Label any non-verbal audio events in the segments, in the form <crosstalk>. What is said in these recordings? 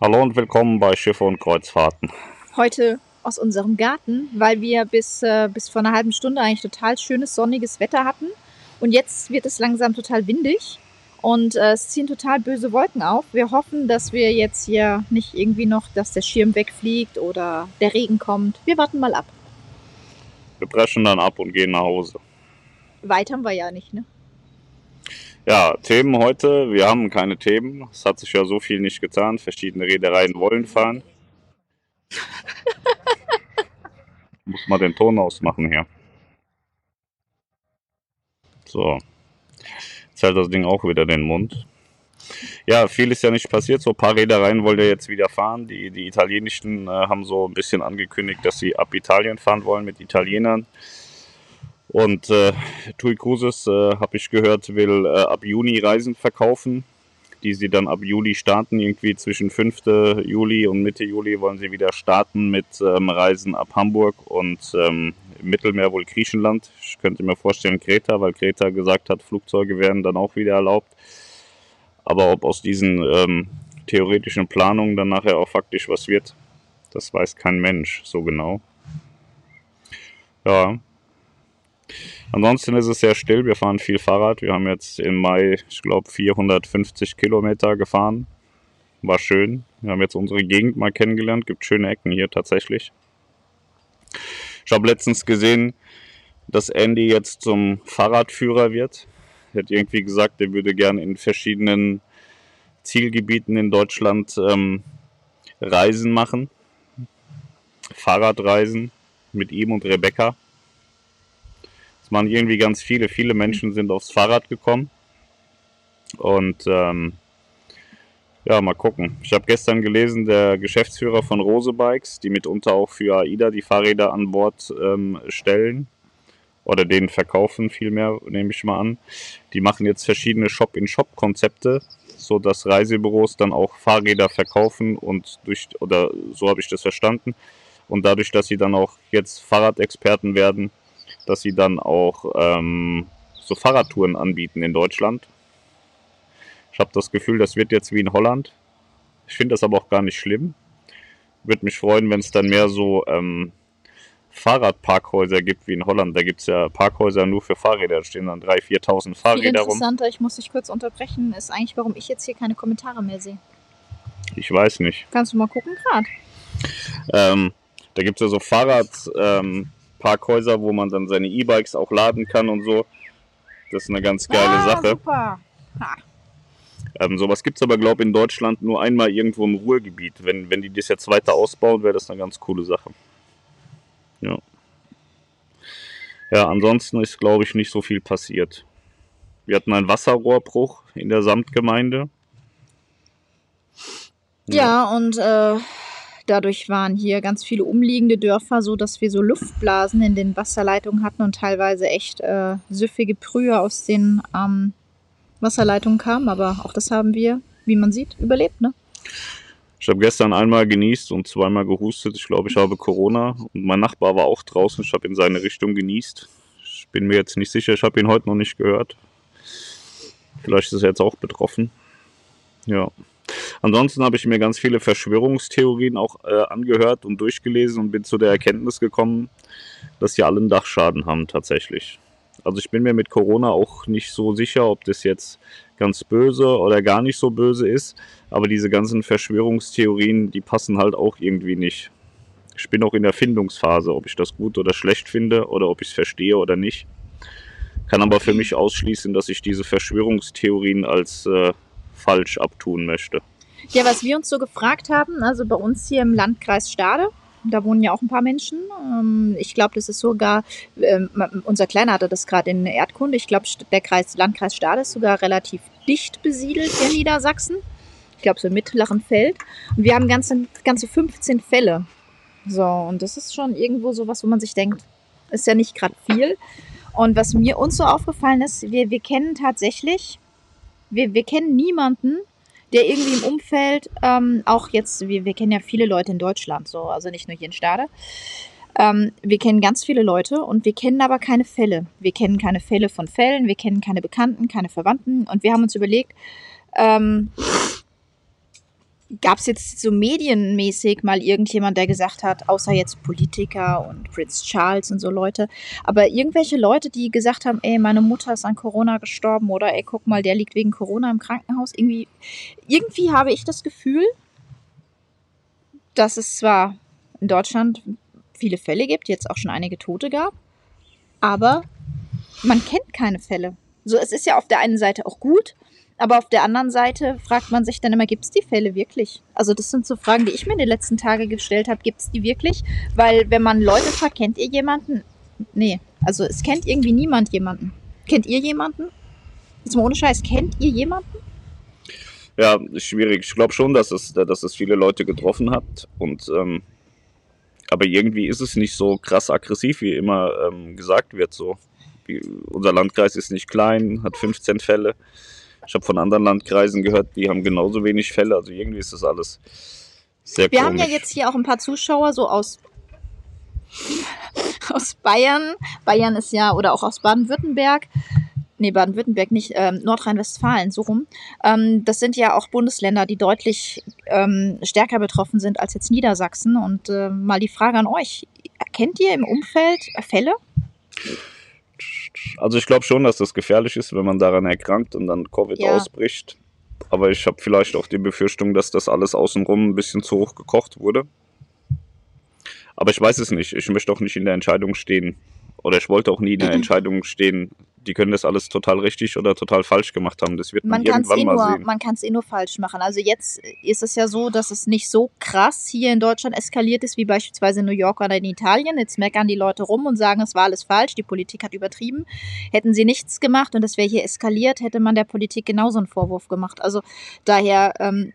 Hallo und willkommen bei Schiffe und Kreuzfahrten. Heute aus unserem Garten, weil wir bis, äh, bis vor einer halben Stunde eigentlich total schönes sonniges Wetter hatten. Und jetzt wird es langsam total windig und äh, es ziehen total böse Wolken auf. Wir hoffen, dass wir jetzt hier nicht irgendwie noch, dass der Schirm wegfliegt oder der Regen kommt. Wir warten mal ab. Wir brechen dann ab und gehen nach Hause. Weit haben wir ja nicht, ne? Ja, Themen heute. Wir haben keine Themen. Es hat sich ja so viel nicht getan. Verschiedene Reedereien wollen fahren. <laughs> Muss mal den Ton ausmachen hier. So. Jetzt hält das Ding auch wieder den Mund. Ja, viel ist ja nicht passiert. So ein paar Reedereien wollen ja jetzt wieder fahren. Die, die italienischen äh, haben so ein bisschen angekündigt, dass sie ab Italien fahren wollen mit Italienern. Und äh, TUI Cruises, äh, habe ich gehört, will äh, ab Juni Reisen verkaufen, die sie dann ab Juli starten. Irgendwie zwischen 5. Juli und Mitte Juli wollen sie wieder starten mit ähm, Reisen ab Hamburg und ähm, im Mittelmeer wohl Griechenland. Ich könnte mir vorstellen Kreta, weil Kreta gesagt hat, Flugzeuge werden dann auch wieder erlaubt. Aber ob aus diesen ähm, theoretischen Planungen dann nachher auch faktisch was wird, das weiß kein Mensch so genau. Ja. Ansonsten ist es sehr still. Wir fahren viel Fahrrad. Wir haben jetzt im Mai, ich glaube, 450 Kilometer gefahren. War schön. Wir haben jetzt unsere Gegend mal kennengelernt. Gibt schöne Ecken hier tatsächlich. Ich habe letztens gesehen, dass Andy jetzt zum Fahrradführer wird. Er hat irgendwie gesagt, er würde gerne in verschiedenen Zielgebieten in Deutschland ähm, Reisen machen. Fahrradreisen mit ihm und Rebecca. Das machen irgendwie ganz viele. Viele Menschen sind aufs Fahrrad gekommen. Und ähm, ja, mal gucken. Ich habe gestern gelesen, der Geschäftsführer von Rose Bikes, die mitunter auch für AIDA die Fahrräder an Bord ähm, stellen oder denen verkaufen, vielmehr, nehme ich mal an. Die machen jetzt verschiedene Shop-in-Shop-Konzepte, so dass Reisebüros dann auch Fahrräder verkaufen und durch, oder so habe ich das verstanden. Und dadurch, dass sie dann auch jetzt Fahrradexperten werden, dass sie dann auch ähm, so Fahrradtouren anbieten in Deutschland. Ich habe das Gefühl, das wird jetzt wie in Holland. Ich finde das aber auch gar nicht schlimm. Würde mich freuen, wenn es dann mehr so ähm, Fahrradparkhäuser gibt wie in Holland. Da gibt es ja Parkhäuser nur für Fahrräder. Da stehen dann 3.000, 4.000 Fahrräder Viel interessanter, rum. ich muss dich kurz unterbrechen, ist eigentlich, warum ich jetzt hier keine Kommentare mehr sehe. Ich weiß nicht. Kannst du mal gucken gerade? Ähm, da gibt es ja so Fahrradparkhäuser, ähm, wo man dann seine E-Bikes auch laden kann und so. Das ist eine ganz geile ah, Sache. Super. Ha. Ähm, sowas gibt es aber, glaube ich, in Deutschland nur einmal irgendwo im Ruhrgebiet. Wenn, wenn die das jetzt weiter ausbauen, wäre das eine ganz coole Sache. Ja. Ja, ansonsten ist, glaube ich, nicht so viel passiert. Wir hatten einen Wasserrohrbruch in der Samtgemeinde. Ja, ja und äh, dadurch waren hier ganz viele umliegende Dörfer so, dass wir so Luftblasen in den Wasserleitungen hatten und teilweise echt äh, süffige Brühe aus den ähm, Wasserleitungen kamen. Aber auch das haben wir, wie man sieht, überlebt, ne? Ich habe gestern einmal genießt und zweimal gehustet. Ich glaube, ich habe Corona. Und mein Nachbar war auch draußen. Ich habe in seine Richtung genießt. Ich bin mir jetzt nicht sicher. Ich habe ihn heute noch nicht gehört. Vielleicht ist er jetzt auch betroffen. Ja. Ansonsten habe ich mir ganz viele Verschwörungstheorien auch äh, angehört und durchgelesen und bin zu der Erkenntnis gekommen, dass sie alle einen Dachschaden haben tatsächlich. Also ich bin mir mit Corona auch nicht so sicher, ob das jetzt ganz böse oder gar nicht so böse ist. Aber diese ganzen Verschwörungstheorien, die passen halt auch irgendwie nicht. Ich bin auch in der Findungsphase, ob ich das gut oder schlecht finde oder ob ich es verstehe oder nicht. Kann aber für mich ausschließen, dass ich diese Verschwörungstheorien als äh, falsch abtun möchte. Ja, was wir uns so gefragt haben, also bei uns hier im Landkreis Stade, da wohnen ja auch ein paar Menschen. Ähm, ich glaube, das ist sogar, ähm, unser Kleiner hatte das gerade in Erdkunde. Ich glaube, der Kreis, Landkreis Stade ist sogar relativ dicht besiedelt in Niedersachsen. Ich glaube, so im mittleren Feld. Und wir haben ganze, ganze 15 Fälle. So, und das ist schon irgendwo so was, wo man sich denkt, ist ja nicht gerade viel. Und was mir uns so aufgefallen ist, wir, wir kennen tatsächlich, wir, wir kennen niemanden, der irgendwie im Umfeld, ähm, auch jetzt, wir, wir kennen ja viele Leute in Deutschland, so, also nicht nur hier in Stade. Ähm, wir kennen ganz viele Leute und wir kennen aber keine Fälle. Wir kennen keine Fälle von Fällen, wir kennen keine Bekannten, keine Verwandten und wir haben uns überlegt, ähm, gab es jetzt so medienmäßig mal irgendjemand, der gesagt hat, außer jetzt Politiker und Prince Charles und so Leute, aber irgendwelche Leute, die gesagt haben, ey, meine Mutter ist an Corona gestorben oder ey, guck mal, der liegt wegen Corona im Krankenhaus. Irgendwie, irgendwie habe ich das Gefühl, dass es zwar in Deutschland viele Fälle gibt, jetzt auch schon einige Tote gab, aber man kennt keine Fälle. So, es ist ja auf der einen Seite auch gut, aber auf der anderen Seite fragt man sich dann immer, gibt es die Fälle wirklich? Also das sind so Fragen, die ich mir in den letzten Tagen gestellt habe. Gibt es die wirklich? Weil wenn man Leute fragt, kennt ihr jemanden? Nee, also es kennt irgendwie niemand jemanden. Kennt ihr jemanden? Jetzt mal ohne Scheiß, kennt ihr jemanden? Ja, schwierig. Ich glaube schon, dass es, dass es viele Leute getroffen hat. Und ähm, aber irgendwie ist es nicht so krass aggressiv, wie immer ähm, gesagt wird. So, wie, unser Landkreis ist nicht klein, hat 15 Fälle. Ich habe von anderen Landkreisen gehört, die haben genauso wenig Fälle. Also irgendwie ist das alles sehr Wir komisch. haben ja jetzt hier auch ein paar Zuschauer so aus, <laughs> aus Bayern. Bayern ist ja, oder auch aus Baden-Württemberg. Nee, Baden-Württemberg nicht, ähm, Nordrhein-Westfalen, so rum. Ähm, das sind ja auch Bundesländer, die deutlich ähm, stärker betroffen sind als jetzt Niedersachsen. Und äh, mal die Frage an euch. Kennt ihr im Umfeld Fälle? Also ich glaube schon, dass das gefährlich ist, wenn man daran erkrankt und dann Covid Ja. ausbricht. Aber ich habe vielleicht auch die Befürchtung, dass das alles außenrum ein bisschen zu hoch gekocht wurde. Aber ich weiß es nicht. Ich möchte auch nicht in der Entscheidung stehen. Oder ich wollte auch nie in der <clears throat> Entscheidung stehen. Die können das alles total richtig oder total falsch gemacht haben. Das wird man, Man kann es irgendwann eh, mal nur- sehen. man kann's eh nur falsch machen. Also jetzt ist es ja so, dass es nicht so krass hier in Deutschland eskaliert ist, wie beispielsweise in New York oder in Italien. Jetzt meckern die Leute rum und sagen, es war alles falsch, die Politik hat übertrieben. Hätten sie nichts gemacht und es wäre hier eskaliert, hätte man der Politik genauso einen Vorwurf gemacht. Also daher ähm,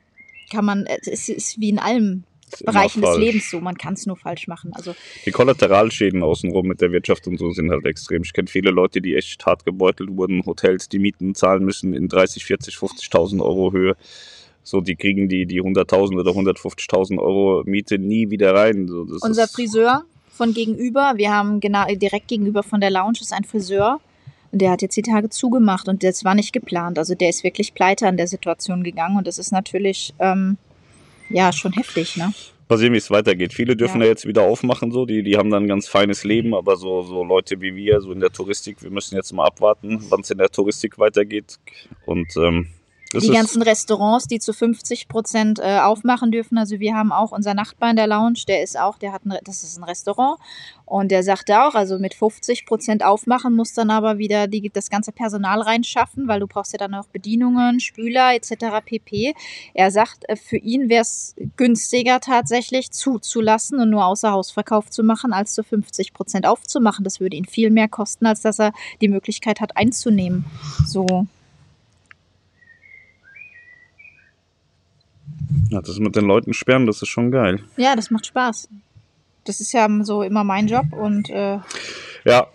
kann man, es ist wie in immer Bereichen des. Lebens so, man kann es nur falsch machen. Also Die Kollateralschäden außenrum mit der Wirtschaft und so sind halt extrem. Ich kenne viele Leute, die echt hart gebeutelt wurden, Hotels, die Mieten zahlen müssen in 30, 40, 50.000 Euro Höhe. So, die kriegen die, die 100.000 oder 150.000 Euro Miete nie wieder rein. So, unser Friseur von gegenüber, wir haben genau direkt gegenüber von der Lounge ist ein Friseur und der hat jetzt die Tage zugemacht und das war nicht geplant. Also der ist wirklich pleite an der Situation gegangen und das ist natürlich ähm, ja schon heftig, ne? Mal sehen, wie es weitergeht. Viele dürfen Ja. ja. jetzt wieder aufmachen, so, die, die haben dann ein ganz feines Leben, aber so, so Leute wie wir, so in der Touristik, wir müssen jetzt mal abwarten, wann es in der Touristik weitergeht. Und ähm, die ganzen Restaurants, die zu 50 Prozent äh, aufmachen dürfen. Also wir haben auch unser Nachbar in der Lounge, der ist auch, der hat ein, das ist ein Restaurant und der sagte auch, also mit 50 Prozent aufmachen muss dann aber wieder die, das ganze Personal reinschaffen, weil du brauchst ja dann auch Bedienungen, Spüler etc. pp. Er sagt, äh, für ihn wäre es günstiger tatsächlich zuzulassen und nur Außerhausverkauf zu machen, als zu 50 Prozent aufzumachen. Das würde ihn viel mehr kosten, als dass er die Möglichkeit hat einzunehmen. So. Ja, das mit den Leuten sperren, das ist schon geil. Ja, das macht Spaß. Das ist ja so immer mein Job und äh, Ja,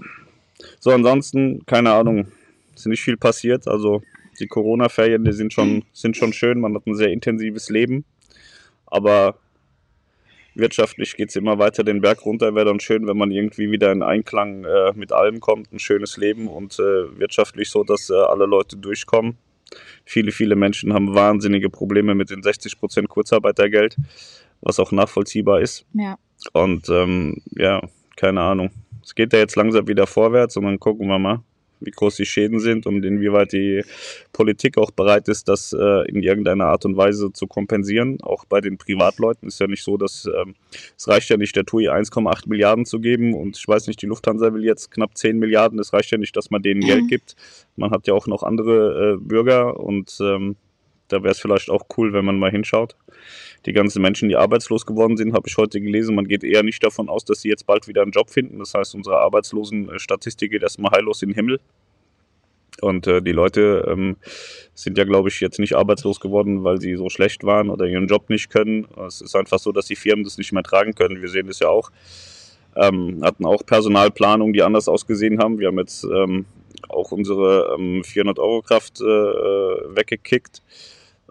so ansonsten, keine Ahnung, ist nicht viel passiert. Also die Corona-Ferien, die sind schon, sind schon schön. Man hat ein sehr intensives Leben. Aber wirtschaftlich geht es immer weiter den Berg runter. Wäre dann schön, wenn man irgendwie wieder in Einklang äh, mit allem kommt. Ein schönes Leben und äh, wirtschaftlich so, dass äh, alle Leute durchkommen. Viele, viele Menschen haben wahnsinnige Probleme mit den 60% Kurzarbeitergeld, was auch nachvollziehbar ist. ja. Und ähm, ja, keine Ahnung. Es geht ja jetzt langsam wieder vorwärts und dann gucken wir mal, wie groß die Schäden sind und inwieweit die Politik auch bereit ist, das äh, in irgendeiner Art und Weise zu kompensieren. Auch bei den Privatleuten ist ja nicht so, dass ähm, es reicht ja nicht, der TUI 1,8 Milliarden zu geben und ich weiß nicht, die Lufthansa will jetzt knapp 10 Milliarden. Es reicht ja nicht, dass man denen Geld gibt. Man hat ja auch noch andere äh, Bürger und ähm, da wäre es vielleicht auch cool, wenn man mal hinschaut die ganzen Menschen, die arbeitslos geworden sind, habe ich heute gelesen. Man geht eher nicht davon aus, dass sie jetzt bald wieder einen Job finden. Das heißt, unsere Arbeitslosenstatistik geht erstmal heillos in den Himmel. Und äh, die Leute ähm, sind ja, glaube ich, jetzt nicht arbeitslos geworden, weil sie so schlecht waren oder ihren Job nicht können. Es ist einfach so, dass die Firmen das nicht mehr tragen können. Wir sehen das ja auch. Ähm, hatten auch Personalplanungen, die anders ausgesehen haben. Wir haben jetzt ähm, auch unsere ähm, 400-Euro-Kraft äh, äh, weggekickt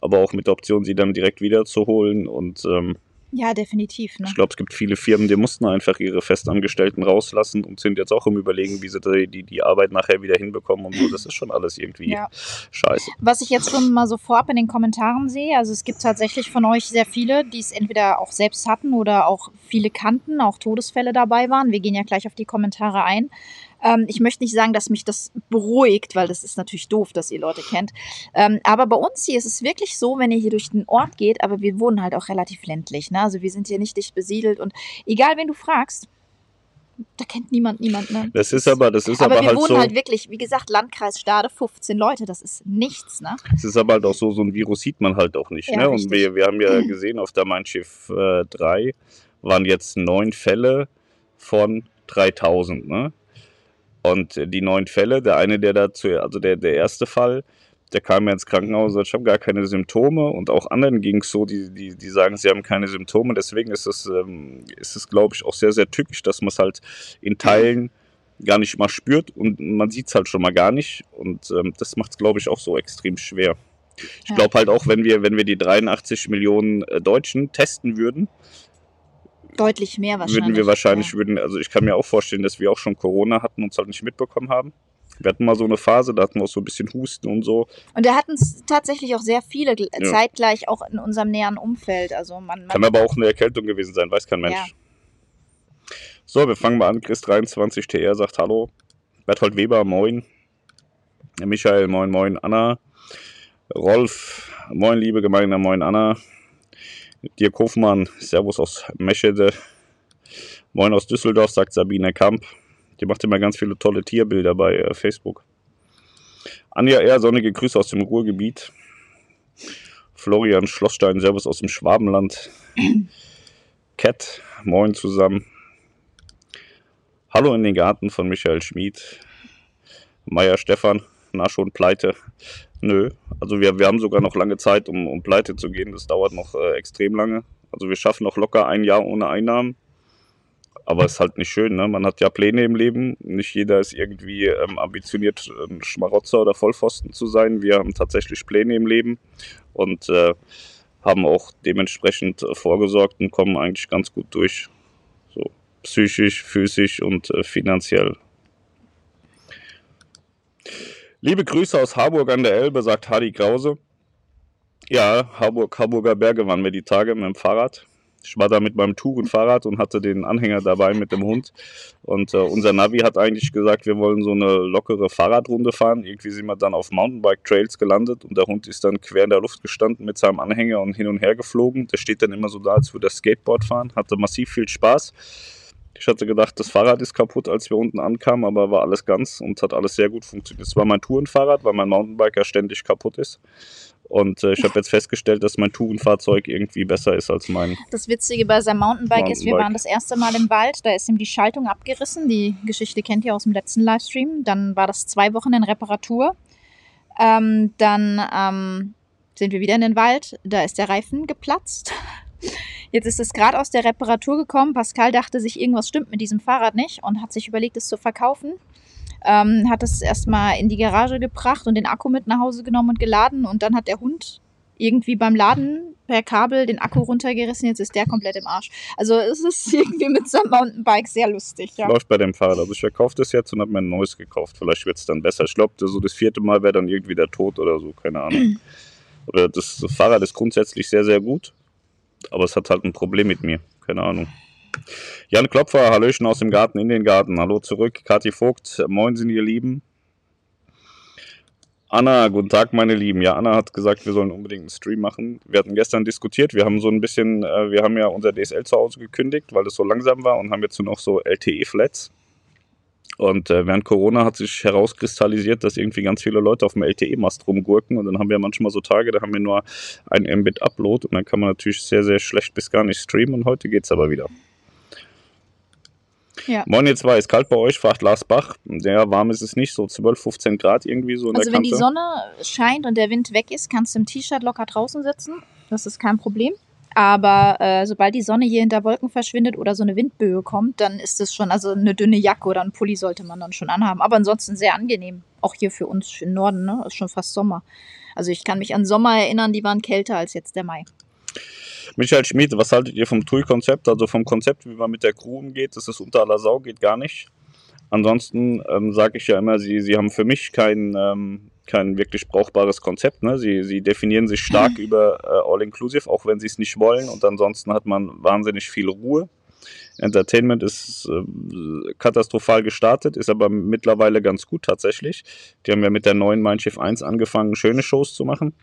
aber auch mit der Option, sie dann direkt wieder zu holen. Und ähm, Ja, definitiv. Ne? Ich glaube, es gibt viele Firmen, die mussten einfach ihre Festangestellten rauslassen und sind jetzt auch im Überlegen, wie sie die, die Arbeit nachher wieder hinbekommen und so. Das ist schon alles irgendwie ja. scheiße. Was ich jetzt schon mal so vorab in den Kommentaren sehe, also es gibt tatsächlich von euch sehr viele, die es entweder auch selbst hatten oder auch viele kannten, auch Todesfälle dabei waren. Wir gehen ja gleich auf die Kommentare ein. Ähm, ich möchte nicht sagen, dass mich das beruhigt, weil das ist natürlich doof, dass ihr Leute kennt. Ähm, aber bei uns hier ist es wirklich so, wenn ihr hier durch den Ort geht, aber wir wohnen halt auch relativ ländlich. Ne? Also wir sind hier nicht dicht besiedelt und egal, wen du fragst, da kennt niemand niemand. Ne? Das ist aber, das ist aber, aber wir halt wohnen so, halt wirklich, wie gesagt, Landkreis Stade, 15 Leute, das ist nichts. Ne? Es ist aber halt auch so, so ein Virus sieht man halt auch nicht. Ja, ne? Und wir, wir haben ja <clears throat> gesehen, auf der Mein Schiff äh, 3 waren jetzt neun Fälle von 3000. Ne? Und die neun Fälle, der eine, der dazu, also der, der erste Fall, der kam ja ins Krankenhaus und sagt, ich habe gar keine Symptome und auch anderen ging es so, die, die, die sagen, sie haben keine Symptome. Deswegen ist es, ähm, ist es glaube ich, auch sehr, sehr tückisch, dass man es halt in Teilen gar nicht mal spürt und man sieht es halt schon mal gar nicht. Und ähm, das macht es, glaube ich, auch so extrem schwer. Ich glaube halt auch, wenn wir, wenn wir die 83 Millionen äh, Deutschen testen würden, Deutlich mehr wahrscheinlich. Würden wir wahrscheinlich, ja. würden, also ich kann mir auch vorstellen, dass wir auch schon Corona hatten und es halt nicht mitbekommen haben. Wir hatten mal so eine Phase, da hatten wir auch so ein bisschen Husten und so. Und da hatten es tatsächlich auch sehr viele ja. zeitgleich auch in unserem näheren Umfeld. Also man, man kann aber auch eine Erkältung gewesen sein, weiß kein Mensch. Ja. So, wir fangen mal an. Chris23 TR sagt Hallo. Berthold Weber, moin. Michael, moin, moin. Anna. Rolf, moin, liebe Gemeinde, moin, Anna. Dirk Hofmann, Servus aus Meschede. Moin aus Düsseldorf, sagt Sabine Kamp. Die macht immer ganz viele tolle Tierbilder bei äh, Facebook. Anja R., sonnige Grüße aus dem Ruhrgebiet. Florian Schlossstein, Servus aus dem Schwabenland. <clears throat> Cat, moin zusammen. Hallo in den Garten von Michael Schmid. Meier Stefan, na schon pleite. Nö, also wir, wir haben sogar noch lange Zeit, um, um pleite zu gehen. Das dauert noch äh, extrem lange. Also wir schaffen noch locker ein Jahr ohne Einnahmen. Aber es ist halt nicht schön, ne? Man hat ja Pläne im Leben. Nicht jeder ist irgendwie ähm, ambitioniert, ein Schmarotzer oder Vollpfosten zu sein. Wir haben tatsächlich Pläne im Leben und äh, haben auch dementsprechend äh, vorgesorgt und kommen eigentlich ganz gut durch. So psychisch, physisch und äh, finanziell. Liebe Grüße aus Harburg an der Elbe, sagt Hardy Krause. Ja, Harburg, Harburger Berge waren wir die Tage mit dem Fahrrad. Ich war da mit meinem Tourenfahrrad und hatte den Anhänger dabei mit dem Hund. Und äh, unser Navi hat eigentlich gesagt, wir wollen so eine lockere Fahrradrunde fahren. Irgendwie sind wir dann auf Mountainbike-Trails gelandet und der Hund ist dann quer in der Luft gestanden mit seinem Anhänger und hin und her geflogen. Der steht dann immer so da, als würde er Skateboard fahren. Hatte massiv viel Spaß. Ich hatte gedacht, das Fahrrad ist kaputt, als wir unten ankamen, aber war alles ganz und hat alles sehr gut funktioniert. Es war mein Tourenfahrrad, weil mein Mountainbiker ständig kaputt ist. Und äh, ich habe jetzt festgestellt, dass mein Tourenfahrzeug irgendwie besser ist als mein. Das Witzige bei seinem Mountainbike, Mountainbike, ist, wir waren das erste Mal im Wald, da ist ihm die Schaltung abgerissen. Die Geschichte kennt ihr aus dem letzten Livestream. Dann war das zwei Wochen in Reparatur. Ähm, dann ähm, sind wir wieder in den Wald, da ist der Reifen geplatzt. Jetzt ist es gerade aus der Reparatur gekommen. Pascal dachte sich, irgendwas stimmt mit diesem Fahrrad nicht und hat sich überlegt, es zu verkaufen. Ähm, hat es erstmal in die Garage gebracht und den Akku mit nach Hause genommen und geladen. Und dann hat der Hund irgendwie beim Laden per Kabel den Akku runtergerissen. Jetzt ist der komplett im Arsch. Also es ist <laughs> irgendwie mit so einem Mountainbike sehr lustig. Ja. Läuft bei dem Fahrrad. Also ich verkaufe das jetzt und habe mir ein neues gekauft. Vielleicht wird es dann besser. Ich glaube, so das vierte Mal wäre dann irgendwie der Tod oder so. Keine Ahnung. <clears throat> oder das Fahrrad ist grundsätzlich sehr, sehr gut. Aber es hat halt ein Problem mit mir. Keine Ahnung. Jan Klopfer, Hallöchen aus dem Garten in den Garten. Hallo zurück. Kathi Vogt, moin sind ihr Lieben. Anna, guten Tag, meine Lieben. Ja, Anna hat gesagt, wir sollen unbedingt einen Stream machen. Wir hatten gestern diskutiert. Wir haben so ein bisschen, äh, wir haben ja unser DSL zu Hause gekündigt, weil es so langsam war und haben jetzt nur noch so LTE-Flats. Und äh, während Corona hat sich herauskristallisiert, dass irgendwie ganz viele Leute auf dem LTE-Mast rumgurken. Und dann haben wir manchmal so Tage, da haben wir nur ein Mbit Upload und dann kann man natürlich sehr, sehr schlecht bis gar nicht streamen. Und heute geht es aber wieder. Ja. Moin, jetzt war es kalt bei euch, fragt Lars Bach. Sehr warm ist es nicht, so 12, 15 Grad irgendwie so in Also, der wenn die Sonne scheint und der Wind weg ist, kannst du im T-Shirt locker draußen sitzen. Das ist kein Problem. Aber äh, sobald die Sonne hier hinter Wolken verschwindet oder so eine Windböe kommt, dann ist es schon, also eine dünne Jacke oder ein Pulli sollte man dann schon anhaben. Aber ansonsten sehr angenehm. Auch hier für uns im Norden, ne? Ist schon fast Sommer. Also ich kann mich an Sommer erinnern, die waren kälter als jetzt der Mai. Michael Schmid, was haltet ihr vom TUI-Konzept? Also vom Konzept, wie man mit der Crew umgeht, das ist unter aller Sau, geht gar nicht. Ansonsten ähm, sage ich ja immer, sie, sie haben für mich kein, ähm, kein wirklich brauchbares Konzept. Ne? Sie, sie definieren sich stark <laughs> über äh, All-Inclusive, auch wenn sie es nicht wollen. Und ansonsten hat man wahnsinnig viel Ruhe. Entertainment ist äh, katastrophal gestartet, ist aber mittlerweile ganz gut tatsächlich. Die haben ja mit der neuen Mein Schiff 1 angefangen, schöne Shows zu machen.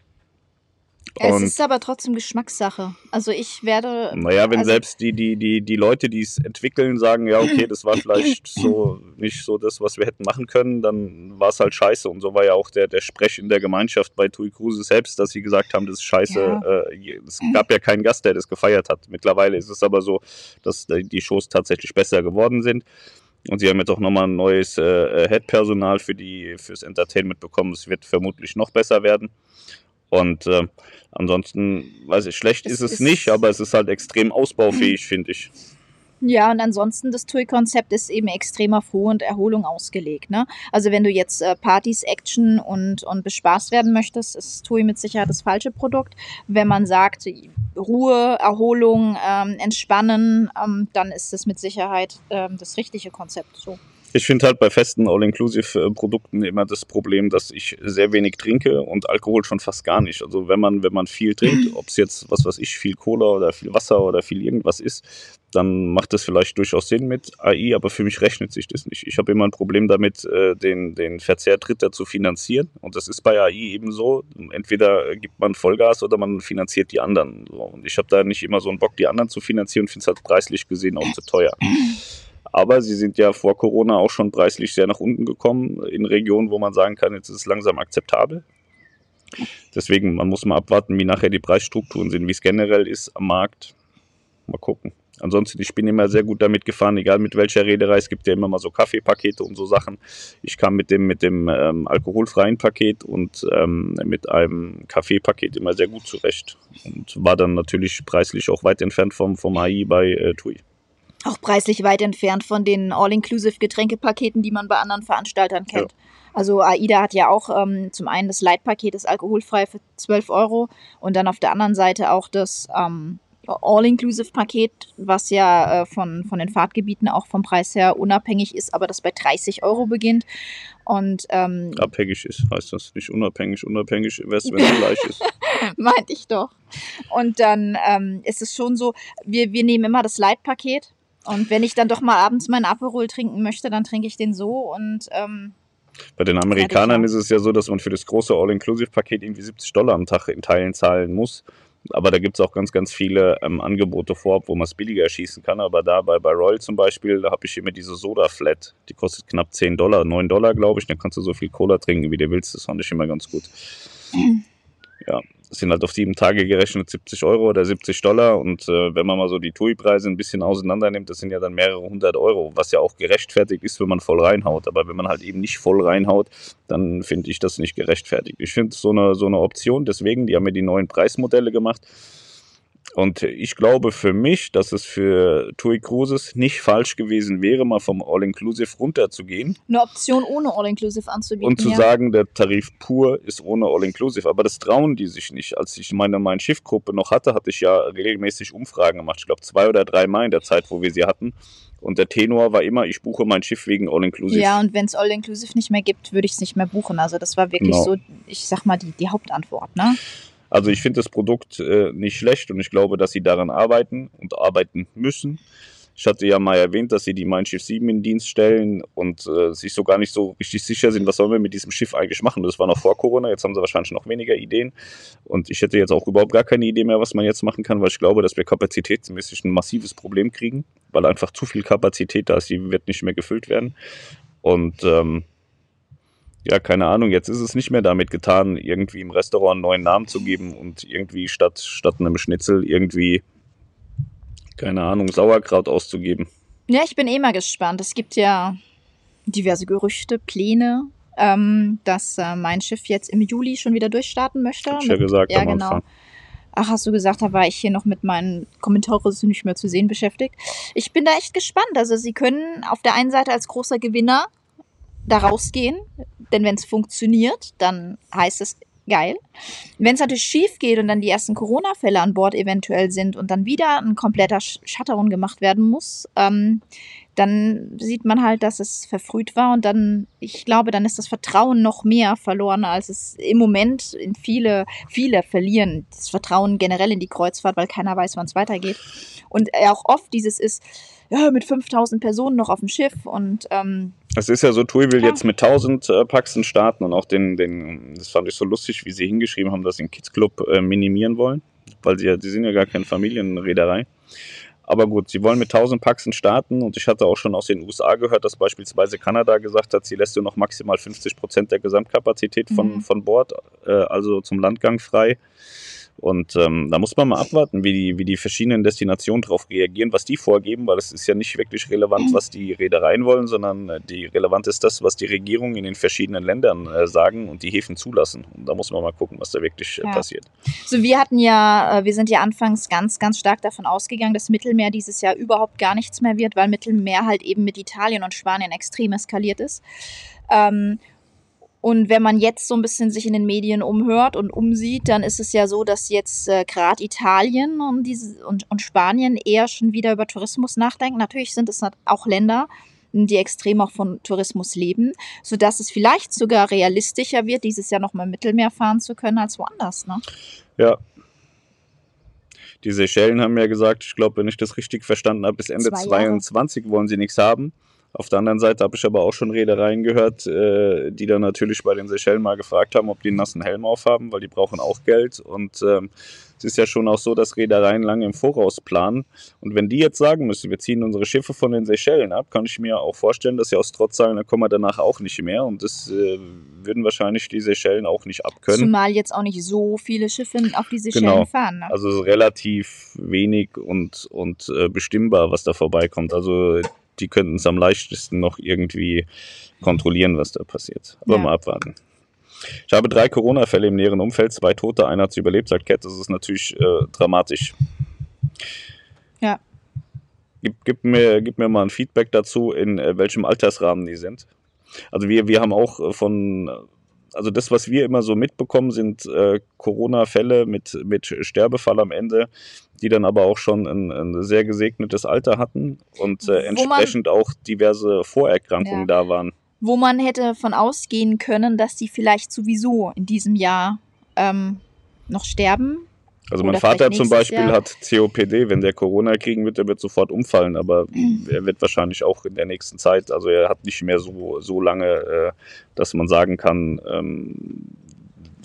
Es ist aber trotzdem Geschmackssache. Also ich werde. Naja, wenn also, selbst die, die, die, die Leute, die es entwickeln, sagen, ja, okay, das war <laughs> vielleicht so nicht so das, was wir hätten machen können, dann war es halt scheiße. Und so war ja auch der, der Sprech in der Gemeinschaft bei Tui Kruse selbst, dass sie gesagt haben, das ist scheiße. Ja. Äh, es gab ja keinen Gast, der das gefeiert hat. Mittlerweile ist es aber so, dass die Shows tatsächlich besser geworden sind. Und sie haben jetzt auch nochmal ein neues äh, Head-Personal für die, fürs Entertainment bekommen. Es wird vermutlich noch besser werden. Und äh, ansonsten, weiß ich, schlecht Es ist es ist- nicht, aber es ist halt extrem ausbaufähig, <clears throat> finde ich. Ja, und ansonsten das TUI-Konzept ist eben extrem auf Ruhe und Erholung ausgelegt. Ne? Also wenn du jetzt äh, Partys, Action und, und bespaßt werden möchtest, ist TUI mit Sicherheit das falsche Produkt. Wenn man sagt, Ruhe, Erholung, ähm, Entspannen, ähm, dann ist das mit Sicherheit ähm, das richtige Konzept. So. Ich finde halt bei festen All-Inclusive-Produkten immer das Problem, dass ich sehr wenig trinke und Alkohol schon fast gar nicht. Also wenn man, wenn man viel trinkt, <laughs> ob es jetzt, was weiß ich, viel Cola oder viel Wasser oder viel irgendwas ist, dann macht das vielleicht durchaus Sinn mit AI, aber für mich rechnet sich das nicht. Ich habe immer ein Problem damit, äh, den, den Verzehr Dritter zu finanzieren. Und das ist bei AI eben so. Entweder gibt man Vollgas oder man finanziert die anderen. Und ich habe da nicht immer so einen Bock, die anderen zu finanzieren und finde es halt preislich gesehen auch zu teuer. <laughs> Aber sie sind ja vor Corona auch schon preislich sehr nach unten gekommen, in Regionen, wo man sagen kann, jetzt ist es langsam akzeptabel. Deswegen, man muss mal abwarten, wie nachher die Preisstrukturen sind, wie es generell ist am Markt. Mal gucken. Ansonsten, ich bin immer sehr gut damit gefahren, egal mit welcher Reederei. Es gibt ja immer mal so Kaffeepakete und so Sachen. Ich kam mit dem, mit dem ähm, alkoholfreien Paket und ähm, mit einem Kaffeepaket immer sehr gut zurecht. Und war dann natürlich preislich auch weit entfernt vom, vom AI bei äh, TUI. Auch preislich weit entfernt von den All-Inclusive-Getränkepaketen, die man bei anderen Veranstaltern kennt. Also AIDA hat ja auch ähm, zum einen das Leitpaket, das alkoholfrei für 12 Euro und dann auf der anderen Seite auch das ähm, All-Inclusive-Paket, was ja äh, von, von den Fahrtgebieten auch vom Preis her unabhängig ist, aber das bei 30 Euro beginnt. Und ähm, abhängig ist, heißt das nicht unabhängig. Unabhängig wenn es <laughs> gleich ist. meinte ich doch. Und dann ähm, ist es schon so, wir, wir nehmen immer das Leitpaket. Und wenn ich dann doch mal abends meinen Aperol trinken möchte, dann trinke ich den so und ähm, Bei den Amerikanern ist es ja so, dass man für das große All-Inclusive-Paket irgendwie 70 Dollar am Tag in Teilen zahlen muss. Aber da gibt es auch ganz, ganz viele ähm, Angebote vorab, wo man es billiger schießen kann. Aber da bei, bei Royal zum Beispiel, da habe ich immer diese Soda-Flat. Die kostet knapp 10 Dollar, 9 Dollar, glaube ich. Dann kannst du so viel Cola trinken, wie du willst. Das fand ich immer ganz gut. <clears throat> Ja, sind halt auf sieben Tage gerechnet 70 Euro oder 70 Dollar. Und äh, wenn man mal so die TUI-Preise ein bisschen auseinander nimmt, das sind ja dann mehrere hundert Euro, was ja auch gerechtfertigt ist, wenn man voll reinhaut. Aber wenn man halt eben nicht voll reinhaut, dann finde ich das nicht gerechtfertigt. Ich finde so eine, so eine Option, deswegen, die haben ja die neuen Preismodelle gemacht. Und ich glaube für mich, dass es für TUI Cruises nicht falsch gewesen wäre, mal vom All-Inclusive runterzugehen eine Option ohne All-Inclusive anzubieten. und zu ja. sagen, der Tarif pur ist ohne All-Inclusive. Aber das trauen die sich nicht. Als ich meine mein Schiffgruppe noch hatte, hatte ich ja regelmäßig Umfragen gemacht. Ich glaube zwei oder drei Mal in der Zeit, wo wir sie hatten. Und der Tenor war immer, ich buche mein Schiff wegen All-Inclusive. Ja, und wenn es All-Inclusive nicht mehr gibt, würde ich es nicht mehr buchen. Also das war wirklich Genau. so, ich sag mal, die, die Hauptantwort. Ne? Also ich finde das Produkt äh, nicht schlecht und ich glaube, dass sie daran arbeiten und arbeiten müssen. Ich hatte ja mal erwähnt, dass sie die Mein Schiff 7 in Dienst stellen und äh, sich so gar nicht so richtig sicher sind, was sollen wir mit diesem Schiff eigentlich machen. Das war noch vor Corona, jetzt haben sie wahrscheinlich noch weniger Ideen. Und ich hätte jetzt auch überhaupt gar keine Idee mehr, was man jetzt machen kann, weil ich glaube, dass wir kapazitätsmäßig ein massives Problem kriegen, weil einfach zu viel Kapazität da ist, die wird nicht mehr gefüllt werden. Und ähm, ja, keine Ahnung, jetzt ist es nicht mehr damit getan, irgendwie im Restaurant einen neuen Namen zu geben und irgendwie statt, statt einem Schnitzel irgendwie, keine Ahnung, Sauerkraut auszugeben. Ja, ich bin eh mal gespannt. Es gibt ja diverse Gerüchte, Pläne, ähm, dass äh, mein Schiff jetzt im Juli schon wieder durchstarten möchte. Hab ich ja gesagt ja, am genau. Anfang. Ach, hast du gesagt, da war ich hier noch mit meinen Kommentaren nicht mehr zu sehen beschäftigt. Ich bin da echt gespannt. Also sie können auf der einen Seite als großer Gewinner da rausgehen, denn wenn es funktioniert, dann heißt es geil. Wenn es natürlich schief geht und dann die ersten Corona-Fälle an Bord eventuell sind und dann wieder ein kompletter Shutdown gemacht werden muss, ähm, dann sieht man halt, dass es verfrüht war und dann, ich glaube, dann ist das Vertrauen noch mehr verloren, als es im Moment in viele, viele verlieren das Vertrauen generell in die Kreuzfahrt, weil keiner weiß, wann es weitergeht. Und auch oft dieses ist, ja, mit 5000 Personen noch auf dem Schiff und ähm, es ist ja so, TUI will ja. jetzt mit 1000 äh, Paxen starten und auch den, den, das fand ich so lustig, wie sie hingeschrieben haben, dass sie den Kids Club äh, minimieren wollen, weil sie ja, die sind ja gar keine Familienreederei. Aber gut, sie wollen mit 1000 Paxen starten und ich hatte auch schon aus den USA gehört, dass beispielsweise Kanada gesagt hat, sie lässt nur noch maximal 50 Prozent der Gesamtkapazität von, mhm. von Bord, äh, also zum Landgang frei. Und ähm, da muss man mal abwarten, wie die, wie die verschiedenen Destinationen darauf reagieren, was die vorgeben, weil es ist ja nicht wirklich relevant, was die Reedereien wollen, sondern äh, die relevant ist das, was die Regierungen in den verschiedenen Ländern äh, sagen und die Häfen zulassen. Und da muss man mal gucken, was da wirklich äh, ja. passiert. So, wir hatten ja, äh, wir sind ja anfangs ganz, ganz stark davon ausgegangen, dass Mittelmeer dieses Jahr überhaupt gar nichts mehr wird, weil Mittelmeer halt eben mit Italien und Spanien extrem eskaliert ist. Ähm, und wenn man jetzt so ein bisschen sich in den Medien umhört und umsieht, dann ist es ja so, dass jetzt äh, gerade Italien und, diese, und, und Spanien eher schon wieder über Tourismus nachdenken. Natürlich sind es auch Länder, die extrem auch von Tourismus leben, sodass es vielleicht sogar realistischer wird, dieses Jahr nochmal im Mittelmeer fahren zu können als woanders. Ne? Ja. Die Seychellen haben ja gesagt, ich glaube, wenn ich das richtig verstanden habe, bis Ende 2022 wollen sie nichts haben. Auf der anderen Seite habe ich aber auch schon Redereien gehört, äh, die dann natürlich bei den Seychellen mal gefragt haben, ob die einen nassen Helm aufhaben, weil die brauchen auch Geld. Und ähm, es ist ja schon auch so, dass Reedereien lange im Voraus planen. Und wenn die jetzt sagen müssen, wir ziehen unsere Schiffe von den Seychellen ab, kann ich mir auch vorstellen, dass sie aus Trotz sagen, dann kommen wir danach auch nicht mehr. Und das äh, würden wahrscheinlich die Seychellen auch nicht abkönnen. Zumal jetzt auch nicht so viele Schiffe auf die Seychellen genau. fahren. Ne? Also relativ wenig und, und äh, bestimmbar, was da vorbeikommt. Also die könnten es am leichtesten noch irgendwie kontrollieren, was da passiert. Aber ja. mal abwarten. Ich habe drei Corona-Fälle im näheren Umfeld, zwei Tote, einer hat es überlebt, sagt Cat. Das ist natürlich äh, dramatisch. Ja. Gib, gib, mir, gib mir mal ein Feedback dazu, in äh, welchem Altersrahmen die sind. Also wir, wir haben auch äh, von also das, was wir immer so mitbekommen, sind äh, Corona-Fälle mit, mit Sterbefall am Ende, die dann aber auch schon ein, ein sehr gesegnetes Alter hatten und äh, entsprechend man, auch diverse Vorerkrankungen ja, da waren. Wo man hätte von ausgehen können, dass die vielleicht sowieso in diesem Jahr ähm, noch sterben, also mein Vater zum Beispiel Jahr. hat COPD, wenn der Corona kriegen wird, der wird sofort umfallen, aber mhm. <clears throat> er wird wahrscheinlich auch in der nächsten Zeit, also er hat nicht mehr so, so lange, äh, dass man sagen kann, ähm,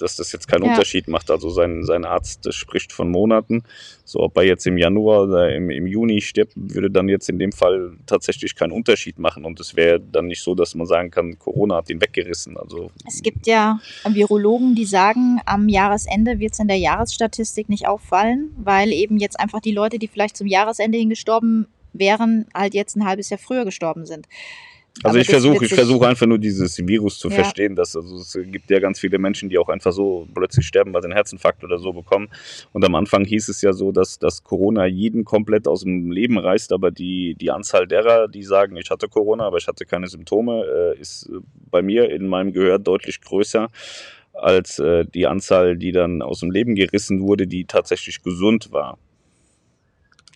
dass das jetzt keinen ja. Unterschied macht. Also sein, sein Arzt spricht von Monaten. So, ob er jetzt im Januar oder im, im Juni stirbt, würde dann jetzt in dem Fall tatsächlich keinen Unterschied machen. Und es wäre dann nicht so, dass man sagen kann, Corona hat ihn weggerissen. Also, es gibt ja Virologen, die sagen, am Jahresende wird es in der Jahresstatistik nicht auffallen, weil eben jetzt einfach die Leute, die vielleicht zum Jahresende hin gestorben wären, halt jetzt ein halbes Jahr früher gestorben sind. Also Aber ich versuche, ich versuche einfach nur dieses Virus zu ja. verstehen, dass also es gibt ja ganz viele Menschen, die auch einfach so plötzlich sterben, weil sie einen Herzinfarkt oder so bekommen. Und am Anfang hieß es ja so, dass, dass Corona jeden komplett aus dem Leben reißt, aber die, die Anzahl derer, die sagen, ich hatte Corona, aber ich hatte keine Symptome, äh, ist bei mir in meinem Gehör deutlich größer als äh, die Anzahl, die dann aus dem Leben gerissen wurde, die tatsächlich gesund war.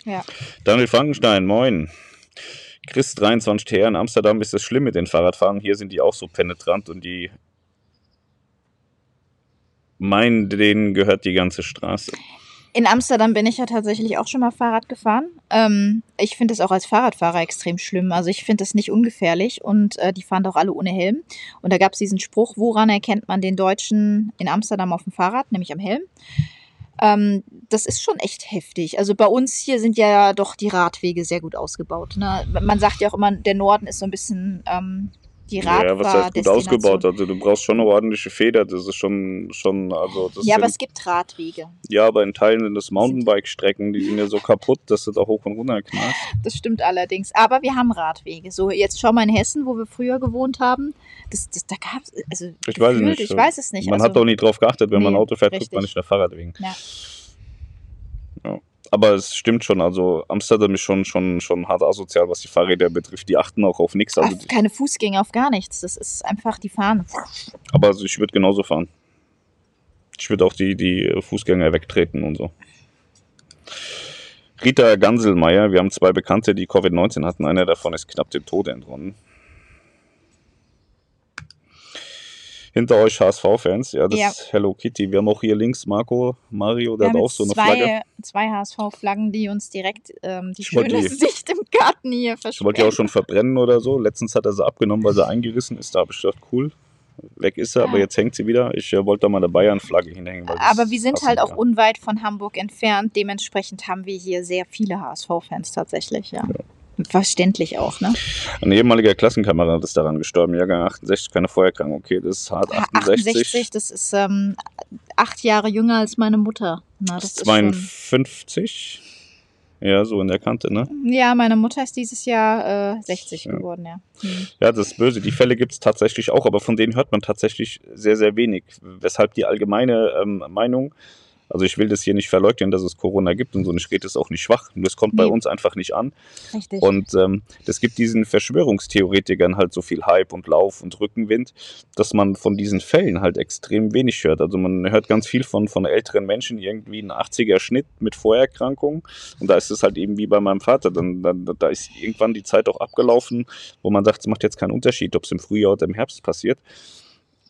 Ja. Daniel Frankenstein, moin. Chris 23 TR in Amsterdam ist das schlimm mit den Fahrradfahrern. Hier sind die auch so penetrant und die meinen, denen gehört die ganze Straße. In Amsterdam bin ich ja tatsächlich auch schon mal Fahrrad gefahren. Ähm, ich finde es auch als Fahrradfahrer extrem schlimm. Also ich finde es nicht ungefährlich und äh, die fahren doch alle ohne Helm. Und da gab es diesen Spruch, woran erkennt man den Deutschen in Amsterdam auf dem Fahrrad, nämlich am Helm. Ähm, das ist schon echt heftig. Also bei uns hier sind ja doch die Radwege sehr gut ausgebaut. Ne? Man sagt ja auch immer, der Norden ist so ein bisschen ähm, die Radfahr Ja, was heißt gut ausgebaut? Also du brauchst schon eine ordentliche Feder. Das ist schon, schon also Ja, sind, aber es gibt Radwege. Ja, aber in Teilen sind das Mountainbike-Strecken, die sind ja so kaputt, dass du da hoch und runter knallst. Das stimmt allerdings. Aber wir haben Radwege. So, jetzt schau mal in Hessen, wo wir früher gewohnt haben. Das, das, da gab es, also ich weiß, nicht. ich weiß es nicht. Man also, hat doch nie drauf geachtet, wenn nee, man Auto fährt, richtig. guckt man nicht nach Fahrradwegen. Ja. ja aber es stimmt schon, also Amsterdam ist schon, schon, schon hart asozial, was die Fahrräder betrifft. Die achten auch auf nichts. Also keine Fußgänger, auf gar nichts. Das ist einfach, die fahren. Aber also ich würde genauso fahren. Ich würde auch die, die Fußgänger wegtreten und so. Rita Ganselmeier, wir haben zwei Bekannte, die Covid-19 hatten. Einer davon ist knapp dem Tode entronnen. Hinter euch HSV-Fans, ja, das Ja. ist Hello Kitty. Wir haben auch hier links Marco, Mario, der Wir hat auch so eine Flagge. zwei, zwei HSV-Flaggen, die uns direkt ähm, die Ich schöne die- <laughs> Sicht im Garten hier Ich wollte die auch schon verbrennen oder so. Letztens hat er sie abgenommen, weil sie eingerissen ist. Da habe ich gedacht, cool. Weg ist sie, aber Ja. jetzt hängt sie wieder. Ich äh, wollte da mal eine Bayern-Flagge hinhängen. Aber wir sind halt auch unweit von Hamburg entfernt. Dementsprechend haben wir hier sehr viele HSV-Fans tatsächlich, ja. Verständlich auch, ne? Ein ehemaliger Klassenkamerad ist daran gestorben. Jahrgang 68, keine Vorerkrankung. Okay, das ist hart. 68. 68, das ist ähm, acht Jahre jünger als meine Mutter. Na, das ist schon, 52. Ja, so in der Kante, ne? ja, meine Mutter ist dieses Jahr äh, 60 Ja. geworden, ja. Hm. Ja, das ist böse. Die Fälle gibt es tatsächlich auch, aber von denen hört man tatsächlich sehr, sehr wenig. Weshalb die allgemeine ähm, Meinung, also ich will das hier nicht verleugnen, dass es Corona gibt und so, und ich rede es auch nicht schwach. Nur es kommt bei Nee. uns einfach nicht an. Richtig. Und ähm, das gibt diesen Verschwörungstheoretikern halt so viel Hype und Lauf und Rückenwind, dass man von diesen Fällen halt extrem wenig hört. Also man hört ganz viel von, von älteren Menschen, irgendwie ein 80er Schnitt mit Vorerkrankungen. Und da ist es halt eben wie bei meinem Vater. Dann, dann, da ist irgendwann die Zeit auch abgelaufen, wo man sagt, es macht jetzt keinen Unterschied, ob es im Frühjahr oder im Herbst passiert.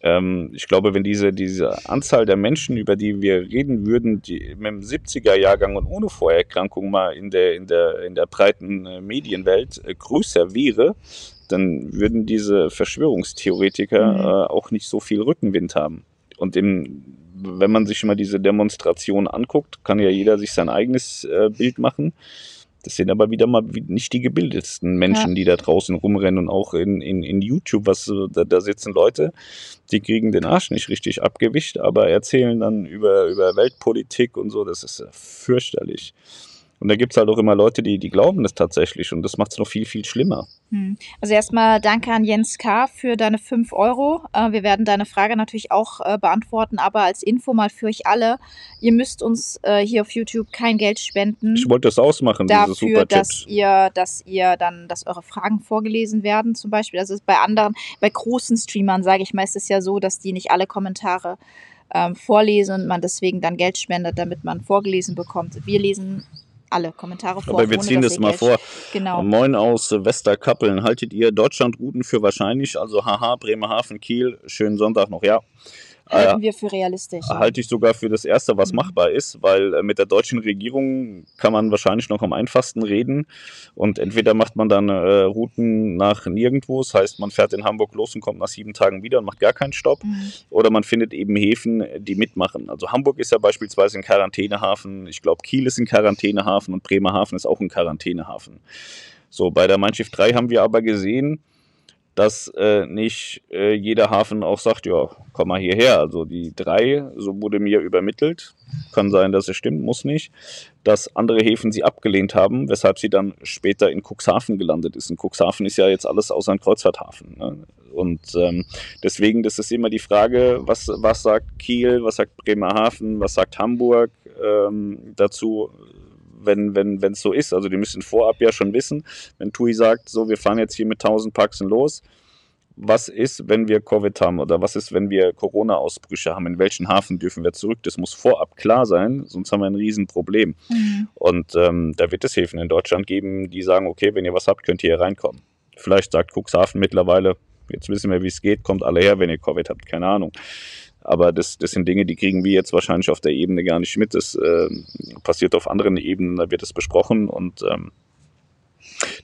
Ähm, ich glaube, wenn diese, diese Anzahl der Menschen, über die wir reden würden, die mit dem 70er-Jahrgang und ohne Vorerkrankung mal in der, in der, in der breiten äh, Medienwelt äh, größer wäre, dann würden diese Verschwörungstheoretiker Mhm. äh, auch nicht so viel Rückenwind haben. Und im, wenn man sich mal diese Demonstration anguckt, kann ja jeder sich sein eigenes äh, Bild machen. Das sind aber wieder mal nicht die gebildetsten Menschen, die da draußen rumrennen und auch in, in, in YouTube, was so- da, da sitzen Leute, die kriegen den Arsch nicht richtig abgewischt, aber erzählen dann über, über Weltpolitik und so, das ist äh, fürchterlich. Und da gibt es halt auch immer Leute, die, die glauben das tatsächlich und das macht es noch viel, viel schlimmer. Hm. Also erstmal danke an Jens K. für deine 5 Euro. Äh, wir werden deine Frage natürlich auch äh, beantworten, aber als Info mal für euch alle, ihr müsst uns äh, hier auf YouTube kein Geld spenden. Ich wollte das ausmachen, diese dafür, dass ihr, dass ihr dann, dass eure Fragen vorgelesen werden, zum Beispiel. Das ist bei anderen, bei großen Streamern, sage ich mal, ist es ja so, dass die nicht alle Kommentare ähm, vorlesen und man deswegen dann Geld spendet, damit man vorgelesen bekommt. Wir lesen alle Kommentare vor. Aber wir ziehen das ihr mal vor. Genau. Moin aus Westerkappeln. Haltet ihr Deutschlandrouten für wahrscheinlich? Also haha, Bremerhaven, Kiel. Schönen Sonntag noch, ja. Äh, Halten wir für realistisch. ja. halte ich sogar für das Erste, was Mhm. machbar ist, weil äh, mit der deutschen Regierung kann man wahrscheinlich noch am einfachsten reden. Und entweder macht man dann äh, Routen nach nirgendwo, das heißt, man fährt in Hamburg los und kommt nach sieben Tagen wieder und macht gar keinen Stopp. Mhm. Oder man findet eben Häfen, die mitmachen. Also Hamburg ist ja beispielsweise ein Quarantänehafen. Ich glaube, Kiel ist ein Quarantänehafen und Bremerhaven ist auch ein Quarantänehafen. So, bei der Mein Schiff 3 haben wir aber gesehen, dass äh, nicht äh, jeder Hafen auch sagt, ja, komm mal hierher. Also die drei, so wurde mir übermittelt, kann sein, dass es stimmt, muss nicht, dass andere Häfen sie abgelehnt haben, weshalb sie dann später in Cuxhaven gelandet ist. Und Cuxhaven ist ja jetzt alles außer ein Kreuzfahrthafen. Ne? Und ähm, deswegen, das ist immer die Frage, was, was sagt Kiel, was sagt Bremerhaven, was sagt Hamburg ähm, dazu, wenn wenn wenn, es so ist. Also die müssen vorab ja schon wissen, wenn TUI sagt, so, wir fahren jetzt hier mit 1000 Paxen los, was ist, wenn wir Covid haben oder was ist, wenn wir Corona-Ausbrüche haben, in welchen Hafen dürfen wir zurück? Das muss vorab klar sein, sonst haben wir ein Riesenproblem. Mhm. Und ähm, da wird es Häfen in Deutschland geben, die sagen, okay, wenn ihr was habt, könnt ihr hier reinkommen. Vielleicht sagt Cuxhaven mittlerweile, jetzt wissen wir, wie es geht, kommt alle her, wenn ihr Covid habt, keine Ahnung. Aber das, das sind Dinge, die kriegen wir jetzt wahrscheinlich auf der Ebene gar nicht mit. Das äh, passiert auf anderen Ebenen, da wird es besprochen und ähm,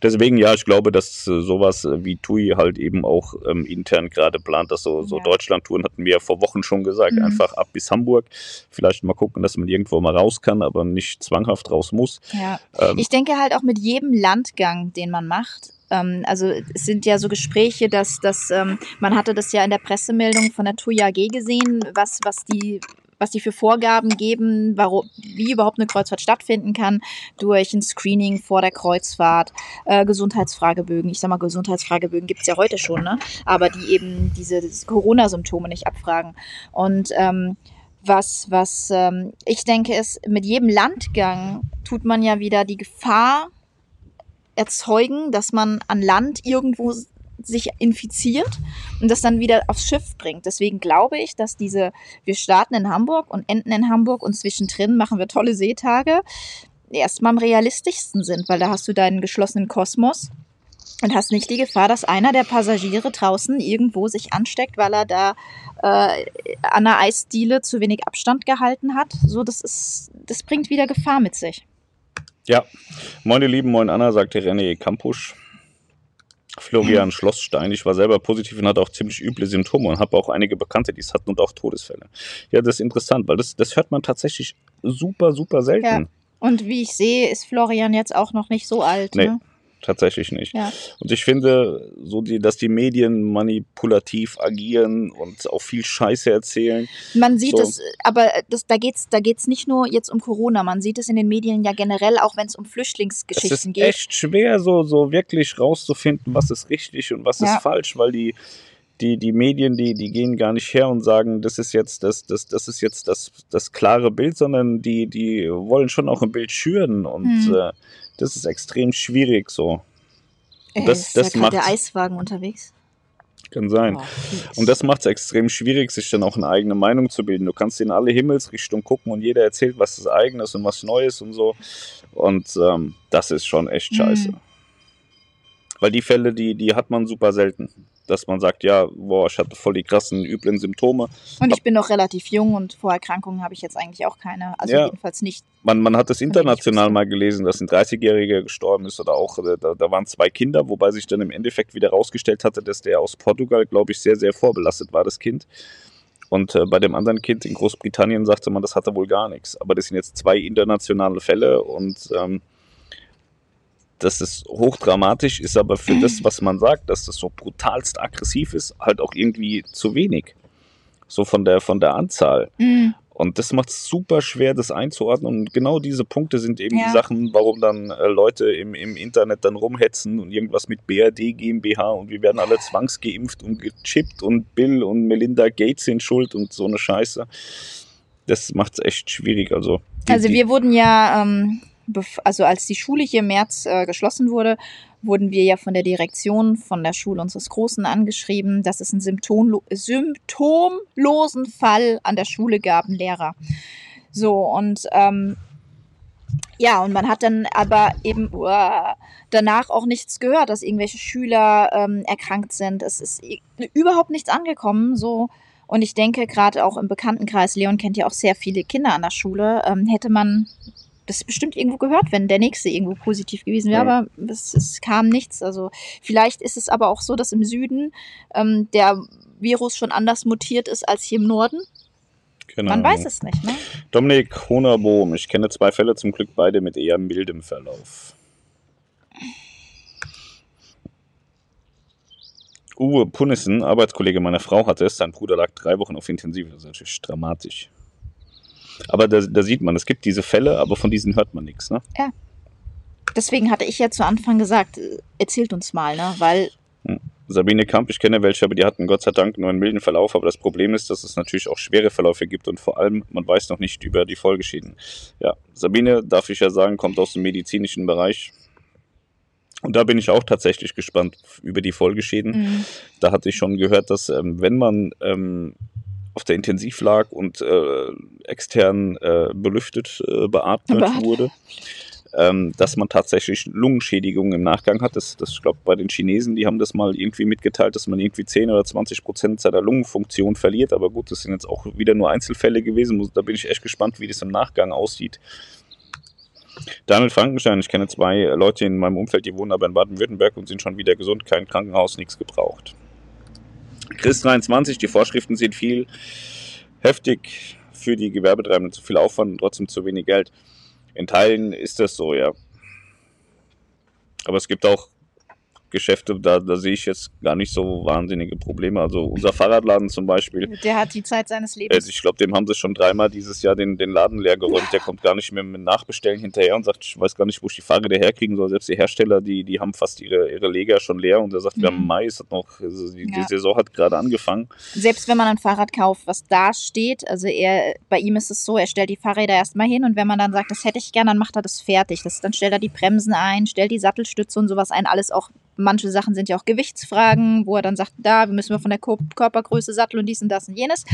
Deswegen, ja, ich glaube, dass äh, sowas wie TUI halt eben auch ähm, intern gerade plant, dass so, so Ja. Deutschlandtouren hatten wir ja vor Wochen schon gesagt, Mhm. einfach ab bis Hamburg. Vielleicht mal gucken, dass man irgendwo mal raus kann, aber nicht zwanghaft raus muss. Ja. Ähm, Ich denke halt auch mit jedem Landgang, den man macht. Ähm, also es sind ja so Gespräche, dass, dass ähm, man hatte das ja in der Pressemeldung von der TUI AG gesehen, was, was die was die für Vorgaben geben, warum, wie überhaupt eine Kreuzfahrt stattfinden kann, durch ein Screening vor der Kreuzfahrt, äh, Gesundheitsfragebögen. Ich sag mal, Gesundheitsfragebögen gibt's ja heute schon, ne? aber die eben diese Corona-Symptome nicht abfragen. Und ähm, was, was ähm, ich denke, ist, mit jedem Landgang tut man ja wieder die Gefahr erzeugen, dass man an Land irgendwo sich infiziert und das dann wieder aufs Schiff bringt. Deswegen glaube ich, dass diese, wir starten in Hamburg und enden in Hamburg und zwischendrin machen wir tolle Seetage, erstmal am realistischsten sind, weil da hast du deinen geschlossenen Kosmos und hast nicht die Gefahr, dass einer der Passagiere draußen irgendwo sich ansteckt, weil er da äh, an der Eisdiele zu wenig Abstand gehalten hat. So, das ist, das bringt wieder Gefahr mit sich. Ja, moin ihr Lieben, moin Anna, sagte René Kampusch. Florian Schlossstein. Ich war selber positiv und hatte auch ziemlich üble Symptome und habe auch einige Bekannte, die es hatten und auch Todesfälle. Ja, das ist interessant, weil das, das hört man tatsächlich super, super selten. Ja. Und wie ich sehe, ist Florian jetzt auch noch nicht so alt. Nee. Ne? Tatsächlich nicht. Ja. Und ich finde, so die, dass die Medien manipulativ agieren und auch viel Scheiße erzählen. Man sieht so. es, aber das, da geht es da geht's nicht nur jetzt um Corona, man sieht es in den Medien ja generell, auch wenn es um Flüchtlingsgeschichten geht. Es ist echt schwer, so, so wirklich rauszufinden, was ist richtig und was ja. ist falsch, weil die die, die Medien, die, die gehen gar nicht her und sagen, das ist jetzt das, das, das ist jetzt das, das klare Bild, sondern die, die wollen schon auch ein Bild schüren und hm. äh, das ist extrem schwierig so. Und das, ist das macht der Eiswagen unterwegs. Kann sein. Oh, und das macht es extrem schwierig, sich dann auch eine eigene Meinung zu bilden. Du kannst in alle Himmelsrichtungen gucken und jeder erzählt, was das Eigenes und was Neues und so. Und ähm, das ist schon echt scheiße. Mhm. Weil die Fälle, die, die hat man super selten dass man sagt, ja, boah, ich hatte voll die krassen, üblen Symptome. Und ich bin noch relativ jung und Vorerkrankungen habe ich jetzt eigentlich auch keine. Also ja. jedenfalls nicht. Man, man hat es international mal gelesen, dass ein 30-Jähriger gestorben ist oder auch, äh, da, da waren zwei Kinder, wobei sich dann im Endeffekt wieder rausgestellt hatte, dass der aus Portugal, glaube ich, sehr, sehr vorbelastet war, das Kind. Und äh, bei dem anderen Kind in Großbritannien sagte man, das hatte wohl gar nichts. Aber das sind jetzt zwei internationale Fälle und ähm, das ist hochdramatisch, ist aber für das, was man sagt, dass das so brutalst aggressiv ist, halt auch irgendwie zu wenig. So von der, von der Anzahl. Mhm. Und das macht es super schwer, das einzuordnen. Und genau diese Punkte sind eben ja. die Sachen, warum dann äh, Leute im, im Internet dann rumhetzen und irgendwas mit BRD GmbH und wir werden alle zwangsgeimpft und gechippt und Bill und Melinda Gates sind schuld und so eine Scheiße. Das macht es echt schwierig. Also, die, also wir wurden ja ähm, also als die Schule hier im März äh, geschlossen wurde, wurden wir ja von der Direktion von der Schule unseres Großen angeschrieben, dass es einen Symptomlo symptomlosen Fall an der Schule gab, einen Lehrer. So, und ähm, ja, und man hat dann aber eben uh, danach auch nichts gehört, dass irgendwelche Schüler ähm, erkrankt sind. Es ist überhaupt nichts angekommen, so. Und ich denke, gerade auch im Bekanntenkreis, Leon kennt ja auch sehr viele Kinder an der Schule, ähm, hätte man das bestimmt irgendwo gehört, wenn der nächste irgendwo positiv gewesen wäre, ja. aber es, es, kam nichts. Also vielleicht ist es aber auch so, dass im Süden ähm, der Virus schon anders mutiert ist als hier im Norden. Genau. Man weiß es nicht, ne? Dominik Honerbohm, ich kenne zwei Fälle, zum Glück beide mit eher mildem Verlauf. Uwe Punnissen, Arbeitskollege meiner Frau, hatte es. Sein Bruder lag drei Wochen auf Intensiv. Das ist natürlich dramatisch. Aber da, da sieht man, es gibt diese Fälle, aber von diesen hört man nichts. Ne? Ja. Deswegen hatte ich ja zu Anfang gesagt, äh, erzählt uns mal, ne? weil. Hm. Sabine Kamp, ich kenne welche, aber die hatten Gott sei Dank nur einen milden Verlauf. Aber das Problem ist, dass es natürlich auch schwere Verläufe gibt und vor allem, man weiß noch nicht über die Folgeschäden. Ja, Sabine, darf ich ja sagen, kommt aus dem medizinischen Bereich. Und da bin ich auch tatsächlich gespannt über die Folgeschäden. Mhm. Da hatte ich schon gehört, dass ähm, wenn man ähm, auf der Intensiv lag und äh, extern äh, belüftet äh, beatmet Aber wurde. Ähm, dass man tatsächlich Lungenschädigungen im Nachgang hat. Das, das ich glaube, bei den Chinesen, die haben das mal irgendwie mitgeteilt, dass man irgendwie 10 oder 20 Prozent seiner Lungenfunktion verliert. Aber gut, das sind jetzt auch wieder nur Einzelfälle gewesen. Da bin ich echt gespannt, wie das im Nachgang aussieht. Daniel Frankenstein, ich kenne zwei Leute in meinem Umfeld, die wohnen aber in Baden-Württemberg und sind schon wieder gesund, kein Krankenhaus, nichts gebraucht. Chris 23, die Vorschriften sind viel heftig für die Gewerbetreibenden, zu viel Aufwand und trotzdem zu wenig Geld. In Teilen ist das so, ja. Aber es gibt auch Geschäfte, da, da sehe ich jetzt gar nicht so wahnsinnige Probleme. Also unser Fahrradladen zum Beispiel. <laughs> Der hat die Zeit seines Lebens. ich glaube, dem haben sie schon dreimal dieses Jahr den, den Laden leer geräumt. Der kommt gar nicht mehr mit Nachbestellen hinterher und sagt, ich weiß gar nicht, wo ich die Fahrräder herkriegen soll. Selbst die Hersteller, die, die haben fast ihre, ihre Leger schon leer und er sagt, mhm. wir haben. Mai, es hat noch, also die, ja. die Saison hat gerade angefangen. Selbst wenn man ein Fahrrad kauft, was da steht, also er, bei ihm ist es so, er stellt die Fahrräder erstmal hin und wenn man dann sagt, das hätte ich gern, dann macht er das fertig. Das, dann stellt er die Bremsen ein, stellt die Sattelstütze und sowas ein, alles auch manche Sachen sind ja auch Gewichtsfragen, wo er dann sagt, da müssen wir von der Körpergröße Sattel und dies und das und jenes.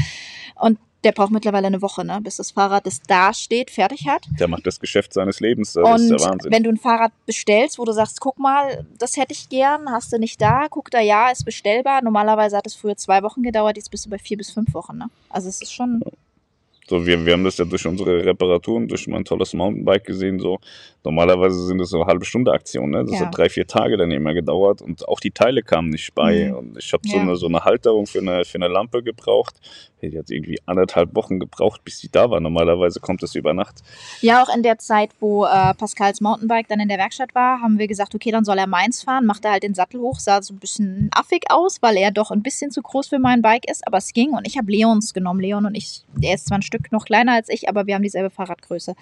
Und der braucht mittlerweile eine Woche, ne, bis das Fahrrad das da steht, fertig hat. Der macht das Geschäft seines Lebens. Das und ist der Wahnsinn. wenn du ein Fahrrad bestellst, wo du sagst, guck mal, das hätte ich gern, hast du nicht da, guck da, ja, ist bestellbar. Normalerweise hat es früher zwei Wochen gedauert, jetzt bist du bei vier bis fünf Wochen. Ne? Also es ist schon. So, wir, wir haben das ja durch unsere Reparaturen, durch mein tolles Mountainbike gesehen. So, normalerweise sind das so halbe Stunde Aktionen. Ne? Das ja. hat drei, vier Tage dann immer gedauert und auch die Teile kamen nicht bei. Mhm. Und ich habe so, eine, so eine Halterung für eine, für eine Lampe gebraucht. Die hat irgendwie anderthalb Wochen gebraucht, bis die da war. Normalerweise kommt das über Nacht. Ja, auch in der Zeit, wo äh, Pascals Mountainbike dann in der Werkstatt war, haben wir gesagt, okay, dann soll er meins fahren. Macht er halt den Sattel hoch, sah so ein bisschen affig aus, weil er doch ein bisschen zu groß für mein Bike ist, aber es ging. Und ich habe Leons genommen. Leon und ich, der ist zwar ein Stück noch kleiner als ich, aber wir haben dieselbe Fahrradgröße.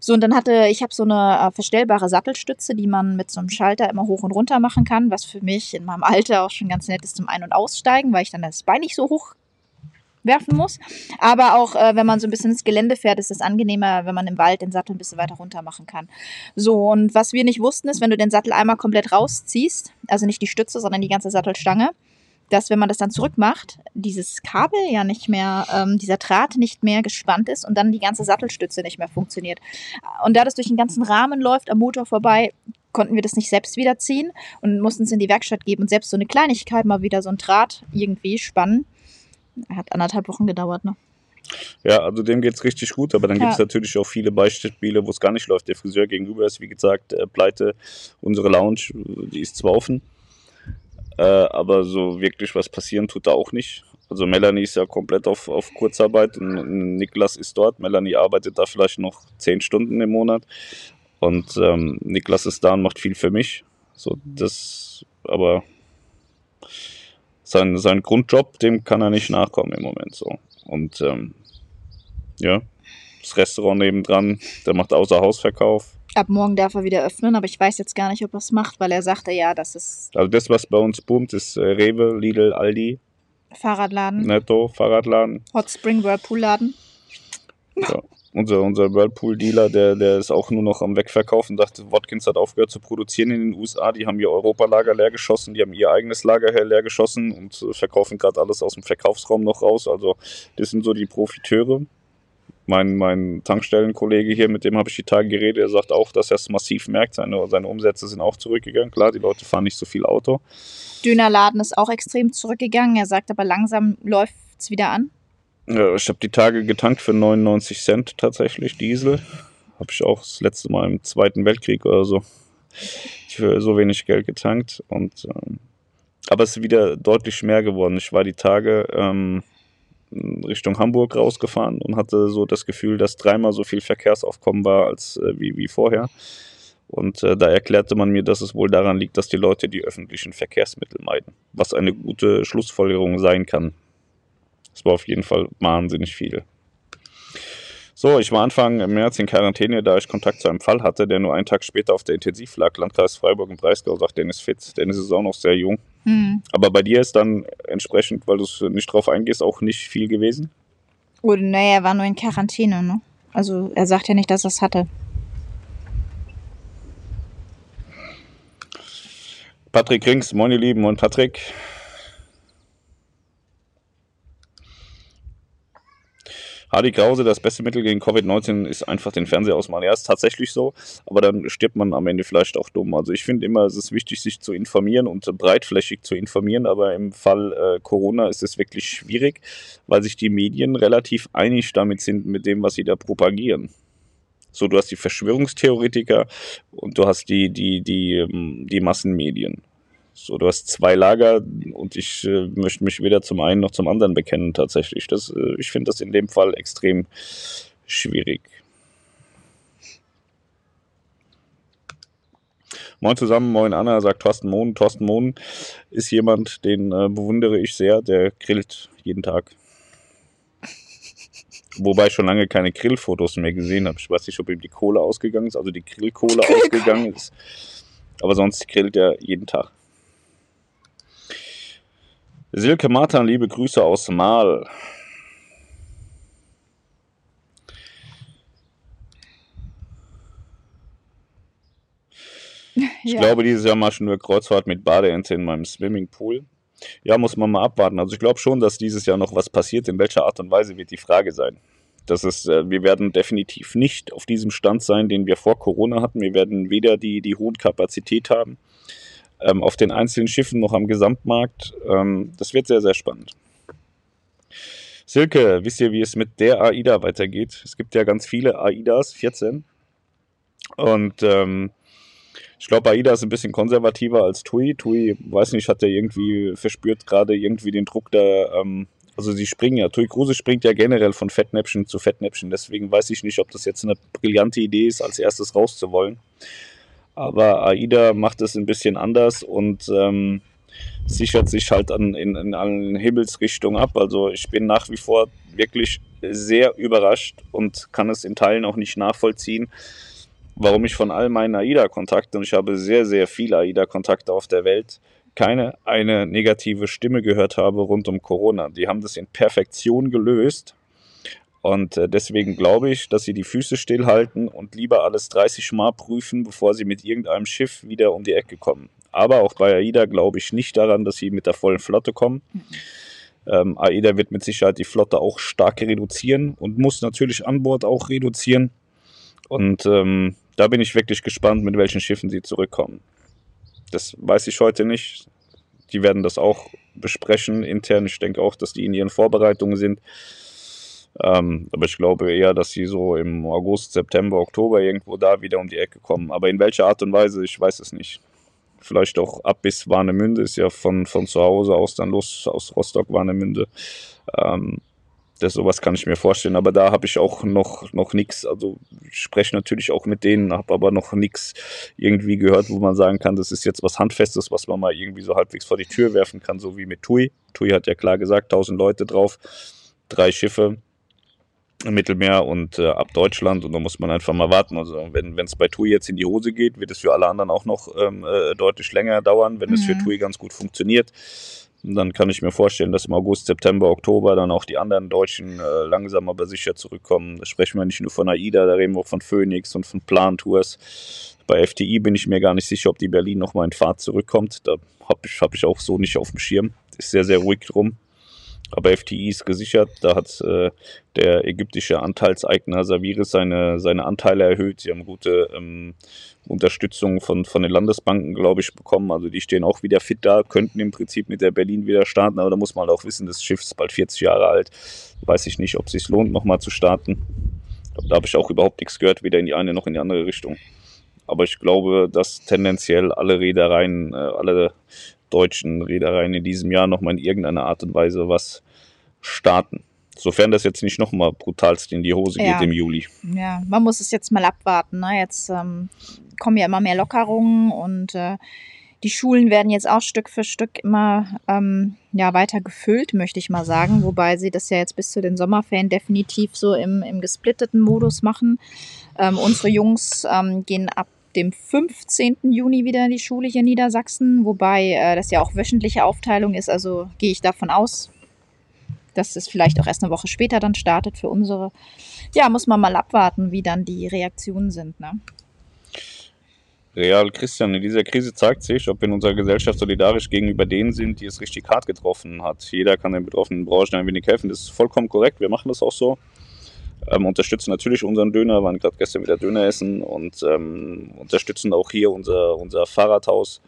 So, und dann hatte, ich habe so eine äh, verstellbare Sattelstütze, die man mit so einem Schalter immer hoch und runter machen kann, was für mich in meinem Alter auch schon ganz nett ist zum Ein- und Aussteigen, weil ich dann das Bein nicht so hoch werfen muss. Aber auch, äh, wenn man so ein bisschen ins Gelände fährt, ist es angenehmer, wenn man im Wald den Sattel ein bisschen weiter runter machen kann. So, und was wir nicht wussten, ist, wenn du den Sattel einmal komplett rausziehst, also nicht die Stütze, sondern die ganze Sattelstange, dass wenn man das dann zurückmacht, dieses Kabel ja nicht mehr, ähm, dieser Draht nicht mehr gespannt ist und dann die ganze Sattelstütze nicht mehr funktioniert. Und da das durch den ganzen Rahmen läuft, am Motor vorbei, konnten wir das nicht selbst wiederziehen und mussten es in die Werkstatt geben und selbst so eine Kleinigkeit, mal wieder so ein Draht irgendwie spannen, hat anderthalb Wochen gedauert, ne? Ja, also dem geht es richtig gut, aber dann ja. gibt es natürlich auch viele Beispiele, wo es gar nicht läuft. Der Friseur gegenüber ist, wie gesagt, äh, pleite. Unsere Lounge, die ist zwar offen, äh, aber so wirklich was passieren tut da auch nicht. Also Melanie ist ja komplett auf, auf Kurzarbeit und Niklas ist dort. Melanie arbeitet da vielleicht noch zehn Stunden im Monat und ähm, Niklas ist da und macht viel für mich. So, das, aber sein, sein Grundjob, dem kann er nicht nachkommen im Moment so. Und ähm, ja, das Restaurant nebendran, der macht Außerhausverkauf. Ab morgen darf er wieder öffnen, aber ich weiß jetzt gar nicht, ob er es macht, weil er sagte ja, dass es. Also das, was bei uns boomt, ist äh, Rewe, Lidl, Aldi. Fahrradladen. Netto, Fahrradladen. Hot Spring Whirlpool Laden. Ja unser, unser Whirlpool-Dealer, der, der ist auch nur noch am Wegverkaufen, dachte, Watkins hat aufgehört zu produzieren in den USA. Die haben ihr Europalager leer geschossen, die haben ihr eigenes Lager leer geschossen und verkaufen gerade alles aus dem Verkaufsraum noch raus. Also, das sind so die Profiteure. Mein, mein Tankstellenkollege hier, mit dem habe ich die Tage geredet, der sagt auch, dass er es massiv merkt. Seine, seine Umsätze sind auch zurückgegangen. Klar, die Leute fahren nicht so viel Auto. Dönerladen ist auch extrem zurückgegangen. Er sagt aber langsam läuft es wieder an. Ja, ich habe die Tage getankt für 99 Cent tatsächlich, Diesel. Habe ich auch das letzte Mal im Zweiten Weltkrieg oder so für so wenig Geld getankt. Und, ähm, aber es ist wieder deutlich mehr geworden. Ich war die Tage ähm, Richtung Hamburg rausgefahren und hatte so das Gefühl, dass dreimal so viel Verkehrsaufkommen war als äh, wie, wie vorher. Und äh, da erklärte man mir, dass es wohl daran liegt, dass die Leute die öffentlichen Verkehrsmittel meiden. Was eine gute Schlussfolgerung sein kann. Das war auf jeden Fall wahnsinnig viel. So, ich war Anfang März in Quarantäne, da ich Kontakt zu einem Fall hatte, der nur einen Tag später auf der Intensiv lag. Landkreis Freiburg im Breisgau sagt, Dennis fit. Dennis ist auch noch sehr jung. Hm. Aber bei dir ist dann entsprechend, weil du es nicht drauf eingehst, auch nicht viel gewesen? Oh, naja, er war nur in Quarantäne, ne? Also er sagt ja nicht, dass er es hatte. Patrick Rings, moin ihr Lieben und Patrick. Hardy Krause, das beste Mittel gegen Covid-19 ist einfach den Fernseher ausmachen. Ja, ist tatsächlich so, aber dann stirbt man am Ende vielleicht auch dumm. Also ich finde immer, es ist wichtig, sich zu informieren und breitflächig zu informieren, aber im Fall äh, Corona ist es wirklich schwierig, weil sich die Medien relativ einig damit sind mit dem, was sie da propagieren. So, du hast die Verschwörungstheoretiker und du hast die, die, die, ähm, die Massenmedien. So, du hast zwei Lager und ich äh, möchte mich weder zum einen noch zum anderen bekennen tatsächlich. Das, äh, ich finde das in dem Fall extrem schwierig. Moin zusammen, moin Anna, sagt Thorsten Mohn. Thorsten Mohn ist jemand, den äh, bewundere ich sehr, der grillt jeden Tag. Wobei ich schon lange keine Grillfotos mehr gesehen habe. Ich weiß nicht, ob ihm die Kohle ausgegangen ist, also die Grillkohle ausgegangen ist. Aber sonst grillt er jeden Tag. Silke Martin, liebe Grüße aus Mal. Ich ja. glaube, dieses Jahr mache ich nur Kreuzfahrt mit Badeente in meinem Swimmingpool. Ja, muss man mal abwarten. Also ich glaube schon, dass dieses Jahr noch was passiert. In welcher Art und Weise wird die Frage sein. Das ist, äh, wir werden definitiv nicht auf diesem Stand sein, den wir vor Corona hatten. Wir werden weder die, die hohen Kapazität haben, ähm, auf den einzelnen Schiffen noch am Gesamtmarkt. Ähm, das wird sehr, sehr spannend. Silke, wisst ihr, wie es mit der AIDA weitergeht? Es gibt ja ganz viele AIDAs, 14. Und ähm, ich glaube, AIDA ist ein bisschen konservativer als TUI. TUI, weiß nicht, hat ja irgendwie verspürt gerade irgendwie den Druck da. Ähm, also sie springen ja, TUI Cruise springt ja generell von Fettnäpfchen zu Fettnäpfchen. Deswegen weiß ich nicht, ob das jetzt eine brillante Idee ist, als erstes rauszuwollen. Aber AIDA macht es ein bisschen anders und ähm, sichert sich halt an, in, in allen Himmelsrichtungen ab. Also ich bin nach wie vor wirklich sehr überrascht und kann es in Teilen auch nicht nachvollziehen, warum ich von all meinen AIDA-Kontakten, und ich habe sehr, sehr viele AIDA-Kontakte auf der Welt, keine eine negative Stimme gehört habe rund um Corona. Die haben das in Perfektion gelöst. Und äh, deswegen glaube ich, dass sie die Füße stillhalten und lieber alles 30 Mal prüfen, bevor sie mit irgendeinem Schiff wieder um die Ecke kommen. Aber auch bei AIDA glaube ich nicht daran, dass sie mit der vollen Flotte kommen. Ähm, AIDA wird mit Sicherheit die Flotte auch stark reduzieren und muss natürlich an Bord auch reduzieren. Und ähm, da bin ich wirklich gespannt, mit welchen Schiffen sie zurückkommen. Das weiß ich heute nicht. Die werden das auch besprechen intern. Ich denke auch, dass die in ihren Vorbereitungen sind. Ähm, aber ich glaube eher, dass sie so im August, September, Oktober irgendwo da wieder um die Ecke kommen. Aber in welcher Art und Weise, ich weiß es nicht. Vielleicht auch ab bis Warnemünde ist ja von, von zu Hause aus dann los, aus Rostock, Warnemünde. Ähm, das sowas kann ich mir vorstellen, aber da habe ich auch noch, noch nichts. Also ich spreche natürlich auch mit denen, habe aber noch nichts irgendwie gehört, wo man sagen kann, das ist jetzt was Handfestes, was man mal irgendwie so halbwegs vor die Tür werfen kann, so wie mit TUI. TUI hat ja klar gesagt, 1000 Leute drauf, drei Schiffe im Mittelmeer und äh, ab Deutschland und da muss man einfach mal warten. Also wenn es bei TUI jetzt in die Hose geht, wird es für alle anderen auch noch ähm, äh, deutlich länger dauern, wenn mhm. es für mhm. TUI ganz gut funktioniert dann kann ich mir vorstellen, dass im August, September, Oktober dann auch die anderen Deutschen äh, langsam aber sicher zurückkommen. Da sprechen wir nicht nur von AIDA, da reden wir auch von Phoenix und von Plan Tours. Bei FTI bin ich mir gar nicht sicher, ob die Berlin nochmal in Fahrt zurückkommt. Da habe ich, hab ich auch so nicht auf dem Schirm. Ist sehr, sehr ruhig drum. Aber FTI ist gesichert. Da hat äh, der ägyptische Anteilseigner Saviris seine, seine Anteile erhöht. Sie haben gute ähm, Unterstützung von, von den Landesbanken, glaube ich, bekommen. Also die stehen auch wieder fit da, könnten im Prinzip mit der Berlin wieder starten. Aber da muss man auch wissen, das Schiff ist bald 40 Jahre alt. Weiß ich nicht, ob es sich lohnt, nochmal zu starten. Da habe ich auch überhaupt nichts gehört, weder in die eine noch in die andere Richtung. Aber ich glaube, dass tendenziell alle Reedereien, äh, alle deutschen Reedereien in diesem Jahr nochmal in irgendeiner Art und Weise was starten. Sofern das jetzt nicht nochmal brutalst in die Hose ja. geht im Juli. Ja, man muss es jetzt mal abwarten. Ne? Jetzt ähm, kommen ja immer mehr Lockerungen und äh, die Schulen werden jetzt auch Stück für Stück immer ähm, ja, weiter gefüllt, möchte ich mal sagen. Wobei sie das ja jetzt bis zu den Sommerferien definitiv so im, im gesplitteten Modus machen. Ähm, unsere Jungs ähm, gehen ab dem 15. Juni wieder in die Schule hier in Niedersachsen, wobei äh, das ja auch wöchentliche Aufteilung ist. Also gehe ich davon aus, dass es vielleicht auch erst eine Woche später dann startet für unsere. Ja, muss man mal abwarten, wie dann die Reaktionen sind. Ne? Real, Christian, in dieser Krise zeigt sich, ob wir in unserer Gesellschaft solidarisch gegenüber denen sind, die es richtig hart getroffen hat. Jeder kann den betroffenen Branchen ein wenig helfen. Das ist vollkommen korrekt. Wir machen das auch so ähm, unterstützen natürlich unseren Döner, waren gerade gestern wieder Döner essen und ähm, unterstützen auch hier unser, unser Fahrradhaus.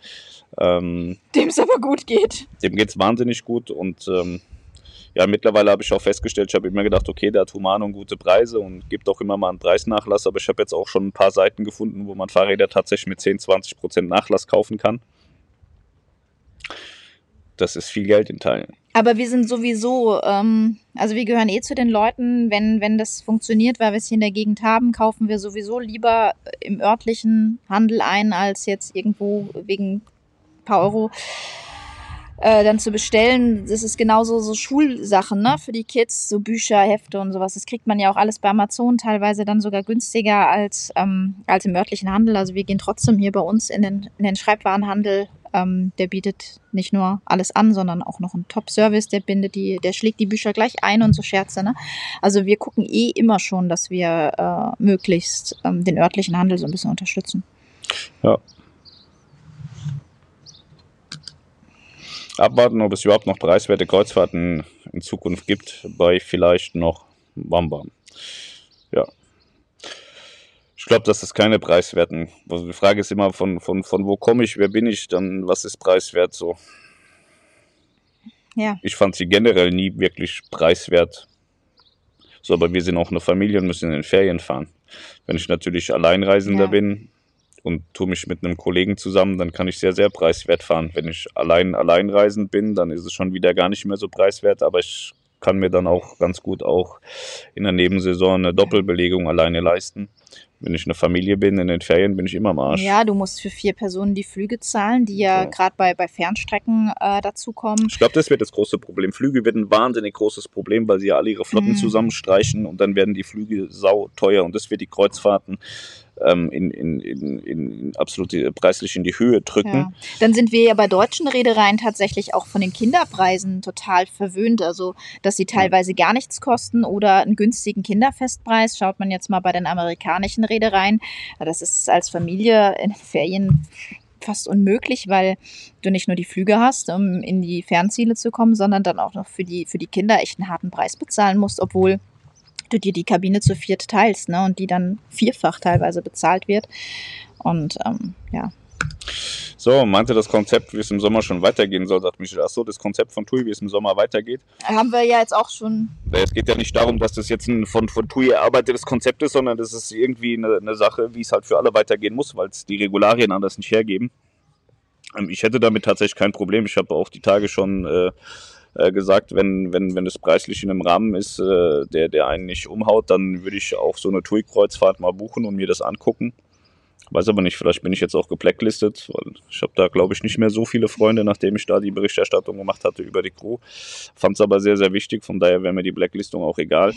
Ähm, dem es aber gut geht. Dem geht es wahnsinnig gut und ähm, ja, mittlerweile habe ich auch festgestellt, ich habe immer gedacht, okay, der hat human und gute Preise und gibt auch immer mal einen Preisnachlass, aber ich habe jetzt auch schon ein paar Seiten gefunden, wo man Fahrräder tatsächlich mit 10, 20 Prozent Nachlass kaufen kann. Das ist viel Geld in Teilen. Aber wir sind sowieso, ähm, also wir gehören eh zu den Leuten, wenn, wenn das funktioniert, weil wir es hier in der Gegend haben, kaufen wir sowieso lieber im örtlichen Handel ein, als jetzt irgendwo wegen ein paar Euro äh, dann zu bestellen. Das ist genauso so Schulsachen, ne, für die Kids, so Bücher, Hefte und sowas. Das kriegt man ja auch alles bei Amazon, teilweise dann sogar günstiger als, ähm, als im örtlichen Handel. Also wir gehen trotzdem hier bei uns in den, in den Schreibwarenhandel ähm, der bietet nicht nur alles an, sondern auch noch einen Top-Service. Der bindet die, der schlägt die Bücher gleich ein und so Scherze. Ne? Also wir gucken eh immer schon, dass wir äh, möglichst ähm, den örtlichen Handel so ein bisschen unterstützen. Ja. Abwarten, ob es überhaupt noch preiswerte Kreuzfahrten in Zukunft gibt, bei vielleicht noch Bambam. Ja. Ich glaube, dass es keine preiswerten. Also die Frage ist immer, von, von, von wo komme ich, wer bin ich, dann was ist preiswert so. Ja. Ich fand sie generell nie wirklich preiswert. So, aber wir sind auch eine Familie und müssen in den Ferien fahren. Wenn ich natürlich Alleinreisender Ja. bin und tue mich mit einem Kollegen zusammen, dann kann ich sehr, sehr preiswert fahren. Wenn ich allein alleinreisend bin, dann ist es schon wieder gar nicht mehr so preiswert, aber ich kann mir dann auch ganz gut auch in der Nebensaison eine Doppelbelegung alleine leisten. Wenn ich eine Familie bin, in den Ferien bin ich immer am Arsch. Ja, du musst für vier Personen die Flüge zahlen, die ja Ja. gerade bei, bei Fernstrecken äh, dazukommen. Ich glaube, das wird das große Problem. Flüge wird ein wahnsinnig großes Problem, weil sie ja alle ihre Flotten Mhm. zusammenstreichen und dann werden die Flüge sau teuer und das wird die Kreuzfahrten ähm, in, in, in, in absolut preislich in die Höhe drücken. Ja. Dann sind wir ja bei deutschen Reedereien tatsächlich auch von den Kinderpreisen total verwöhnt. Also, dass sie teilweise gar nichts kosten oder einen günstigen Kinderfestpreis. Schaut man jetzt mal bei den amerikanischen Reedereien. Das ist als Familie in Ferien fast unmöglich, weil du nicht nur die Flüge hast, um in die Fernziele zu kommen, sondern dann auch noch für die, für die Kinder echt einen harten Preis bezahlen musst, obwohl du dir die Kabine zu viert teilst, ne? Und die dann vierfach teilweise bezahlt wird. Und ähm, ja, So, meinte das Konzept, wie es im Sommer schon weitergehen soll, sagt Michel. Ach so, das Konzept von TUI, wie es im Sommer weitergeht. haben wir ja jetzt auch schon. Es geht ja nicht darum, dass das jetzt ein von, von TUI erarbeitetes Konzept ist, sondern das ist irgendwie eine, eine Sache, wie es halt für alle weitergehen muss, weil es die Regularien anders nicht hergeben. Ähm, Ich hätte damit tatsächlich kein Problem. Ich habe auch die Tage schon äh, äh, gesagt, wenn, wenn, wenn es preislich in einem Rahmen ist, äh, der, der einen nicht umhaut, dann würde ich auch so eine TUI-Kreuzfahrt mal buchen und mir das angucken. Weiß aber nicht, vielleicht bin ich jetzt auch geblacklistet, weil ich habe da, glaube ich, nicht mehr so viele Freunde, nachdem ich da die Berichterstattung gemacht hatte über die Crew. Fand es aber sehr, sehr wichtig, von daher wäre mir die Blacklistung auch egal.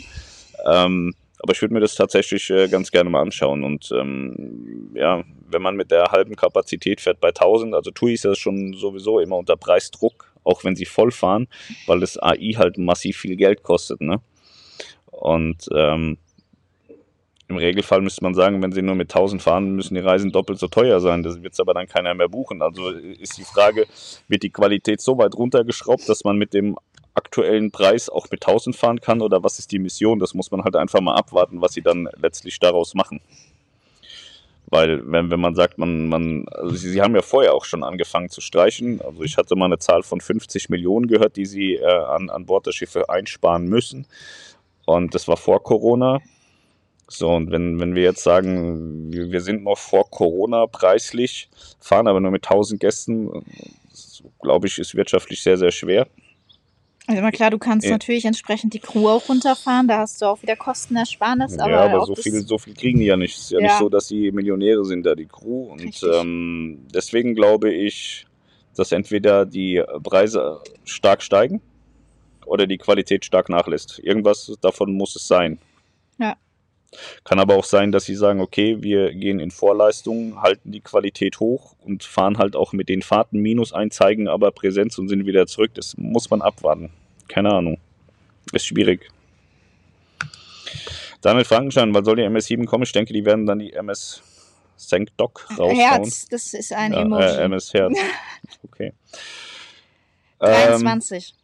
Ähm, aber ich würde mir das tatsächlich äh, ganz gerne mal anschauen. Und ähm, ja, wenn man mit der halben Kapazität fährt bei 1000, also TUI ist ja schon sowieso immer unter Preisdruck, auch wenn sie voll fahren, weil das AI halt massiv viel Geld kostet. Ne? Und ähm, im Regelfall müsste man sagen, wenn sie nur mit 1000 fahren, müssen die Reisen doppelt so teuer sein. Das wird aber dann keiner mehr buchen. Also ist die Frage, wird die Qualität so weit runtergeschraubt, dass man mit dem aktuellen Preis auch mit 1000 fahren kann oder was ist die Mission? Das muss man halt einfach mal abwarten, was sie dann letztlich daraus machen. Weil, wenn, wenn man sagt, man, man, also sie, sie haben ja vorher auch schon angefangen zu streichen. Also ich hatte mal eine Zahl von 50 Millionen gehört, die sie äh, an, an Bord der Schiffe einsparen müssen. Und das war vor Corona. So, und wenn, wenn wir jetzt sagen, wir, wir sind noch vor Corona preislich, fahren aber nur mit 1000 Gästen, glaube ich, ist wirtschaftlich sehr, sehr schwer. Also immer klar, du kannst Ja. natürlich entsprechend die Crew auch runterfahren, da hast du auch wieder Kostenersparnis, aber, ja, aber so viel, so viel kriegen die ja nicht. Es ist ja, Ja. nicht so, dass die Millionäre sind, da die Crew. Und ähm, deswegen glaube ich, dass entweder die Preise stark steigen oder die Qualität stark nachlässt. Irgendwas davon muss es sein. Ja. Kann aber auch sein, dass sie sagen, okay, wir gehen in Vorleistungen, halten die Qualität hoch und fahren halt auch mit den Fahrten Minus ein, zeigen aber Präsenz und sind wieder zurück. Das muss man abwarten. Keine Ahnung. Ist schwierig. Daniel Frankenstein, wann soll die MS7 kommen? Ich denke, die werden dann die MS Sank Dock raushauen. Herz, das ist ein ja, Emoji. Äh, MS Herz. <laughs> Okay. Ähm, 23.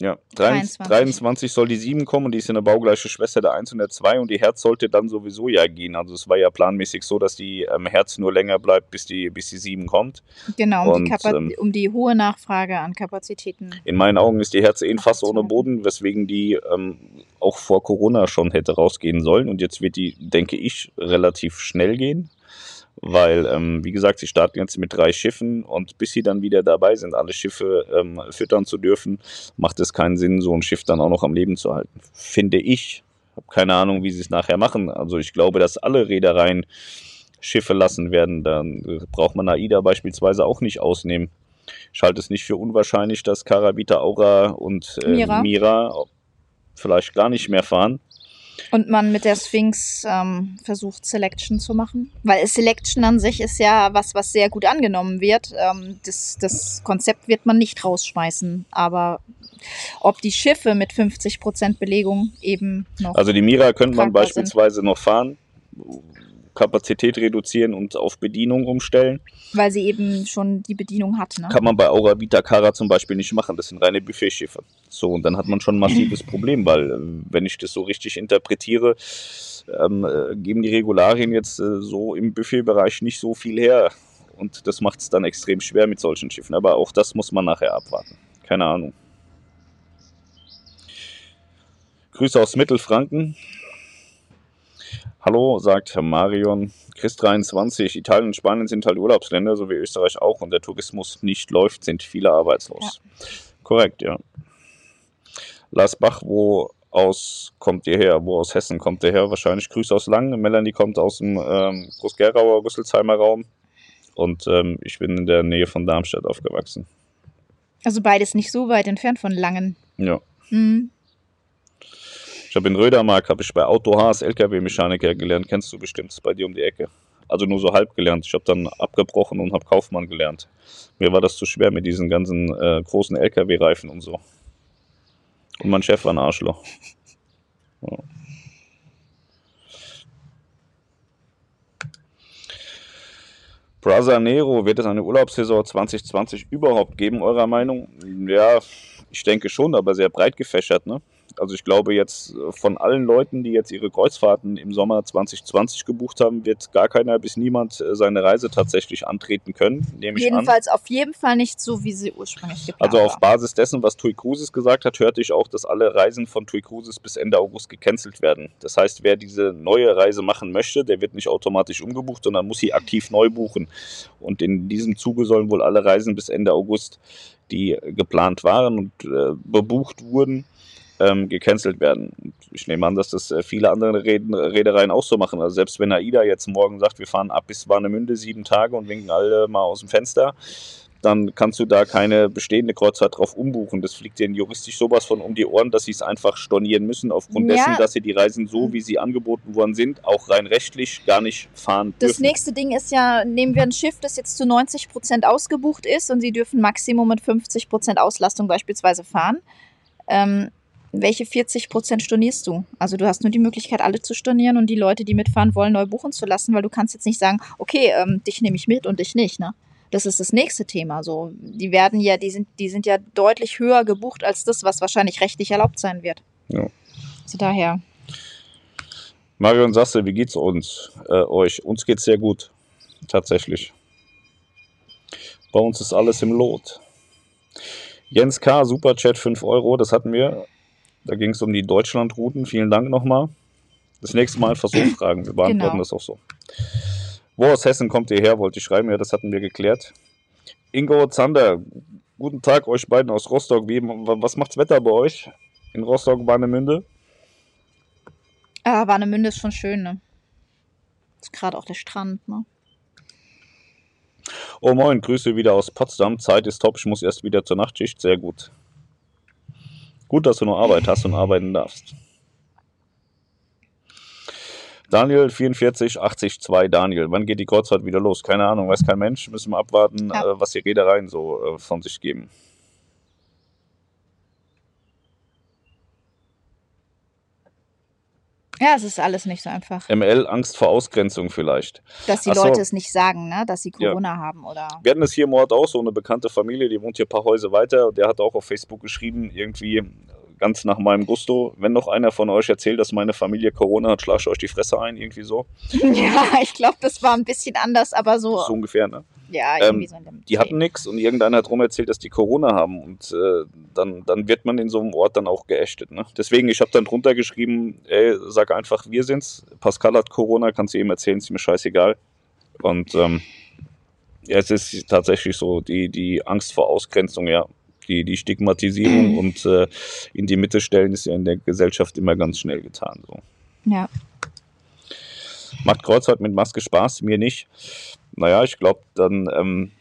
ja, 23. 23. 23 soll die 7 kommen und die ist eine baugleiche Schwester der 1 und der 2 und die Herz sollte dann sowieso ja gehen. Also es war ja planmäßig so, dass die ähm, Herz nur länger bleibt, bis die, bis die 7 kommt. Genau, um, die und, Kapa- ähm, um die hohe Nachfrage an Kapazitäten. In meinen Augen ist die Herz eh Fass ohne. Boden, weswegen die ähm, auch vor Corona schon hätte rausgehen sollen. Und jetzt wird die, denke ich, relativ schnell gehen. Weil, ähm, wie gesagt, sie starten jetzt mit drei Schiffen und bis sie dann wieder dabei sind, alle Schiffe ähm, füttern zu dürfen, macht es keinen Sinn, so ein Schiff dann auch noch am Leben zu halten. Finde ich. Habe keine Ahnung, wie sie es nachher machen. Also ich glaube, dass alle Reedereien Schiffe lassen werden. Dann braucht man AIDA beispielsweise auch nicht ausnehmen. Ich halte es nicht für unwahrscheinlich, dass Karabita Aura und äh, Mira. Mira. vielleicht gar nicht mehr fahren. Und man mit der Sphinx ähm, versucht, Selection zu machen. Weil Selection an sich ist ja was, was sehr gut angenommen wird. Ähm, das, das Konzept wird man nicht rausschmeißen. Aber ob die Schiffe mit 50% Belegung eben noch. Also die Mira könnte man Tragbar sind. beispielsweise noch fahren. Kapazität reduzieren und auf Bedienung umstellen. Weil sie eben schon die Bedienung hat, ne? Kann man bei Aura Vita Cara zum Beispiel nicht machen. Das sind reine Buffetschiffe. So, und dann hat man schon ein massives <laughs> Problem, weil, äh, wenn ich das so richtig interpretiere, ähm, äh, geben die Regularien jetzt äh, so im Buffetbereich nicht so viel her. Und das macht es dann extrem schwer mit solchen Schiffen. Aber auch das muss man nachher abwarten. Keine Ahnung. Grüße aus Mittelfranken. Hallo, sagt Herr Marion. Chris 23. Italien und Spanien sind halt Urlaubsländer, so wie Österreich auch. Und der Tourismus nicht läuft, sind viele arbeitslos. Ja. Korrekt, ja. Lars Bach, wo aus kommt ihr her? Wo aus Hessen kommt ihr her? Wahrscheinlich Grüße aus Langen. Melanie kommt aus dem ähm, Groß-Gerauer, Rüsselsheimer Raum. Und ähm, ich bin in der Nähe von Darmstadt aufgewachsen. Also beides nicht so weit entfernt von Langen. Ja. Mhm. Ich habe in Rödermark habe ich bei Auto Haas LKW-Mechaniker gelernt. Kennst du bestimmt, ist bei dir um die Ecke. Also nur so halb gelernt. Ich habe dann abgebrochen und habe Kaufmann gelernt. Mir war das zu schwer mit diesen ganzen äh, großen LKW-Reifen und so. Und mein Chef war ein Arschloch. Ja. Brother Nero, wird es eine Urlaubssaison 2020 überhaupt geben, eurer Meinung? Ja, ich denke schon, aber sehr breit gefächert. Ne? Also ich glaube jetzt äh, von allen Leuten, die jetzt ihre Kreuzfahrten im Sommer 2020 gebucht haben, wird gar keiner bis niemand äh, seine Reise tatsächlich antreten können, nehme ich Jedenfalls auf jeden Fall nicht so, wie sie ursprünglich geplant Also auf Basis dessen, was Tui Cruises gesagt hat, hörte ich auch, dass alle Reisen von Tui Cruises bis Ende August gecancelt werden. Das heißt, wer diese neue Reise machen möchte, der wird nicht automatisch umgebucht, sondern muss sie aktiv neu buchen. Und in diesem Zuge sollen wohl alle Reisen bis Ende August, die geplant waren und äh, bebucht wurden, ähm, gecancelt werden. Ich nehme an, dass das äh, viele andere Reden, Reedereien auch so machen. Also selbst wenn AIDA jetzt morgen sagt, wir fahren ab bis Warnemünde sieben Tage und winken alle mal aus dem Fenster, dann kannst du da keine bestehende Kreuzfahrt drauf umbuchen. Das fliegt denen juristisch sowas von um die Ohren, dass sie es einfach stornieren müssen, aufgrund ja. dessen, dass sie die Reisen so, wie sie angeboten worden sind, auch rein rechtlich gar nicht fahren dürfen. Das nächste Ding ist ja, nehmen wir ein Schiff, das jetzt zu 90 Prozent ausgebucht ist und sie dürfen Maximum mit 50 Prozent Auslastung beispielsweise fahren. Ähm, welche 40 Prozent stornierst du? Also du hast nur die Möglichkeit, alle zu stornieren und die Leute, die mitfahren wollen, neu buchen zu lassen, weil du kannst jetzt nicht sagen, okay, ähm, dich nehme ich mit und dich nicht, ne? Das ist das nächste Thema. So, die werden ja, die sind, die sind ja deutlich höher gebucht als das, was wahrscheinlich rechtlich erlaubt sein wird. Ja. Also daher. Marion Sasse, wie geht's uns, äh, euch? Uns geht's sehr gut. Tatsächlich. Bei uns ist alles im Lot. Jens K., Superchat 5 Euro, das hatten wir. Da ging es um die Deutschlandrouten. Vielen Dank nochmal. Das nächste Mal einfach so <clears throat> fragen. Wir beantworten genau. das auch so. Wo aus Hessen kommt ihr her, wollte ich schreiben. Ja, das hatten wir geklärt. Ingo Zander, guten Tag euch beiden aus Rostock. Wie, was macht's Wetter bei euch? In Rostock, Warnemünde? Ah, Warnemünde ist schon schön, ne? Ist gerade auch der Strand, ne? Oh moin, Grüße wieder aus Potsdam. Zeit ist top, ich muss erst wieder zur Nachtschicht. Sehr gut. Gut, dass du noch Arbeit hast und arbeiten darfst. Daniel 44 80 2 Daniel. Wann geht die Kreuzfahrt wieder los? Keine Ahnung, weiß kein Mensch. Müssen wir abwarten, ja. äh, was die Reedereien so äh, von sich geben. Ja, es ist alles nicht so einfach. ML, Angst vor Ausgrenzung vielleicht. Dass die Achso. Leute es nicht sagen, ne? dass sie Corona ja. haben oder. Wir hatten es hier im Ort auch so, eine bekannte Familie, die wohnt hier ein paar Häuser weiter. Der hat auch auf Facebook geschrieben, irgendwie ganz nach meinem Gusto. Wenn noch einer von euch erzählt, dass meine Familie Corona hat, schlage ich euch die Fresse ein, irgendwie so. <laughs> Ja, ich glaube, das war ein bisschen anders, aber so. So ungefähr, ne? Ja, irgendwie ähm, so in dem Die hatten nichts und irgendeiner hat rum erzählt, dass die Corona haben und äh, dann, dann wird man in so einem Ort dann auch geächtet. Ne? Deswegen, ich habe dann drunter geschrieben, ey, sag einfach, wir sind's. Pascal hat Corona, kannst du ihm erzählen, ist mir scheißegal. Und ähm, ja, es ist tatsächlich so, die, die Angst vor Ausgrenzung, ja. Die, die Stigmatisierung <clears throat> und äh, in die Mitte stellen ist ja in der Gesellschaft immer ganz schnell getan. So. Ja. Macht Kreuzfahrt mit Maske Spaß? Mir nicht. Naja, ich glaube, dann, ähm,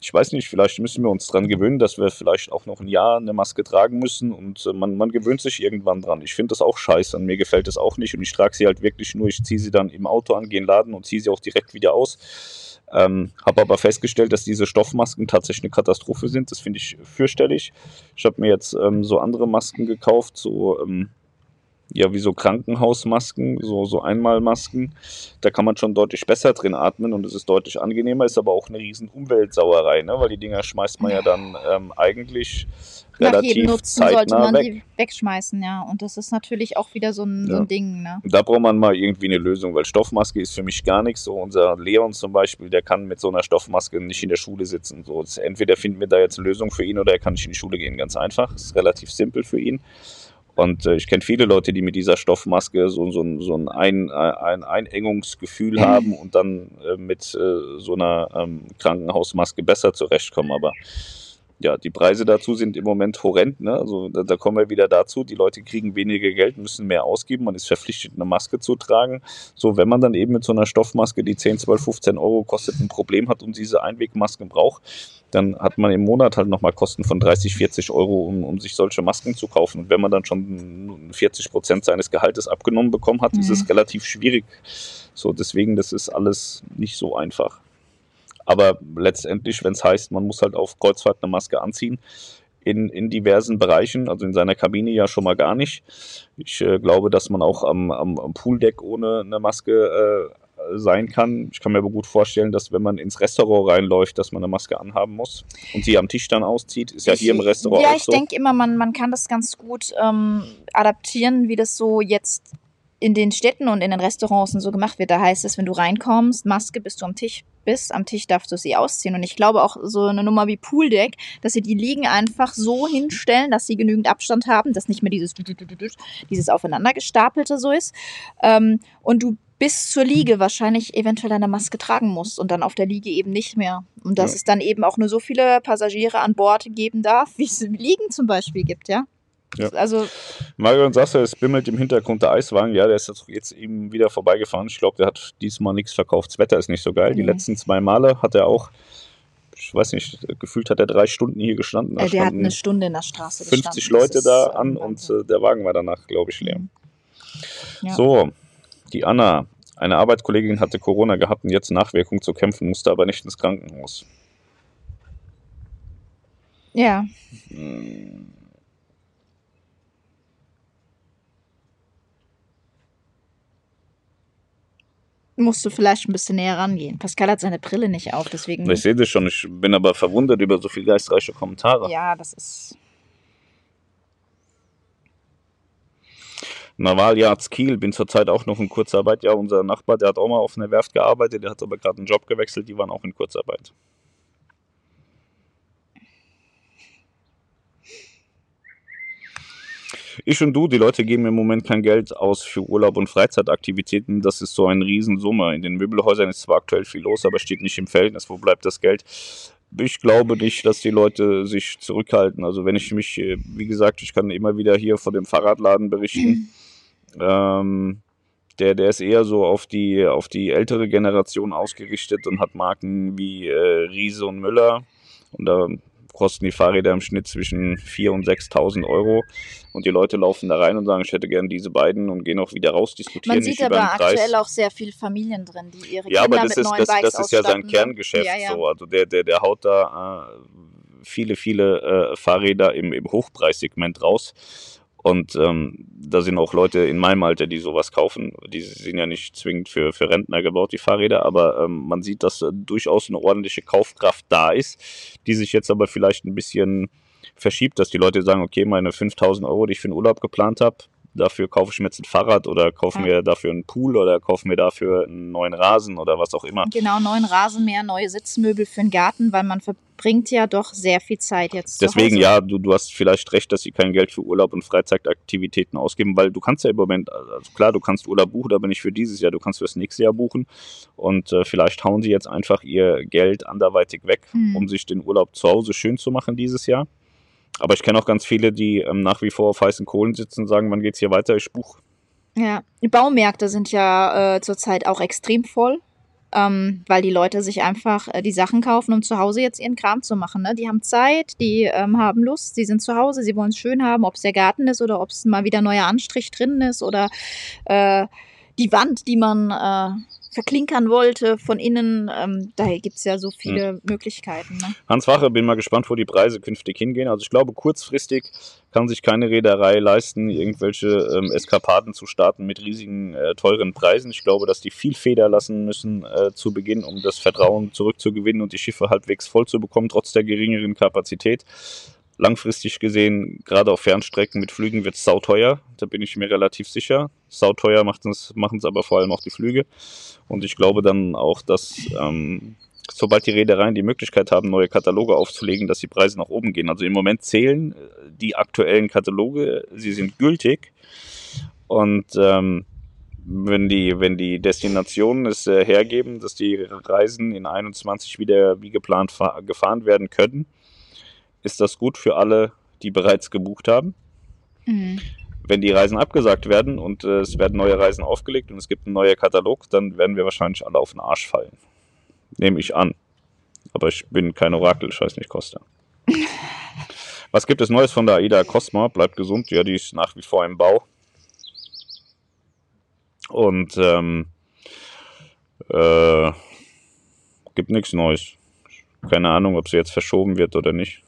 ich weiß nicht, vielleicht müssen wir uns dran gewöhnen, dass wir vielleicht auch noch ein Jahr eine Maske tragen müssen und äh, man, man gewöhnt sich irgendwann dran. Ich finde das auch scheiße und mir gefällt das auch nicht und ich trage sie halt wirklich nur, ich ziehe sie dann im Auto an, gehe in den Laden und ziehe sie auch direkt wieder aus. Ähm, habe aber festgestellt, dass diese Stoffmasken tatsächlich eine Katastrophe sind. Das finde ich fürchterlich. Ich habe mir jetzt ähm, so andere Masken gekauft, so ähm, ja wie so Krankenhausmasken, so, so Einmalmasken. Da kann man schon deutlich besser drin atmen und es ist deutlich angenehmer, ist aber auch eine riesen Umweltsauerei, ne? weil die Dinger schmeißt man ja dann ähm, eigentlich Nach jedem relativ sollte zeitnah man weg. die wegschmeißen, ja. Und das ist natürlich auch wieder so ein, so Ja. ein Ding, ne? Da braucht man mal irgendwie eine Lösung, weil Stoffmaske ist für mich gar nichts. So unser Leon zum Beispiel, der kann mit so einer Stoffmaske nicht in der Schule sitzen. So, entweder finden wir da jetzt eine Lösung für ihn oder er kann nicht in die Schule gehen. Ganz einfach. Ist relativ simpel für ihn. Und äh, ich kenne viele Leute, die mit dieser Stoffmaske so, so, ein- so ein, ein, ein Einengungsgefühl <laughs> haben und dann äh, mit äh, so einer ähm, Krankenhausmaske besser zurechtkommen. Aber ja, die Preise dazu sind im Moment horrend. Ne? Also da, da kommen wir wieder dazu. Die Leute kriegen weniger Geld, müssen mehr ausgeben. Man ist verpflichtet, eine Maske zu tragen. So, wenn man dann eben mit so einer Stoffmaske, die 10, 12, 15 Euro kostet, ein Problem hat und diese Einwegmasken braucht, dann hat man im Monat halt nochmal Kosten von 30, 40 Euro, um, um sich solche Masken zu kaufen. Und wenn man dann schon 40 Prozent seines Gehaltes abgenommen bekommen hat, ist Mhm. es relativ schwierig. So, deswegen, das ist alles nicht so einfach. Aber letztendlich, wenn es heißt, man muss halt auf Kreuzfahrt eine Maske anziehen, in, in diversen Bereichen, also in seiner Kabine ja schon mal gar nicht. Ich äh, glaube, dass man auch am, am, am Pooldeck ohne eine Maske äh, sein kann. Ich kann mir aber gut vorstellen, dass wenn man ins Restaurant reinläuft, dass man eine Maske anhaben muss und sie am Tisch dann auszieht. Ist ja Ich- hier im Restaurant Ja, auch ich so. denke immer, man, man kann das ganz gut ähm, adaptieren, wie das so jetzt in den Städten und in den Restaurants und so gemacht wird. Da heißt es, wenn du reinkommst, Maske, bis du am Tisch bist, am Tisch darfst du sie ausziehen. Und ich glaube auch so eine Nummer wie Pooldeck, dass sie die Liegen einfach so hinstellen, dass sie genügend Abstand haben, dass nicht mehr dieses, dieses aufeinander gestapelte so ist. Ähm, und du bis zur Liege wahrscheinlich eventuell eine Maske tragen musst und dann auf der Liege eben nicht mehr. Und dass Ja. es dann eben auch nur so viele Passagiere an Bord geben darf, wie es Liegen zum Beispiel gibt, ja. Ja. Also, Marion sagte, es bimmelt im Hintergrund der Eiswagen. Ja, der ist jetzt- eben wieder vorbeigefahren. Ich glaube, der hat diesmal nichts verkauft. Das Wetter ist nicht so geil. Die Nee. letzten zwei Male hat er auch, ich weiß nicht, gefühlt hat er drei Stunden hier gestanden. Äh, der hat eine Stunde in der Straße 50 gestanden. Leute da an und äh, der Wagen war danach, glaube ich, leer. Mhm. Ja. So, die Anna. Eine Arbeitskollegin hatte Corona gehabt und jetzt Nachwirkung zu kämpfen, musste aber nicht ins Krankenhaus. Ja, Hm. Musst du vielleicht ein bisschen näher rangehen. Pascal hat seine Brille nicht auf, deswegen. Ich sehe das schon, ich bin aber verwundert über so viele geistreiche Kommentare. Ja, das ist. Navaljards Kiel, bin zurzeit auch noch in Kurzarbeit. Ja, unser Nachbar, der hat auch mal auf einer Werft gearbeitet, der hat aber gerade einen Job gewechselt, die waren auch in Kurzarbeit. Ich und du, die Leute geben im Moment kein Geld aus für Urlaub und Freizeitaktivitäten. Das ist so eine Riesensumme. In den Möbelhäusern ist zwar aktuell viel los, aber steht nicht im Verhältnis. Wo bleibt das Geld? Ich glaube nicht, dass die Leute sich zurückhalten. Also wenn ich mich, äh, wie gesagt, ich kann immer wieder hier vor dem Fahrradladen berichten. <clears throat> Ähm, der, der ist eher so auf die, auf die ältere Generation ausgerichtet und hat Marken wie äh, Riese und Müller. Und da kosten die Fahrräder im Schnitt zwischen 4.000 und 6.000 Euro. Und die Leute laufen da rein und sagen, ich hätte gern diese beiden und gehen auch wieder raus, diskutieren Man nicht sieht über aber den Preis. aktuell auch sehr viele Familien drin, die ihre Ja, Kinder aber das mit ist, neuen das, Bikes das ist ja sein ne? Kerngeschäft. Ja, ja. So. Also der, der, der haut da äh, viele, viele äh, Fahrräder im, im Hochpreissegment raus. Und ähm, da sind auch Leute in meinem Alter, die sowas kaufen. Die sind ja nicht zwingend für, für Rentner gebaut, die Fahrräder, aber ähm, man sieht, dass äh, durchaus eine ordentliche Kaufkraft da ist, die sich jetzt aber vielleicht ein bisschen verschiebt, dass die Leute sagen, okay, meine 5000 Euro, die ich für den Urlaub geplant habe, dafür kaufe ich mir jetzt ein Fahrrad oder kaufe Ja. mir dafür einen Pool oder kaufe mir dafür einen neuen Rasen oder was auch immer. Genau, neuen Rasenmäher, neue Sitzmöbel für den Garten, weil man verbringt ja doch sehr viel Zeit jetzt Deswegen, ja, du, du hast vielleicht recht, dass sie kein Geld für Urlaub und Freizeitaktivitäten ausgeben, weil du kannst ja im Moment, also klar, du kannst Urlaub buchen, aber nicht für dieses Jahr, du kannst fürs nächste Jahr buchen und äh, vielleicht hauen sie jetzt einfach ihr Geld anderweitig weg, Hm. um sich den Urlaub zu Hause schön zu machen dieses Jahr. Aber ich kenne auch ganz viele, die ähm, nach wie vor auf heißen Kohlen sitzen und sagen, wann geht's hier weiter, ich buche. Ja, die Baumärkte sind ja äh, zurzeit auch extrem voll, ähm, weil die Leute sich einfach äh, die Sachen kaufen, um zu Hause jetzt ihren Kram zu machen. Ne? Die haben Zeit, die ähm, haben Lust, sie sind zu Hause, sie wollen es schön haben, ob es der Garten ist oder ob es mal wieder neuer Anstrich drin ist oder äh, die Wand, die man äh, verklinkern wollte von innen. Ähm, daher gibt es ja so viele hm. Möglichkeiten. Ne? Hans Wache, bin mal gespannt, wo die Preise künftig hingehen. Also ich glaube, kurzfristig kann sich keine Reederei leisten, irgendwelche ähm, Eskapaden zu starten mit riesigen, äh, teuren Preisen. Ich glaube, dass die viel Feder lassen müssen äh, zu Beginn, um das Vertrauen zurückzugewinnen und die Schiffe halbwegs voll zu bekommen, trotz der geringeren Kapazität langfristig gesehen, gerade auf Fernstrecken mit Flügen wird es sauteuer. Da bin ich mir relativ sicher. Sauteuer machen es aber vor allem auch die Flüge. Und ich glaube dann auch, dass ähm, sobald die Reedereien die Möglichkeit haben, neue Kataloge aufzulegen, dass die Preise nach oben gehen. Also im Moment zählen äh, die aktuellen Kataloge, sie sind gültig. Und ähm, wenn die, wenn die Destinationen es äh, hergeben, dass die Reisen in 21 wieder wie geplant gefahren werden können, ist das gut für alle, die bereits gebucht haben. Mhm. Wenn die Reisen abgesagt werden und äh, es werden neue Reisen aufgelegt und es gibt einen neuen Katalog, dann werden wir wahrscheinlich alle auf den Arsch fallen. Nehme ich an. Aber ich bin kein Orakel, ich weiß nicht, Costa. <laughs> Was gibt es Neues von der AIDA Cosma? Bleibt gesund, ja, die ist nach wie vor im Bau. Und ähm, äh, gibt nichts Neues. Keine Ahnung, ob sie jetzt verschoben wird oder nicht.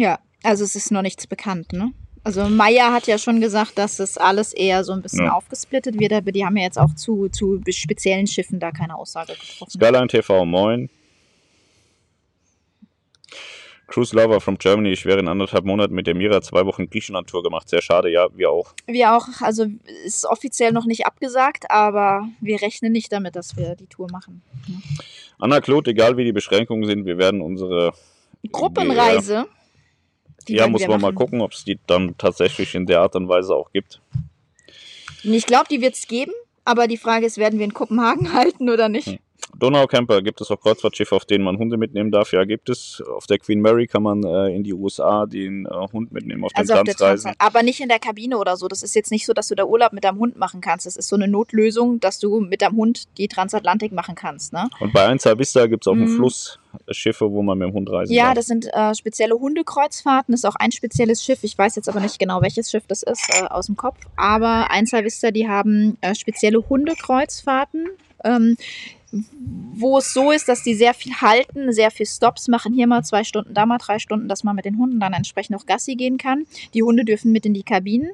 Ja, also es ist noch nichts bekannt, ne? Also Meier hat ja schon gesagt, dass es alles eher so ein bisschen ja. aufgesplittet wird, aber die haben ja jetzt auch zu, zu speziellen Schiffen da keine Aussage getroffen. Skyline TV, moin. Cruise Lover from Germany. Ich wäre in anderthalb Monaten mit der Mira zwei Wochen Griechenland-Tour gemacht. Sehr schade, ja, wir auch. Wir auch. Also ist offiziell noch nicht abgesagt, aber wir rechnen nicht damit, dass wir die Tour machen. Ja. Anna Claude, egal wie die Beschränkungen sind, wir werden unsere Gruppenreise. Die ja, muss man machen. mal gucken, ob es die dann tatsächlich in der Art und Weise auch gibt. Ich glaube, die wird es geben, aber die Frage ist, werden wir in Kopenhagen <laughs> halten oder nicht? Hm. Donaukemper gibt es auch Kreuzfahrtschiffe, auf denen man Hunde mitnehmen darf. Ja, gibt es. Auf der Queen Mary kann man äh, in die USA den äh, Hund mitnehmen auf also den Transreisen. Aber nicht in der Kabine oder so. Das ist jetzt nicht so, dass du da Urlaub mit deinem Hund machen kannst. Das ist so eine Notlösung, dass du mit deinem Hund die Transatlantik machen kannst. Ne? Und bei Einza Vista gibt es auch mhm. einen Fluss Schiffe, wo man mit dem Hund reisen ja, kann. Ja, das sind äh, spezielle Hundekreuzfahrten. Das ist auch ein spezielles Schiff. Ich weiß jetzt aber nicht genau, welches Schiff das ist äh, aus dem Kopf. Aber Einza Vista, die haben äh, spezielle Hundekreuzfahrten. Ähm, wo es so ist, dass die sehr viel halten, sehr viel Stops machen, hier mal zwei Stunden, da mal drei Stunden, dass man mit den Hunden dann entsprechend auch Gassi gehen kann. Die Hunde dürfen mit in die Kabinen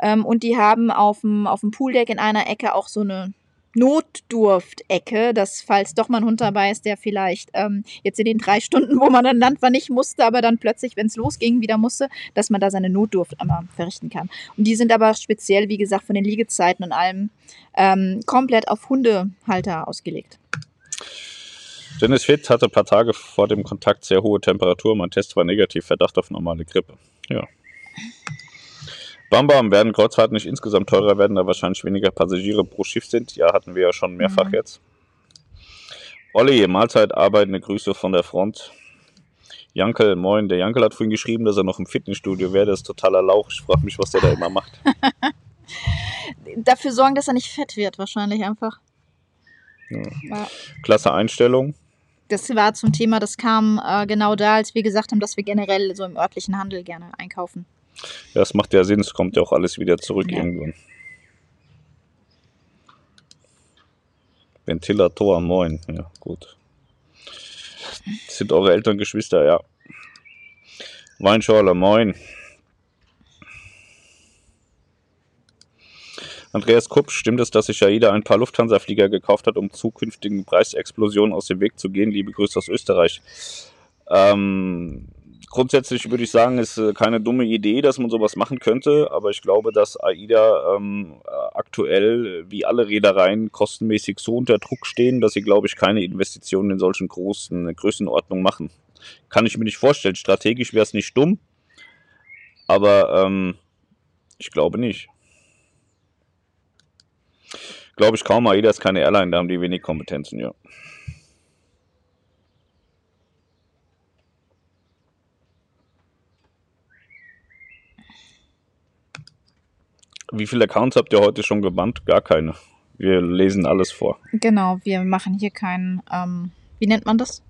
ähm, und die haben auf dem, auf dem Pooldeck in einer Ecke auch so eine Notdurft-Ecke, dass falls doch mal ein Hund dabei ist, der vielleicht ähm, jetzt in den drei Stunden, wo man dann Land war, nicht musste, aber dann plötzlich, wenn es losging, wieder musste, dass man da seine Notdurft einmal verrichten kann. Und die sind aber speziell, wie gesagt, von den Liegezeiten und allem ähm, komplett auf Hundehalter ausgelegt. Dennis Fit hatte ein paar Tage vor dem Kontakt sehr hohe Temperatur. Mein Test war negativ, Verdacht auf normale Grippe. Ja. Bam Bam, werden Kreuzfahrten nicht insgesamt teurer werden, da wahrscheinlich weniger Passagiere pro Schiff sind. Ja, hatten wir ja schon mehrfach mhm. jetzt. Olli, Mahlzeit, arbeitende Grüße von der Front. Jankel, moin. Der Jankel hat vorhin geschrieben, dass er noch im Fitnessstudio wäre. Das ist totaler Lauch. Ich frage mich, was der da immer macht. <laughs> Dafür sorgen, dass er nicht fett wird, wahrscheinlich einfach. Ja. Ja. Klasse Einstellung. Das war zum Thema, das kam äh, genau da, als wir gesagt haben, dass wir generell so im örtlichen Handel gerne einkaufen. Ja, es macht ja Sinn, es kommt ja auch alles wieder zurück ja. irgendwann. Ventilator, moin. Ja, gut. Sind eure Eltern, Geschwister, ja. Weinschorle, moin. Andreas Kupp, stimmt es, dass sich AIDA ein paar Lufthansa-Flieger gekauft hat, um zukünftigen Preisexplosionen aus dem Weg zu gehen? Liebe Grüße aus Österreich. Ähm, grundsätzlich würde ich sagen, ist äh, keine dumme Idee, dass man sowas machen könnte, aber ich glaube, dass AIDA ähm, aktuell wie alle Reedereien kostenmäßig so unter Druck stehen, dass sie, glaube ich, keine Investitionen in solchen großen Größenordnungen machen. Kann ich mir nicht vorstellen. Strategisch wäre es nicht dumm, aber ähm, ich glaube nicht. Glaube ich kaum, AIDA ist keine Airline, da haben die wenig Kompetenzen, ja. Wie viele Accounts habt ihr heute schon gebannt? Gar keine. Wir lesen alles vor. Genau, wir machen hier keinen, ähm, wie nennt man das?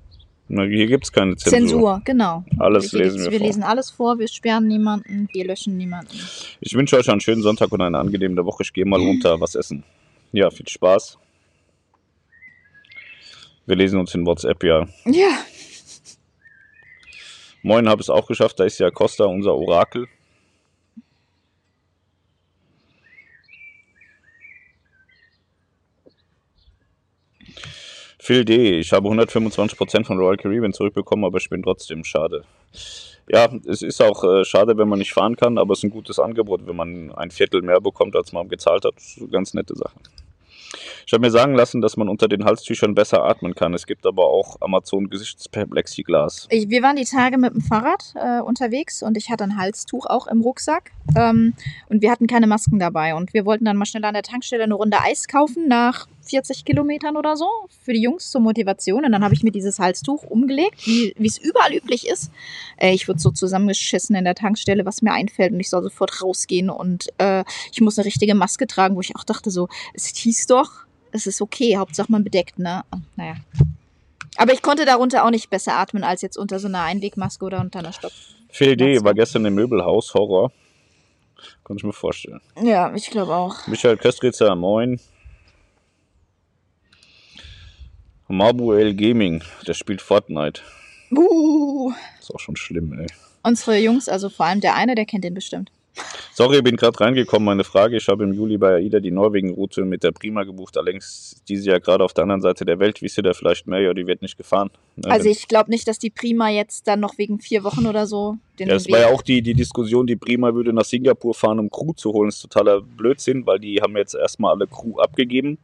Na, hier gibt es keine Zensur. Zensur, genau. Alles Hier lesen wir wir vor. lesen alles vor, wir sperren niemanden, wir löschen niemanden. Ich wünsche euch einen schönen Sonntag und eine angenehme Woche. Ich gehe mal runter was essen. Ja, viel Spaß. Wir lesen uns in WhatsApp, ja. Ja. Moin, habe es auch geschafft. Da ist ja Costa, unser Orakel. Phil D., ich habe 125% von Royal Caribbean zurückbekommen, aber ich bin trotzdem schade. Ja, es ist auch äh, schade, wenn man nicht fahren kann, aber es ist ein gutes Angebot, wenn man ein Viertel mehr bekommt, als man gezahlt hat. Das ist eine ganz nette Sache. Ich habe mir sagen lassen, dass man unter den Halstüchern besser atmen kann. Es gibt aber auch Amazon-Gesichtsplexiglas. Ich, wir waren die Tage mit dem Fahrrad äh, unterwegs und ich hatte ein Halstuch auch im Rucksack. Ähm, und wir hatten keine Masken dabei. Und wir wollten dann mal schnell an der Tankstelle eine Runde Eis kaufen nach 40 Kilometern oder so für die Jungs zur Motivation. Und dann habe ich mir dieses Halstuch umgelegt, wie es überall üblich ist. Äh, ich wurde so zusammengeschissen in der Tankstelle, was mir einfällt. Und ich soll sofort rausgehen. Und äh, ich muss eine richtige Maske tragen, wo ich auch dachte so, es hieß doch, es ist okay, Hauptsache man bedeckt, ne? Naja. Aber ich konnte darunter auch nicht besser atmen als jetzt unter so einer Einwegmaske oder unter einer Stopp. Phil D. Maske. war gestern im Möbelhaus, Horror. Kann ich mir vorstellen. Ja, ich glaube auch. Michael Köstritzer, moin. Mabuel Gaming, der spielt Fortnite. Uh, Ist auch schon schlimm, ey. unsere Jungs, also vor allem der eine, der kennt den bestimmt. Sorry, bin gerade reingekommen. Meine Frage: Ich habe im Juli bei AIDA die Norwegen-Route mit der Prima gebucht. Allerdings ist diese ja gerade auf der anderen Seite der Welt. Wisst ihr da vielleicht mehr? Ja, die wird nicht gefahren. Ne, Also ich glaube nicht, dass die Prima jetzt dann noch wegen vier Wochen oder so den Ja, es war ja auch die, die Diskussion, die Prima würde nach Singapur fahren, um Crew zu holen. Das ist totaler Blödsinn, weil die haben jetzt erstmal alle Crew abgegeben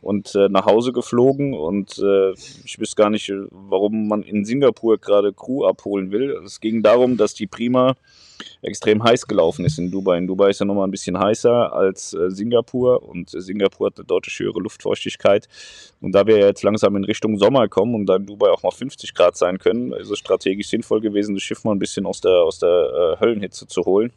und äh, nach Hause geflogen. Und äh, ich wüsste gar nicht, warum man in Singapur gerade Crew abholen will. Es ging darum, dass die Prima extrem heiß gelaufen ist in Dubai. In Dubai ist ja nochmal ein bisschen heißer als äh, Singapur und äh, Singapur hat eine deutlich höhere Luftfeuchtigkeit. Und da wir jetzt langsam in Richtung Sommer kommen und dann Dubai auch mal 50 Grad sein können, ist es strategisch sinnvoll gewesen, das Schiff mal ein bisschen aus der, aus der äh, Höllenhitze zu holen.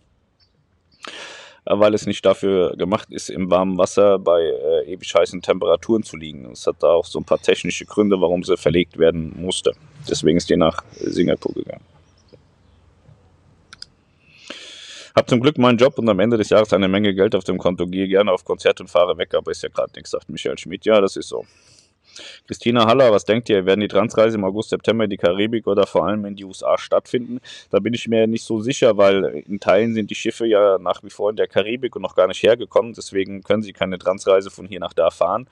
Weil es nicht dafür gemacht ist, im warmen Wasser bei äh, ewig heißen Temperaturen zu liegen. Es hat da auch so ein paar technische Gründe, warum sie verlegt werden musste. Deswegen ist die nach Singapur gegangen. Hab zum Glück meinen Job und am Ende des Jahres eine Menge Geld auf dem Konto. Gehe gerne auf Konzerte und fahre weg, aber ist ja gerade nichts, sagt Michael Schmidt. Ja, das ist so. Christina Haller, was denkt ihr? Werden die Transreise im August, September in die Karibik oder vor allem in die USA stattfinden? Da bin ich mir nicht so sicher, weil in Teilen sind die Schiffe ja nach wie vor in der Karibik und noch gar nicht hergekommen. Deswegen können sie keine Transreise von hier nach da fahren.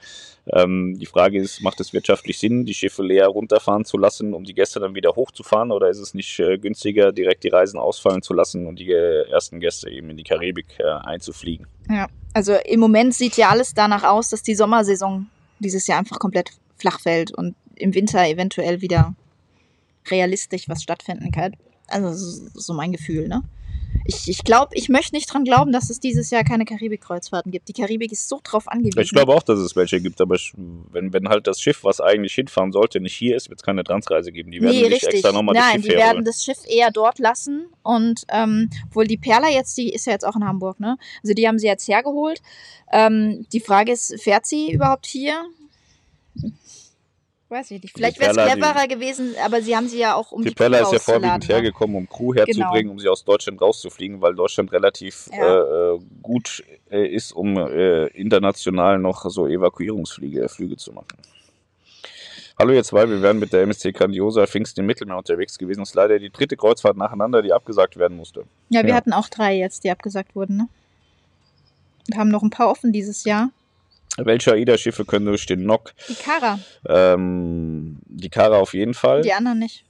Ähm, die Frage ist, macht es wirtschaftlich Sinn, die Schiffe leer runterfahren zu lassen, um die Gäste dann wieder hochzufahren? Oder ist es nicht äh, günstiger, direkt die Reisen ausfallen zu lassen und die äh, ersten Gäste eben in die Karibik äh, einzufliegen? Ja, also im Moment sieht ja alles danach aus, dass die Sommersaison dieses Jahr einfach komplett flach fällt und im Winter eventuell wieder realistisch was stattfinden kann. Also so, mein Gefühl, ne? Ich, ich glaube, ich möchte nicht dran glauben, dass es dieses Jahr keine Karibik-Kreuzfahrten gibt. Die Karibik ist so drauf angewiesen. Ich glaube auch, dass es welche gibt, aber ich, wenn, wenn halt das Schiff, was eigentlich hinfahren sollte, nicht hier ist, wird es keine Transreise geben. Die werden nee, sich richtig. extra nochmal das Nein, Schiff die werden herholen. das Schiff eher dort lassen. Und ähm, wohl die Perla jetzt, die ist ja jetzt auch in Hamburg, ne? Also die haben sie jetzt hergeholt. Ähm, die Frage ist, fährt sie überhaupt hier? Weiß ich nicht. Vielleicht wäre es Perla, die- cleverer gewesen, aber sie haben sie ja auch um die, Die Perla ist ja vorwiegend ne? hergekommen, um Crew herzubringen, Genau. um sie aus Deutschland rauszufliegen, weil Deutschland relativ Ja. äh, äh, gut äh, ist, um äh, international noch so Evakuierungsflüge äh, Flüge zu machen. Hallo ihr zwei, wir wären mit der MSC Grandiosa Pfingsten im Mittelmeer unterwegs gewesen. Das ist leider die dritte Kreuzfahrt nacheinander, die abgesagt werden musste. Ja, wir Ja. hatten auch drei jetzt, die abgesagt wurden, ne? Wir haben noch ein paar offen dieses Jahr. Welche AIDA-Schiffe können durch den NOC? Die Kara, Ähm, die Kara auf jeden Fall. die anderen nicht.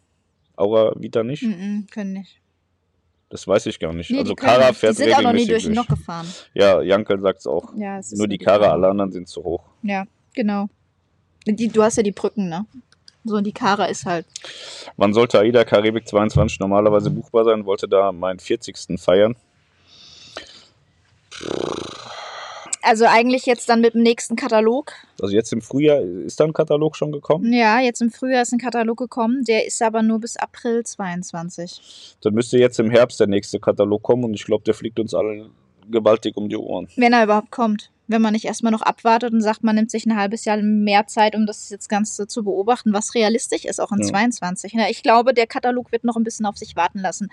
Aura Vita nicht? Mm-mm, können nicht. Das weiß ich gar nicht. Nee, also Kara fährt die sind auch noch nie durch regelmäßig den Nock gefahren. Ja, Jankel sagt es auch. Ja, es Nur die Kara, alle anderen sind zu hoch. Ja, genau. Die, du hast ja die Brücken, ne? So, die Kara ist halt. Wann sollte AIDA Karibik 22 normalerweise buchbar sein? Wollte da meinen 40. feiern. Also eigentlich jetzt dann mit dem nächsten Katalog. Also jetzt im Frühjahr ist da ein Katalog schon gekommen. Ja, jetzt im Frühjahr ist ein Katalog gekommen. Der ist aber nur bis April 22. Dann müsste jetzt im Herbst der nächste Katalog kommen und ich glaube, der fliegt uns allen gewaltig um die Ohren. Wenn er überhaupt kommt. Wenn man nicht erstmal noch abwartet und sagt, man nimmt sich ein halbes Jahr mehr Zeit, um das jetzt Ganze zu beobachten, was realistisch ist, auch in Ja. 22. Ja, ich glaube, der Katalog wird noch ein bisschen auf sich warten lassen.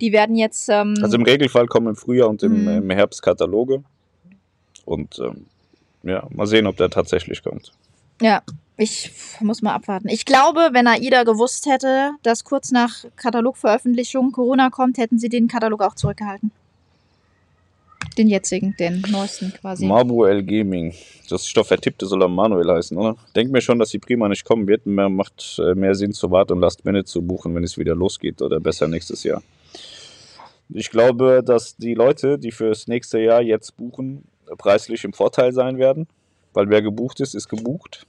Die werden jetzt. Ähm, Also im Regelfall kommen im Frühjahr und im, Mhm. im Herbst Kataloge. Und ähm, ja, mal sehen, ob der tatsächlich kommt. Ja, ich muss mal abwarten. Ich glaube, wenn AIDA gewusst hätte, dass kurz nach Katalogveröffentlichung Corona kommt, hätten sie den Katalog auch zurückgehalten. Den jetzigen, den neuesten quasi. Marbu L Gaming. Das ist doch vertippte, soll er Manuel heißen, oder? Denk mir schon, dass die Prima nicht kommen wird. Mehr, macht äh, mehr Sinn zu warten und Last Minute zu buchen, wenn es wieder losgeht oder besser nächstes Jahr. Ich glaube, dass die Leute, die fürs nächste Jahr jetzt buchen, preislich im Vorteil sein werden, weil wer gebucht ist, ist gebucht.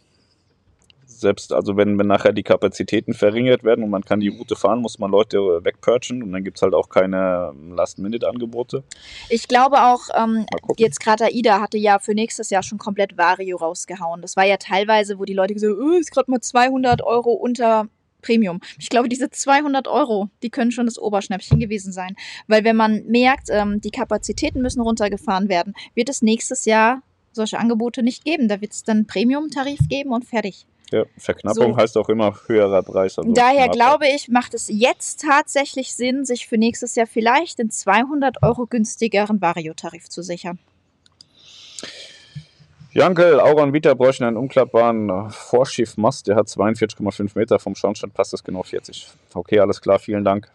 Selbst, also wenn, wenn nachher die Kapazitäten verringert werden und man kann die Route fahren, muss man Leute wegpurchen und dann gibt es halt auch keine Last-Minute-Angebote. Ich glaube auch, ähm, jetzt gerade AIDA hatte ja für nächstes Jahr schon komplett Vario rausgehauen. Das war ja teilweise, wo die Leute gesagt haben, oh, ist gerade mal 200 Euro unter Premium. Ich glaube, diese 200 Euro, die können schon das Oberschnäppchen gewesen sein. Weil wenn man merkt, ähm, die Kapazitäten müssen runtergefahren werden, wird es nächstes Jahr solche Angebote nicht geben. Da wird es dann Premium-Tarif geben und fertig. Ja, Verknappung So. heißt auch immer höherer Preis. Daher glaube ich, macht es jetzt tatsächlich Sinn, sich für nächstes Jahr vielleicht den 200 Euro günstigeren Vario-Tarif zu sichern. Jankel, Auron Vita bräuchten einen umklappbaren äh, Vorschiffmast. Der hat 42,5 Meter. Vom Schornstein passt das genau 40. Okay, alles klar, vielen Dank.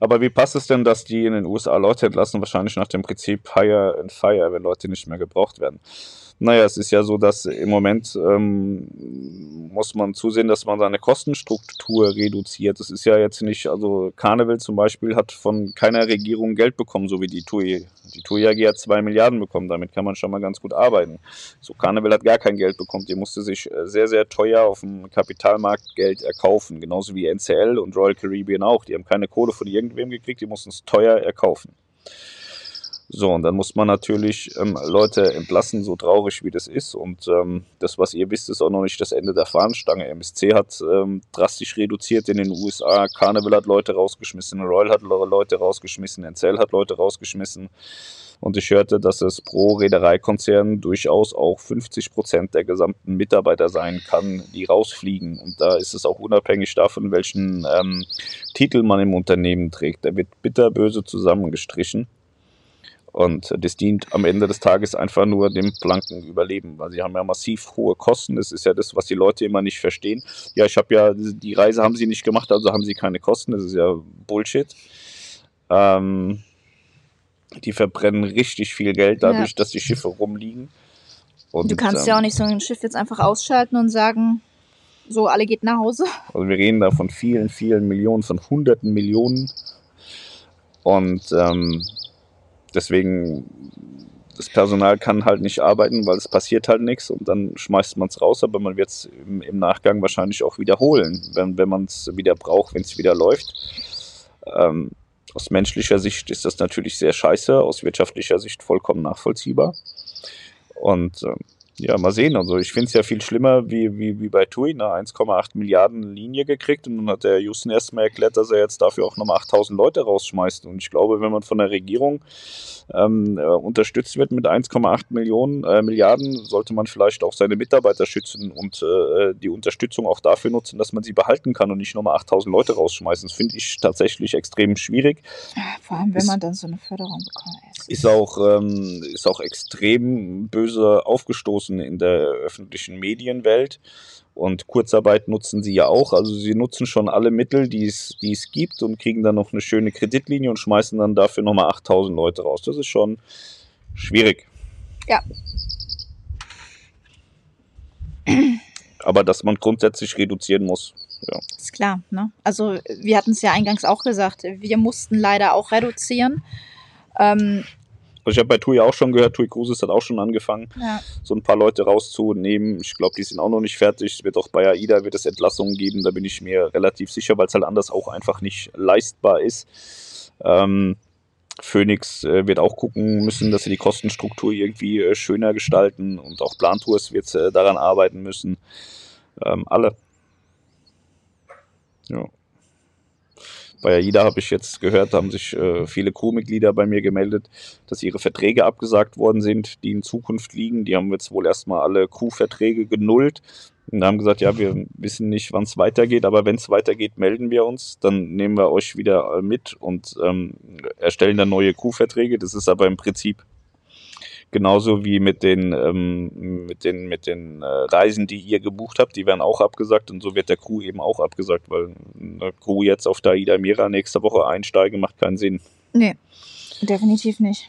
Aber wie passt es denn, dass die in den USA Leute entlassen? Wahrscheinlich nach dem Prinzip Hire and Fire, wenn Leute nicht mehr gebraucht werden. Naja, es ist ja so, dass im Moment ähm, muss man zusehen, dass man seine Kostenstruktur reduziert. Das ist ja jetzt nicht, also Carnival zum Beispiel hat von keiner Regierung Geld bekommen, so wie die TUI. Die TUI AG hat zwei Milliarden bekommen, damit kann man schon mal ganz gut arbeiten. So, Carnival hat gar kein Geld bekommen, die musste sich äh, sehr, sehr teuer auf dem Kapitalmarkt Geld erkaufen, genauso wie NCL und Royal Caribbean auch. Die haben keine Kohle von irgendwem gekriegt, die mussten es teuer erkaufen. So, und dann muss man natürlich ähm, Leute entlassen, so traurig wie das ist. Und ähm, das, was ihr wisst, ist auch noch nicht das Ende der Fahnenstange. MSC hat ähm, drastisch reduziert in den USA, Carnival hat Leute rausgeschmissen, Royal hat Le- Leute rausgeschmissen, NCL hat Leute rausgeschmissen. Und ich hörte, dass es pro Reedereikonzern durchaus auch 50 Prozent der gesamten Mitarbeiter sein kann, die rausfliegen. Und da ist es auch unabhängig davon, welchen ähm, Titel man im Unternehmen trägt. Da wird bitterböse zusammengestrichen. Und das dient am Ende des Tages einfach nur dem blanken Überleben, weil sie haben ja massiv hohe Kosten. Das ist ja das, was die Leute immer nicht verstehen. Ja, ich habe ja, die Reise haben sie nicht gemacht, also haben sie keine Kosten. Das ist ja Bullshit. Ähm, die verbrennen richtig viel Geld dadurch, dass die Schiffe rumliegen. Und, Du kannst ähm, ja auch nicht so ein Schiff jetzt einfach ausschalten und sagen, so, alle geht nach Hause. Also wir reden da von vielen, vielen Millionen, von hunderten Millionen. Und ähm, deswegen, das Personal kann halt nicht arbeiten, weil es passiert halt nichts und dann schmeißt man es raus, aber man wird es im, im Nachgang wahrscheinlich auch wiederholen, wenn, wenn man es wieder braucht, wenn es wieder läuft. Ähm, aus menschlicher Sicht ist das natürlich sehr scheiße, aus wirtschaftlicher Sicht vollkommen nachvollziehbar. Und ähm, ja, mal sehen. Also ich finde es ja viel schlimmer wie, wie, wie bei TUI, eine 1,8 Milliarden Linie gekriegt und dann hat der Houston erstmal erklärt, dass er jetzt dafür auch nochmal 8000 Leute rausschmeißt. Und ich glaube, wenn man von der Regierung ähm, äh, unterstützt wird mit 1,8 Millionen äh, Milliarden, sollte man vielleicht auch seine Mitarbeiter schützen und äh, die Unterstützung auch dafür nutzen, dass man sie behalten kann und nicht nochmal 8000 Leute rausschmeißen. Das finde ich tatsächlich extrem schwierig. Vor allem, wenn Ist- man dann so eine Förderung bekommt. Ist auch, ähm, ist auch extrem böse aufgestoßen in der öffentlichen Medienwelt. Und Kurzarbeit nutzen sie ja auch. Also sie nutzen schon alle Mittel, die es, die es gibt und kriegen dann noch eine schöne Kreditlinie und schmeißen dann dafür nochmal 8000 Leute raus. Das ist schon schwierig. Ja. Aber dass man grundsätzlich reduzieren muss. Ja. Ist klar, ne? Also wir hatten es ja eingangs auch gesagt, wir mussten leider auch reduzieren. Ähm, Also ich habe bei TUI auch schon gehört, TUI Cruises hat auch schon angefangen. ja, so ein paar Leute rauszunehmen. Ich glaube, die sind auch noch nicht fertig. Es wird auch bei AIDA wird es Entlassungen geben, da bin ich mir relativ sicher, weil es halt anders auch einfach nicht leistbar ist. Ähm, Phoenix äh, wird auch gucken müssen, dass sie die Kostenstruktur irgendwie äh, schöner gestalten und auch Plantours wird äh, daran arbeiten müssen. Ähm, alle. Ja. Bei AIDA habe ich jetzt gehört, haben sich äh, viele Crewmitglieder bei mir gemeldet, dass ihre Verträge abgesagt worden sind, die in Zukunft liegen. Die haben jetzt wohl erstmal alle Crewverträge genullt und haben gesagt, ja, wir wissen nicht, wann es weitergeht, aber wenn es weitergeht, melden wir uns. Dann nehmen wir euch wieder mit und ähm, erstellen dann neue Crewverträge. Das ist aber im Prinzip Genauso wie mit den, ähm, mit den, mit den äh, Reisen, die ihr gebucht habt, die werden auch abgesagt und so wird der Crew eben auch abgesagt, weil eine Crew jetzt auf der Ida Mira nächste Woche einsteigen, macht keinen Sinn. Nee, definitiv nicht.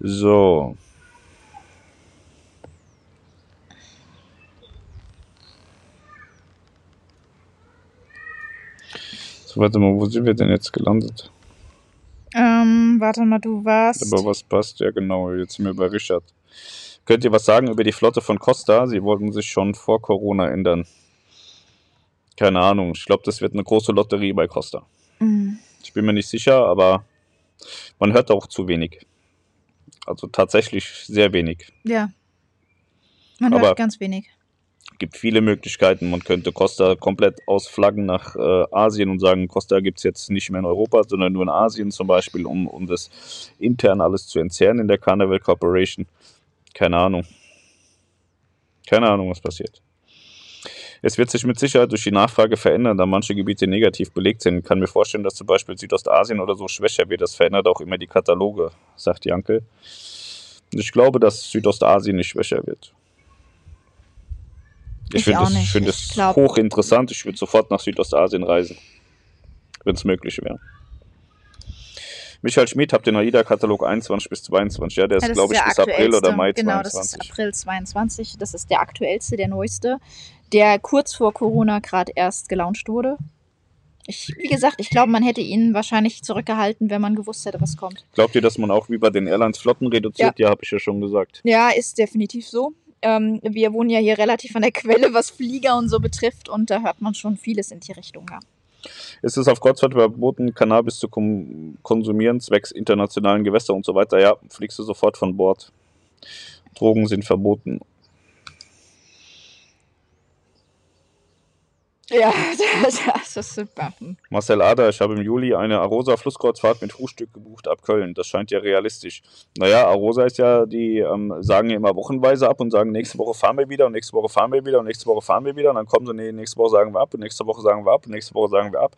So. Warte mal, wo sind wir denn jetzt gelandet? Ähm, warte mal, du warst. Aber was passt? Ja, genau, jetzt sind wir bei Richard. Könnt ihr was sagen über die Flotte von Costa? Sie wollten sich schon vor Corona ändern. Keine Ahnung. Ich glaube, das wird eine große Lotterie bei Costa. Mhm. Ich bin mir nicht sicher, aber man hört auch zu wenig. Also tatsächlich sehr wenig. Ja. Man Aber- hört ganz wenig. Gibt viele Möglichkeiten. Man könnte Costa komplett ausflaggen nach äh, Asien und sagen, Costa gibt es jetzt nicht mehr in Europa, sondern nur in Asien zum Beispiel, um, um das intern alles zu entzerren in der Carnival Corporation. Keine Ahnung. Keine Ahnung, was passiert. Es wird sich mit Sicherheit durch die Nachfrage verändern, da manche Gebiete negativ belegt sind. Ich kann mir vorstellen, dass zum Beispiel Südostasien oder so schwächer wird. Das verändert auch immer die Kataloge, sagt Janke. Ich glaube, dass Südostasien nicht schwächer wird. Ich Ich finde nicht. find Ich es glaub- hochinteressant. Ich würde sofort nach Südostasien reisen, wenn es möglich wäre. Michael Schmid, habt den AIDA-Katalog 21 bis 22. Ja, der ist, Ja, das glaube ich, bis April oder. Mai Genau, das 22. ist April 22. Das ist der aktuellste, der neueste, der kurz vor Corona gerade erst gelauncht wurde. Ich, wie gesagt, ich glaube, man hätte ihn wahrscheinlich zurückgehalten, wenn man gewusst hätte, was kommt. Glaubt ihr, dass man auch wie bei den Airlines Flotten reduziert? Ja, habe ich ja schon gesagt. Ja, ist definitiv so. Ähm, wir wohnen ja hier relativ an der Quelle, was Flieger und so betrifft, und da hört man schon vieles in die Richtung. Ja. Ist es auf Kreuzfahrt verboten, Cannabis zu konsumieren, zwecks internationalen Gewässer und so weiter? Ja, fliegst du sofort von Bord. Drogen sind verboten. Ja, <laughs> das ist super. Marcel Ader, ich habe im Juli eine Arosa Flusskreuzfahrt mit Frühstück gebucht ab Köln. Das scheint ja realistisch. Naja, Arosa ist ja, die ähm, sagen ja immer wochenweise ab und sagen, nächste Woche fahren wir wieder und nächste Woche fahren wir wieder und nächste Woche fahren wir wieder und dann kommen sie, nee, nächste Woche sagen wir ab und nächste Woche sagen wir ab und nächste Woche sagen wir ab.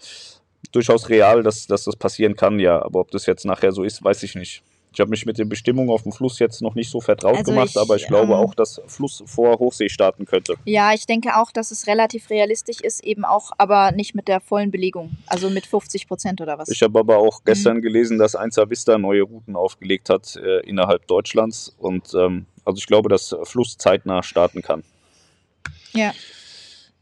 Durchaus real, dass, dass das passieren kann, ja. Aber ob das jetzt nachher so ist, weiß ich nicht. Ich habe mich mit den Bestimmungen auf dem Fluss jetzt noch nicht so vertraut Also gemacht, ich, aber ich glaube ähm, auch, dass Fluss vor Hochsee starten könnte. Ja, ich denke auch, dass es relativ realistisch ist, eben auch, aber nicht mit der vollen Belegung. Also mit 50 Prozent oder was. Ich habe aber Mhm. auch gestern gelesen, dass 1 Vista neue Routen aufgelegt hat äh, innerhalb Deutschlands. Und ähm, also ich glaube, dass Fluss zeitnah starten kann. ja.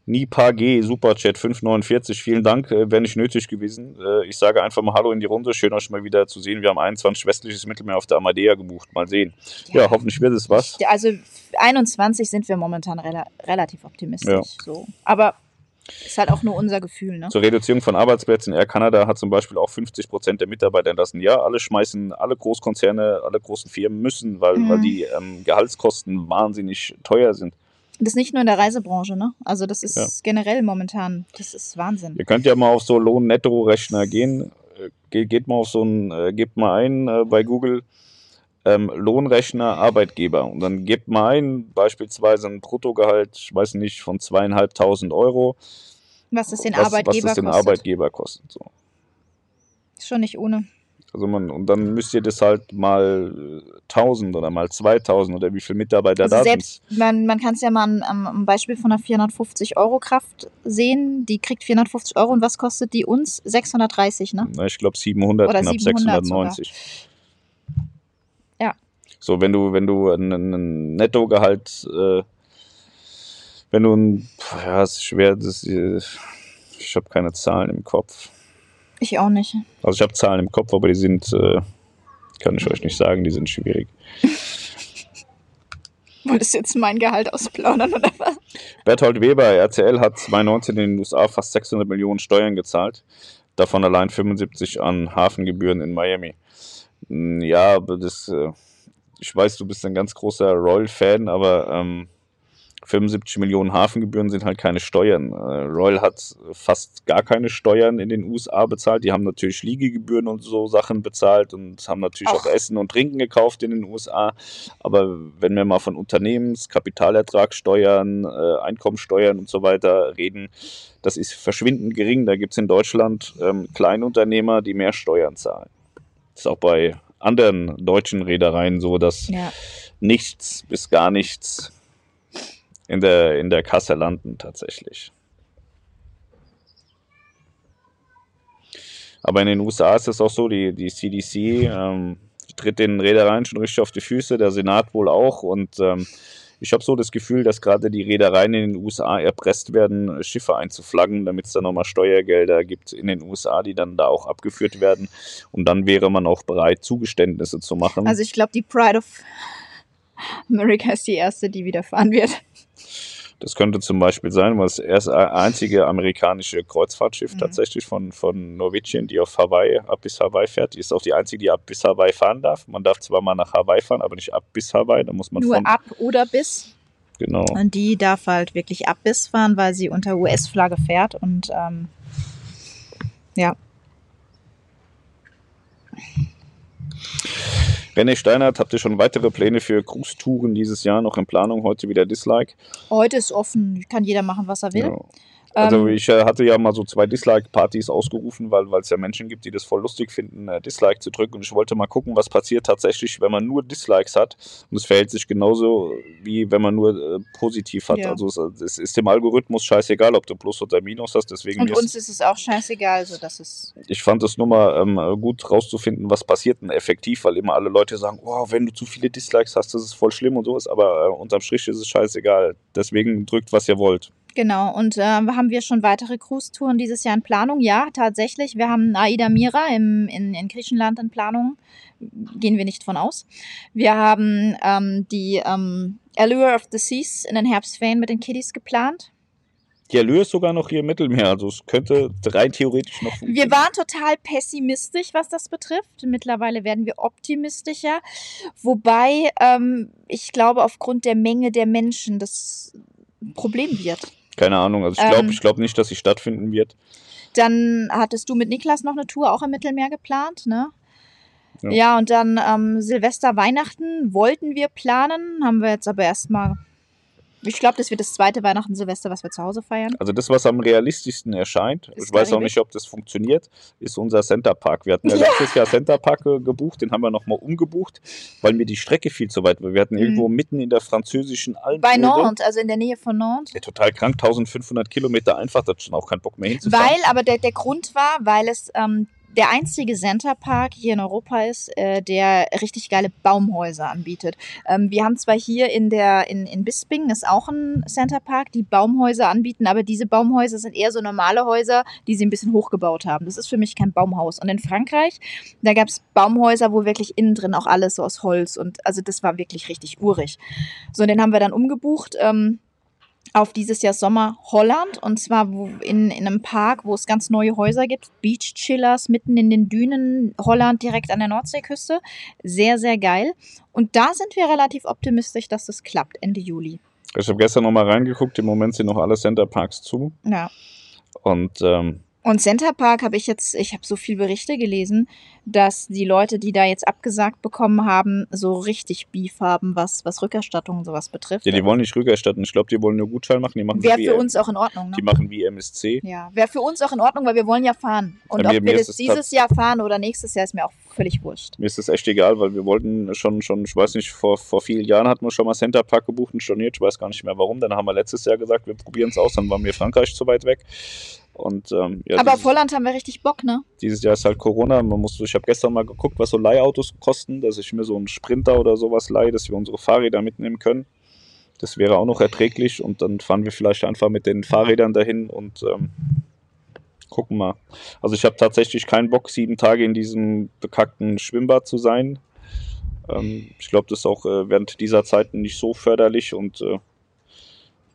Nipa G, Superchat 549, vielen Dank, äh, wäre nicht nötig gewesen. Äh, ich sage einfach mal Hallo in die Runde, schön euch mal wieder zu sehen. Wir haben 21 westliches Mittelmeer auf der Amadea gebucht, mal sehen. Ja, hoffentlich wird es was. Ja, Also 21 sind wir momentan rela relativ optimistisch. Ja. So. Aber ist halt auch nur unser Gefühl, ne? Zur Reduzierung von Arbeitsplätzen. Air Canada hat zum Beispiel auch 50 Prozent der Mitarbeiter entlassen. Ja, alle schmeißen, alle Großkonzerne, alle großen Firmen müssen, weil, Mhm. weil die ähm, Gehaltskosten wahnsinnig teuer sind. Das ist nicht nur in der Reisebranche, ne? Also das ist Ja. generell momentan, das ist Wahnsinn. Ihr könnt ja mal auf so Lohn-Netto-Rechner gehen. Äh, Ge geht mal auf so einen, äh, gebt mal ein äh, bei Google ähm, Lohnrechner Arbeitgeber und dann gebt mal ein, beispielsweise ein Bruttogehalt, ich weiß nicht, von zweieinhalbtausend Euro. Was das den was, Arbeitgeber was das den kostet. Arbeitgeber kostet. So. Ist schon nicht ohne. Also man, und dann müsst ihr das halt mal äh, 1000 oder mal 2000 oder wie viele Mitarbeiter Also da selbst, sind. man, man kann es ja mal am, am am Beispiel von einer 450 Euro Kraft sehen. Die kriegt 450 Euro und was kostet die uns? 630, ne? Na, ich glaube 700, Oder knapp 700 690. Ja. So, wenn du, wenn du ein, ein Nettogehalt, äh, wenn du ein, ja, es ist schwer, das, äh, ich habe keine Zahlen im Kopf. Ich auch nicht. Also ich habe Zahlen im Kopf, aber die sind, äh, kann ich euch nicht sagen, die sind schwierig. <laughs> Wolltest du jetzt mein Gehalt ausplaudern oder was? Berthold Weber, RTL hat 2019 in den USA fast 600 Millionen Steuern gezahlt, davon allein 75 an Hafengebühren in Miami. Hm, Ja, aber das, äh, ich weiß, du bist ein ganz großer Royal-Fan, aber ähm, 75 Millionen Hafengebühren sind halt keine Steuern. Äh, Royal hat fast gar keine Steuern in den USA bezahlt. Die haben natürlich Liegegebühren und so Sachen bezahlt und haben natürlich Ach. auch Essen und Trinken gekauft in den USA. Aber wenn wir mal von Unternehmens-, Kapitalertragssteuern, äh, Einkommensteuern und so weiter reden, das ist verschwindend gering. Da gibt es in Deutschland ähm, Kleinunternehmer, die mehr Steuern zahlen. Das ist auch bei anderen deutschen Reedereien so, dass ja. nichts bis gar nichts in der, in der Kasse landen tatsächlich. Aber in den USA ist es auch so, die, die CDC ähm, tritt den Reedereien schon richtig auf die Füße, der Senat wohl auch. Und ähm, ich habe so das Gefühl, dass gerade die Reedereien in den USA erpresst werden, Schiffe einzuflaggen, damit es dann nochmal Steuergelder gibt in den USA, die dann da auch abgeführt werden. Und dann wäre man auch bereit, Zugeständnisse zu machen. Also ich glaube, die Pride of America ist die erste, die wieder fahren wird. Das könnte zum Beispiel sein, weil es erst einzige amerikanische Kreuzfahrtschiff mhm. tatsächlich von, von Norwegian, die auf Hawaii, ab bis Hawaii fährt. Die ist auch die einzige, die ab bis Hawaii fahren darf. Man darf zwar mal nach Hawaii fahren, aber nicht ab bis Hawaii. Da muss man Nur ab oder bis. Genau. Und die darf halt wirklich ab bis fahren, weil sie unter US-Flagge fährt. Und ähm, ja. René Steinert, habt ihr schon weitere Pläne für Cruise-Touren dieses Jahr noch in Planung? Heute wieder Dislike? Heute ist offen, kann jeder machen, was er will. Ja. Also ähm, ich äh, hatte ja mal so zwei Dislike-Partys ausgerufen, weil es ja Menschen gibt, die das voll lustig finden, äh, Dislike zu drücken. Und ich wollte mal gucken, was passiert tatsächlich, wenn man nur Dislikes hat. Und es verhält sich genauso, wie wenn man nur äh, positiv hat. Ja. Also es, es, ist dem Algorithmus scheißegal, ob du Plus oder Minus hast. Deswegen Und uns ist es auch scheißegal. Also das ist ich fand es nur mal ähm, gut rauszufinden, was passiert denn effektiv, weil immer alle Leute sagen, oh, wenn du zu viele Dislikes hast, das ist voll schlimm und sowas. Aber äh, unterm Strich ist es scheißegal. Deswegen drückt, was ihr wollt. Genau, und äh, haben wir schon weitere Cruise-Touren dieses Jahr in Planung? Ja, tatsächlich. Wir haben Aida Mira im, in, in Griechenland in Planung. Gehen wir nicht von aus. Wir haben ähm, die ähm, Allure of the Seas in den Herbstferien mit den Kiddies geplant. Die Allure ist sogar noch hier im Mittelmeer, also es könnte drei theoretisch noch Wir waren total pessimistisch, was das betrifft. Mittlerweile werden wir optimistischer. Wobei ähm, ich glaube, aufgrund der Menge der Menschen das Problem wird. Keine Ahnung, also ich glaube ähm, glaub nicht, dass sie stattfinden wird. Dann hattest du mit Niklas noch eine Tour auch im Mittelmeer geplant, ne? Ja, ja und dann ähm, Silvester, Weihnachten wollten wir planen, haben wir jetzt aber erstmal ich glaube, das wird das zweite Weihnachten Silvester, was wir zu Hause feiern. Also das, was am realistischsten erscheint, ist ich weiß auch nicht, ob das funktioniert, ist unser Center Park. Wir hatten ja, letztes Jahr Center Park gebucht, den haben wir nochmal umgebucht, weil mir die Strecke viel zu weit war. Wir hatten mhm. irgendwo mitten in der französischen Alpen. Bei Nantes, also in der Nähe von Nantes. Ja, total krank, 1500 Kilometer einfach, da hat schon auch keinen Bock mehr hinzufahren. Weil, aber der, der Grund war, weil es ähm, der einzige Centerpark hier in Europa ist, äh, der richtig geile Baumhäuser anbietet. Ähm, wir haben zwar hier in der in, in Bisping ist auch ein Centerpark, die Baumhäuser anbieten, aber diese Baumhäuser sind eher so normale Häuser, die sie ein bisschen hochgebaut haben. Das ist für mich kein Baumhaus. Und in Frankreich, da gab es Baumhäuser, wo wirklich innen drin auch alles so aus Holz und also das war wirklich richtig urig. So, den haben wir dann umgebucht. Ähm, auf dieses Jahr Sommer Holland und zwar in, in einem Park, wo es ganz neue Häuser gibt, Beach Chillers mitten in den Dünen Holland direkt an der Nordseeküste. Sehr, sehr geil. Und da sind wir relativ optimistisch, dass das klappt Ende Juli. Ich habe gestern noch mal reingeguckt, im Moment sind noch alle Center Parks zu. Ja. Und ähm, und Center Park habe ich jetzt, ich habe so viele Berichte gelesen, dass die Leute, die da jetzt abgesagt bekommen haben, so richtig Beef haben, was, was Rückerstattung und sowas betrifft. Ja, die wollen nicht rückerstatten. Ich glaube, die wollen nur Gutschein machen. Wäre für uns auch in Ordnung. Ne? Die machen wie MSC. Ja, wäre für uns auch in Ordnung, weil wir wollen ja fahren. Und ob wir das dieses Jahr fahren oder nächstes Jahr, ist mir auch völlig wurscht. Mir ist das echt egal, weil wir wollten schon, schon ich weiß nicht, vor, vor vielen Jahren hatten wir schon mal Center Park gebucht und storniert. Ich weiß gar nicht mehr warum. Dann haben wir letztes Jahr gesagt, wir probieren es aus. Dann waren wir Frankreich zu weit weg. Und, ähm, ja, Aber auf Holland haben wir richtig Bock, ne? Dieses Jahr ist halt Corona. Man muss, ich habe gestern mal geguckt, was so Leihautos kosten, dass ich mir so einen Sprinter oder sowas leihe, dass wir unsere Fahrräder mitnehmen können. Das wäre auch noch erträglich und dann fahren wir vielleicht einfach mit den Fahrrädern dahin und ähm, gucken mal. Also ich habe tatsächlich keinen Bock, sieben Tage in diesem bekackten Schwimmbad zu sein. Ähm, ich glaube, das ist auch äh, während dieser Zeit nicht so förderlich und äh,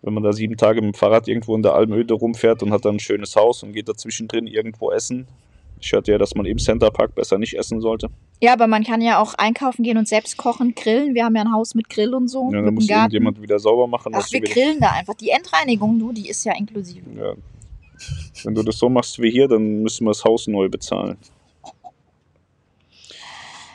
wenn man da sieben Tage mit dem Fahrrad irgendwo in der Almöde rumfährt und hat dann ein schönes Haus und geht dazwischen drin irgendwo essen, Ich hörte ja, dass man im Centerpark besser nicht essen sollte. Ja, aber man kann ja auch einkaufen gehen und selbst kochen, grillen. Wir haben ja ein Haus mit Grill und so. Ja, dann muss irgendjemand wieder sauber machen. Ach, wir grillen da einfach. Die Endreinigung, du, die ist ja inklusive. ja. Wenn du das so machst wie hier, dann müssen wir das Haus neu bezahlen.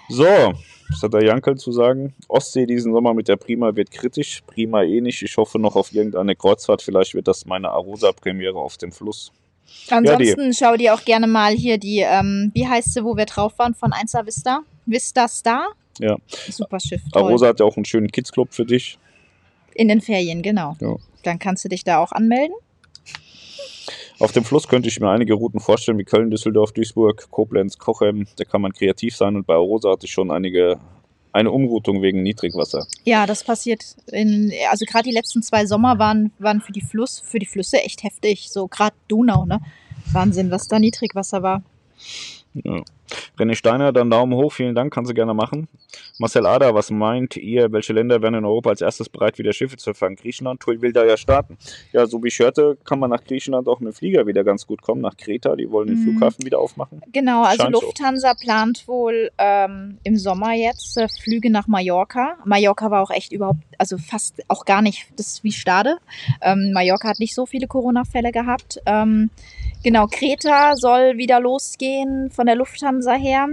So, was hat der Jankel zu sagen? Ostsee diesen Sommer mit der Prima wird kritisch. Prima eh nicht. Ich hoffe noch auf irgendeine Kreuzfahrt. Vielleicht wird das meine Arosa-Premiere auf dem Fluss. Ansonsten schau dir auch gerne mal hier die, ähm, wie heißt sie, wo wir drauf waren, von 1 Vista? Vista Star? Ja. Super Schiff. Toll. Arosa hat ja auch einen schönen Kids-Club für dich. In den Ferien, genau. Ja. Dann kannst du dich da auch anmelden. Auf dem Fluss könnte ich mir einige Routen vorstellen, wie Köln, Düsseldorf, Duisburg, Koblenz, Cochem. Da kann man kreativ sein und bei Arosa hatte ich schon einige, eine Umroutung wegen Niedrigwasser. Ja, das passiert in, also gerade die letzten zwei Sommer waren, waren für die Fluss, für die Flüsse echt heftig. So gerade Donau, ne? Wahnsinn, was da Niedrigwasser war. Ja. René Steiner, dann Daumen hoch, vielen Dank, kannst du gerne machen. Marcel Ader, was meint ihr, welche Länder wären in Europa als erstes bereit, wieder Schiffe zu fangen? Griechenland, Tui will da ja starten. Ja, so wie ich hörte, kann man nach Griechenland auch mit dem Flieger wieder ganz gut kommen, nach Kreta, die wollen den Mhm. Flughafen wieder aufmachen. Genau, also Scheint so. Lufthansa plant wohl ähm, im Sommer jetzt äh, Flüge nach Mallorca. Mallorca war auch echt überhaupt, also fast auch gar nicht, das ist wie Stade. Ähm, Mallorca hat nicht so viele Corona-Fälle gehabt. Ähm, genau, Kreta soll wieder losgehen von der Lufthansa her.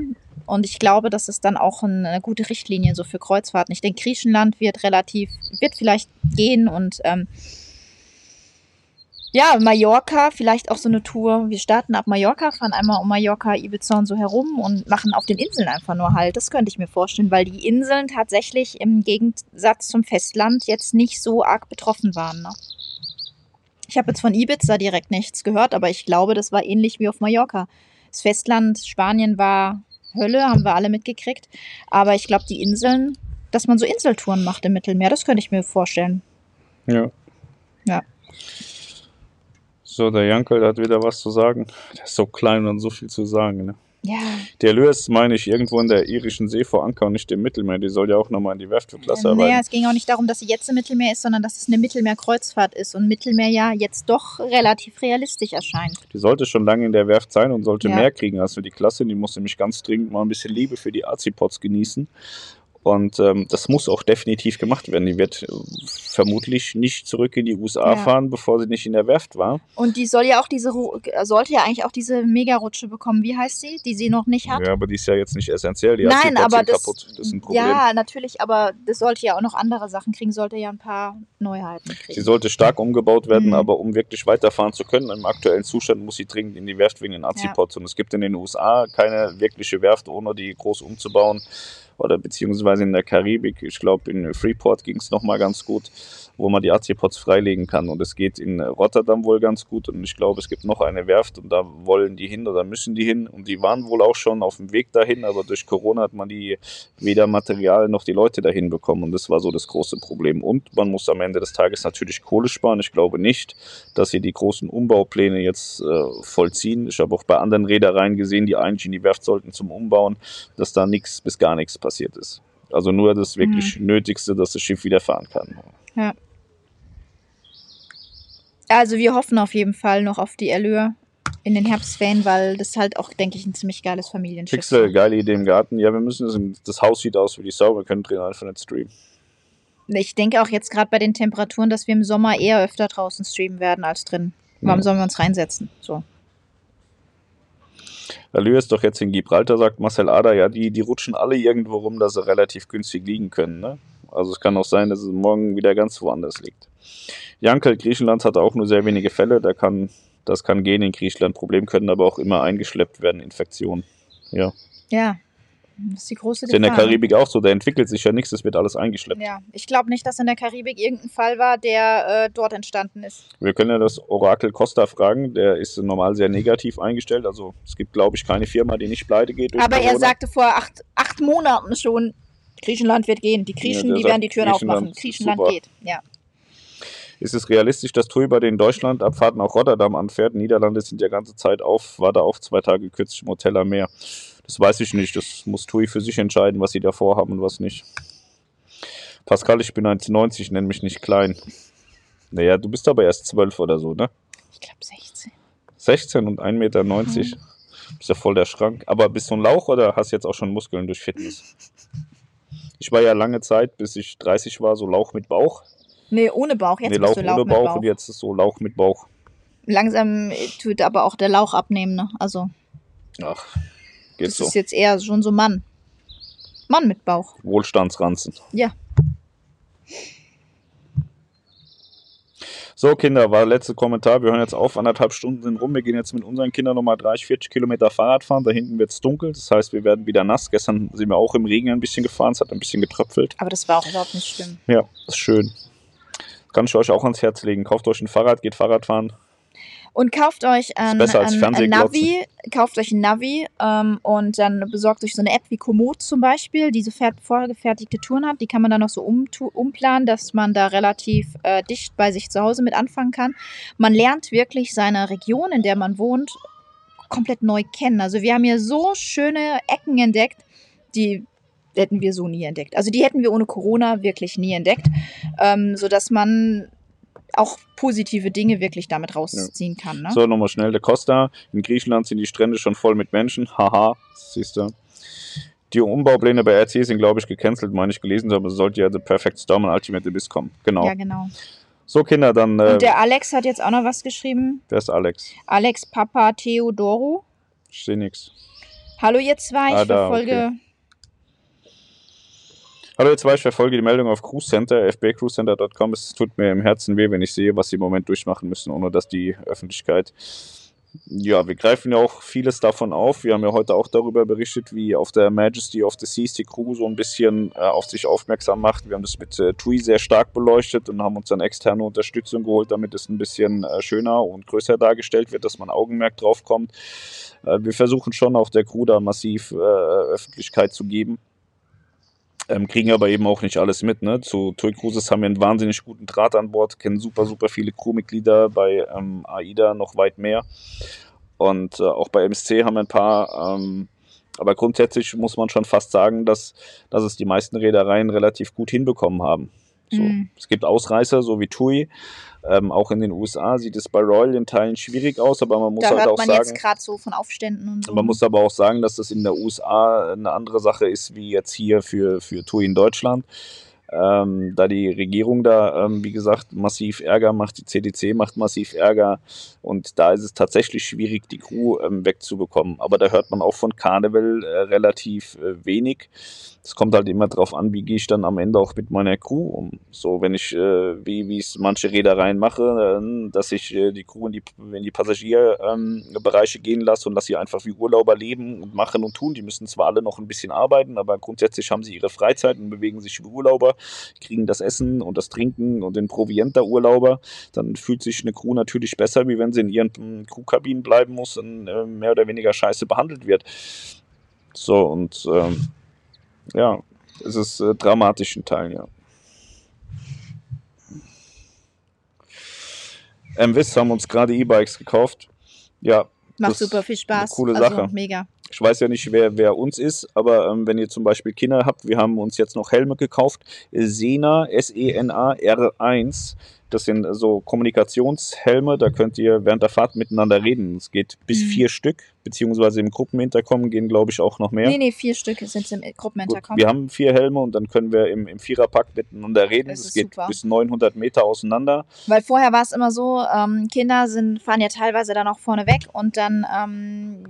Und ich glaube, das ist dann auch ein- eine gute Richtlinie so für Kreuzfahrten. Ich denke, Griechenland wird relativ, wird vielleicht gehen und ähm, ja, Mallorca, vielleicht auch so eine Tour. Wir starten ab Mallorca, fahren einmal um Mallorca, Ibiza und so herum und machen auf den Inseln einfach nur halt. Das könnte ich mir vorstellen, weil die Inseln tatsächlich im Gegensatz zum Festland jetzt nicht so arg betroffen waren. Ne? Ich habe jetzt von Ibiza direkt nichts gehört, aber ich glaube, das war ähnlich wie auf Mallorca. Das Festland Spanien war Hölle, haben wir alle mitgekriegt. Aber ich glaube, die Inseln, dass man so Inseltouren macht im Mittelmeer, das könnte ich mir vorstellen. Ja. Ja. So, der Jankel hat wieder was zu sagen. Der ist so klein und so viel zu sagen. Ne? Ja, Der Lewis meine ich irgendwo in der irischen See vor Anker und nicht im Mittelmeer. Die soll ja auch nochmal in die Werft für Klasse naja, arbeiten. es ging auch nicht darum, dass sie jetzt im Mittelmeer ist, sondern dass es eine Mittelmeerkreuzfahrt ist und Mittelmeer ja jetzt doch relativ realistisch erscheint. Die sollte schon lange in der Werft sein und sollte Ja. mehr kriegen als für die Klasse. Die muss nämlich ganz dringend mal ein bisschen Liebe für die Azipods genießen. Und ähm, das muss auch definitiv gemacht werden. Die wird äh, vermutlich nicht zurück in die USA Ja. fahren, bevor sie nicht in der Werft war. Und die soll ja auch diese, sollte ja eigentlich auch diese Mega-Rutsche bekommen. Wie heißt sie? Die sie noch nicht hat? Ja, aber die ist ja jetzt nicht essentiell. Die Nein, aber das, kaputt. Das ist ein Problem. ja, natürlich, aber das sollte ja auch noch andere Sachen kriegen, sollte ja ein paar Neuheiten Sie kriegen. sollte stark umgebaut werden, Mhm. aber um wirklich weiterfahren zu können, im aktuellen Zustand muss sie dringend in die Werft wegen den Azipods. Und es gibt in den USA keine wirkliche Werft, ohne die groß umzubauen. Oder beziehungsweise in der Karibik, ich glaube in Freeport ging es nochmal ganz gut, wo man die Azipods freilegen kann. Und es geht in Rotterdam wohl ganz gut. Und ich glaube, es gibt noch eine Werft und da wollen die hin oder müssen die hin. Und die waren wohl auch schon auf dem Weg dahin, aber durch Corona hat man die weder Material noch die Leute dahin bekommen. Und das war so das große Problem. Und man muss am Ende des Tages natürlich Kohle sparen. Ich glaube nicht, dass sie die großen Umbaupläne jetzt äh, vollziehen. Ich habe auch bei anderen Reedereien gesehen, die eigentlich in die Werft sollten zum Umbauen, dass da nichts bis gar nichts passiert ist. Also nur das wirklich Nötigste, dass das Schiff wieder fahren kann. Also wir hoffen auf jeden Fall noch auf die Allure in den Herbstferien, weil das halt auch, denke ich, ein ziemlich geiles Familienschiff Pixel, ist. geile Idee im Garten. Ja, wir müssen das, das Haus sieht aus wie die Sau, wir können drin einfach nicht streamen. Ich denke auch jetzt gerade bei den Temperaturen, dass wir im Sommer eher öfter draußen streamen werden als drin. Warum Ja. sollen wir uns reinsetzen? So. Allure ist doch jetzt in Gibraltar, sagt Marcel Ader, ja, die, die rutschen alle irgendwo rum, dass sie relativ günstig liegen können. Ne? Also es kann auch sein, dass es morgen wieder ganz woanders liegt. Jankel, Griechenland hatte auch nur sehr wenige Fälle, da kann, das kann gehen in Griechenland. Problem können aber auch immer eingeschleppt werden, Infektionen. Ja. Ja, das ist die große Ist ja in der Gefahr. Karibik auch so, da entwickelt sich ja nichts, das wird alles eingeschleppt. Ja, ich glaube nicht, dass in der Karibik irgendein Fall war, der äh, dort entstanden ist. Wir können ja das Orakel Costa fragen, der ist normal sehr negativ eingestellt. Also es gibt, glaube ich, keine Firma, die nicht pleite geht. Aber er Corona. sagte vor acht, acht Monaten schon, Griechenland wird gehen. Die Griechen, der die werden die Türen Griechenland aufmachen. ist Griechenland geht. Ja. Ist es realistisch, dass TUI bei den Deutschlandabfahrten auch Rotterdam anfährt? Niederlande sind ja ganze Zeit auf, war da auch zwei Tage kürzlich im Hotel am Meer. Das weiß ich nicht. Das muss TUI für sich entscheiden, was sie da vorhaben und was nicht. Pascal, ich bin 1,90, nenn mich nicht klein. Naja, du bist aber erst 12 oder so, ne? Ich glaube 16. 16 und 1,90 Meter. Bist ja voll der Schrank. Aber bist du ein Lauch oder hast jetzt auch schon Muskeln durch Fitness? Ich war ja lange Zeit, bis ich 30 war, so Lauch mit Bauch. Nee, ohne Bauch. Jetzt nee, bist Lauch du Lauch ohne mit Bauch, Bauch. und jetzt ist so Lauch mit Bauch. Langsam tut aber auch der Lauch abnehmen, ne? Also, Ach, geht das so. ist jetzt eher schon so Mann. Mann mit Bauch. Wohlstandsranzen. Ja. So, Kinder, war der letzte Kommentar. Wir hören jetzt auf, anderthalb Stunden sind rum. Wir gehen jetzt mit unseren Kindern nochmal 30, 40 Kilometer Fahrrad fahren. Da hinten wird es dunkel. Das heißt, wir werden wieder nass. Gestern sind wir auch im Regen ein bisschen gefahren. Es hat ein bisschen getröpfelt. Aber das war auch überhaupt nicht schlimm. Ja, ist schön. Kann ich euch auch ans Herz legen. Kauft euch ein Fahrrad, geht Fahrrad fahren. Und kauft euch ein, ein, ein. Navi, kauft euch ein Navi ähm, und dann besorgt euch so eine App wie Komoot zum Beispiel, die so fer- vorgefertigte Touren hat. Die kann man dann noch so umtu- umplanen, dass man da relativ äh, dicht bei sich zu Hause mit anfangen kann. Man lernt wirklich seine Region, in der man wohnt, komplett neu kennen. Also wir haben hier so schöne Ecken entdeckt, die hätten wir so nie entdeckt. Also die hätten wir ohne Corona wirklich nie entdeckt, ähm, sodass man auch positive Dinge wirklich damit rausziehen kann. Ne? So, nochmal schnell. Der Costa. In Griechenland sind die Strände schon voll mit Menschen. Haha, siehst du. Die Umbaupläne bei RC sind, glaube ich, gecancelt, meine ich gelesen haben. Es sollte ja The Perfect Storm und Ultimate Abyss kommen. Genau. Ja, genau. So, Kinder, dann. Äh, Und der Alex hat jetzt auch noch was geschrieben. wer ist Alex? Alex Papa Theodoro. Ich sehe nichts. Hallo ihr zwei, Ah, ich da, verfolge. Hallo, jetzt ich verfolge die Meldung auf Cruise Center, fbcruisecenter.com. Es tut mir im Herzen weh, wenn ich sehe, was sie im Moment durchmachen müssen, ohne dass die Öffentlichkeit. Ja, wir greifen ja auch vieles davon auf. Wir haben ja heute auch darüber berichtet, wie auf der Majesty of the Seas die Crew so ein bisschen äh, auf sich aufmerksam macht. Wir haben das mit äh, TUI sehr stark beleuchtet und haben uns dann externe Unterstützung geholt, damit es ein bisschen äh, schöner und größer dargestellt wird, dass man Augenmerk drauf kommt. Äh, wir versuchen schon auch der Crew da massiv äh, Öffentlichkeit zu geben. Ähm, kriegen aber eben auch nicht alles mit. Ne? Zu Toy Cruises haben wir einen wahnsinnig guten Draht an Bord, kennen super, super viele Crewmitglieder, bei ähm, AIDA noch weit mehr. Und äh, auch bei MSC haben wir ein paar. Ähm, aber grundsätzlich muss man schon fast sagen, dass, dass es die meisten Reedereien relativ gut hinbekommen haben. So. Mhm. Es gibt Ausreißer, so wie TUI. Ähm, auch in den USA sieht es bei Royal in Teilen schwierig aus, aber man muss Da halt hört auch man sagen. jetzt gerade so von Aufständen und so. Man muss aber auch sagen, dass das in der USA eine andere Sache ist, wie jetzt hier für, für TUI in Deutschland. Ähm, da die Regierung da, ähm, wie gesagt, massiv Ärger macht, die CDC macht massiv Ärger und da ist es tatsächlich schwierig, die Crew ähm, wegzubekommen. Aber da hört man auch von Carnival äh, relativ äh, wenig. Es kommt halt immer drauf an, wie gehe ich dann am Ende auch mit meiner Crew um. So, wenn ich, äh, wie es manche Reedereien mache, dass ich äh, die Crew in die, die Passagierbereiche gehen lasse und lasse sie einfach wie Urlauber leben und machen und tun. Die müssen zwar alle noch ein bisschen arbeiten, aber grundsätzlich haben sie ihre Freizeit und bewegen sich wie Urlauber, kriegen das Essen und das Trinken und den Proviant der Urlauber. Dann fühlt sich eine Crew natürlich besser, wie wenn sie in ihren mm, Crewkabinen bleiben muss und äh, mehr oder weniger scheiße behandelt wird. So, und ähm, ja, es ist äh, dramatisch in Teilen, ja. MWIS haben uns gerade E-Bikes gekauft. Ja, Macht super viel Spaß. coole also, Sache. Mega. Ich weiß ja nicht, wer, wer uns ist, aber ähm, wenn ihr zum Beispiel Kinder habt, wir haben uns jetzt noch Helme gekauft. Sena, S-E-N-A, R1. Das sind so Kommunikationshelme, da könnt ihr während der Fahrt miteinander reden. Es geht bis Mhm. vier Stück, beziehungsweise im Gruppenintercom gehen, glaube ich, auch noch mehr. Nee, nee, vier Stück sind im Gut, Gruppenintercom. wir haben vier Helme und dann können wir im, im Viererpack miteinander reden. Das Es geht super. bis 900 Meter auseinander. Weil vorher war es immer so, ähm, Kinder sind, fahren ja teilweise dann auch vorne weg und dann ähm,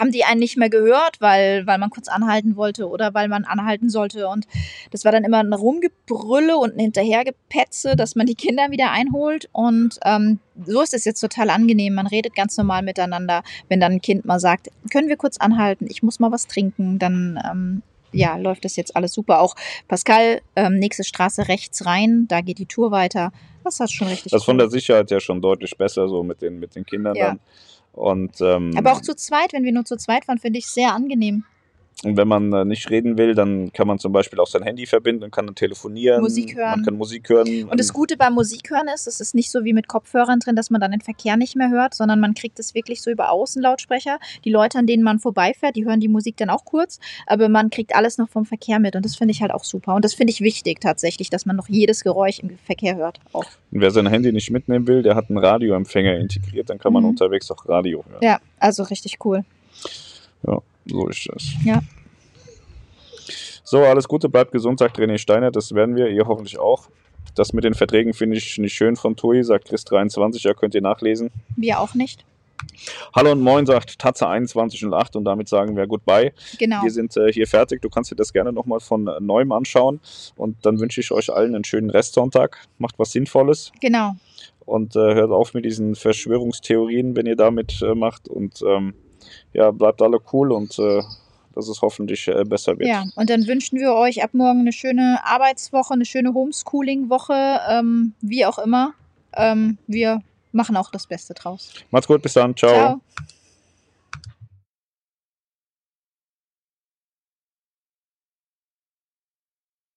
haben die einen nicht mehr gehört, weil, weil man kurz anhalten wollte oder weil man anhalten sollte. Und das war dann immer ein Rumgebrülle und ein Hinterhergepetze, dass man die Kinder wieder einholt. Und ähm, so ist es jetzt total angenehm. Man redet ganz normal miteinander. Wenn dann ein Kind mal sagt, können wir kurz anhalten, ich muss mal was trinken, dann ähm, ja, läuft das jetzt alles super. Auch Pascal, ähm, nächste Straße rechts rein, da geht die Tour weiter. Das hat schon richtig Das ist von der Sicherheit ja schon deutlich besser, so mit den, mit den Kindern Ja. dann. Und, ähm, Aber auch zu zweit, wenn wir nur zu zweit waren, finde ich sehr angenehm. Und wenn man äh, nicht reden will, dann kann man zum Beispiel auch sein Handy verbinden und kann dann telefonieren. Musik hören. Man kann Musik hören. Und das Gute beim Musikhören ist, es ist nicht so wie mit Kopfhörern drin, dass man dann den Verkehr nicht mehr hört, sondern man kriegt es wirklich so über Außenlautsprecher. Die Leute, an denen man vorbeifährt, die hören die Musik dann auch kurz, aber man kriegt alles noch vom Verkehr mit und das finde ich halt auch super. Und das finde ich wichtig tatsächlich, dass man noch jedes Geräusch im Verkehr hört. Auch. Und wer sein Handy nicht mitnehmen will, der hat einen Radioempfänger integriert, dann kann man Mhm. unterwegs auch Radio hören. Ja, also richtig cool. Ja, so ist das. Ja. So, alles Gute, bleibt gesund, sagt René Steiner. Das werden wir, ihr hoffentlich auch. Das mit den Verträgen finde ich nicht schön von TUI, sagt Chris23, ja, könnt ihr nachlesen. Wir auch nicht. Hallo und moin, sagt Tatze 2108 und damit sagen wir Goodbye. Genau. Wir sind äh, hier fertig. Du kannst dir das gerne nochmal von äh, neuem anschauen. Und dann wünsche ich euch allen einen schönen Restsonntag. Macht was Sinnvolles Genau. und äh, hört auf mit diesen Verschwörungstheorien, wenn ihr damit äh, macht. Und ähm, ja, bleibt alle cool und äh, dass es hoffentlich äh, besser wird. Ja, und dann wünschen wir euch ab morgen eine schöne Arbeitswoche, eine schöne Homeschooling-Woche, ähm, wie auch immer. Ähm, wir machen auch das Beste draus. Macht's gut, bis dann. Ciao. Ciao.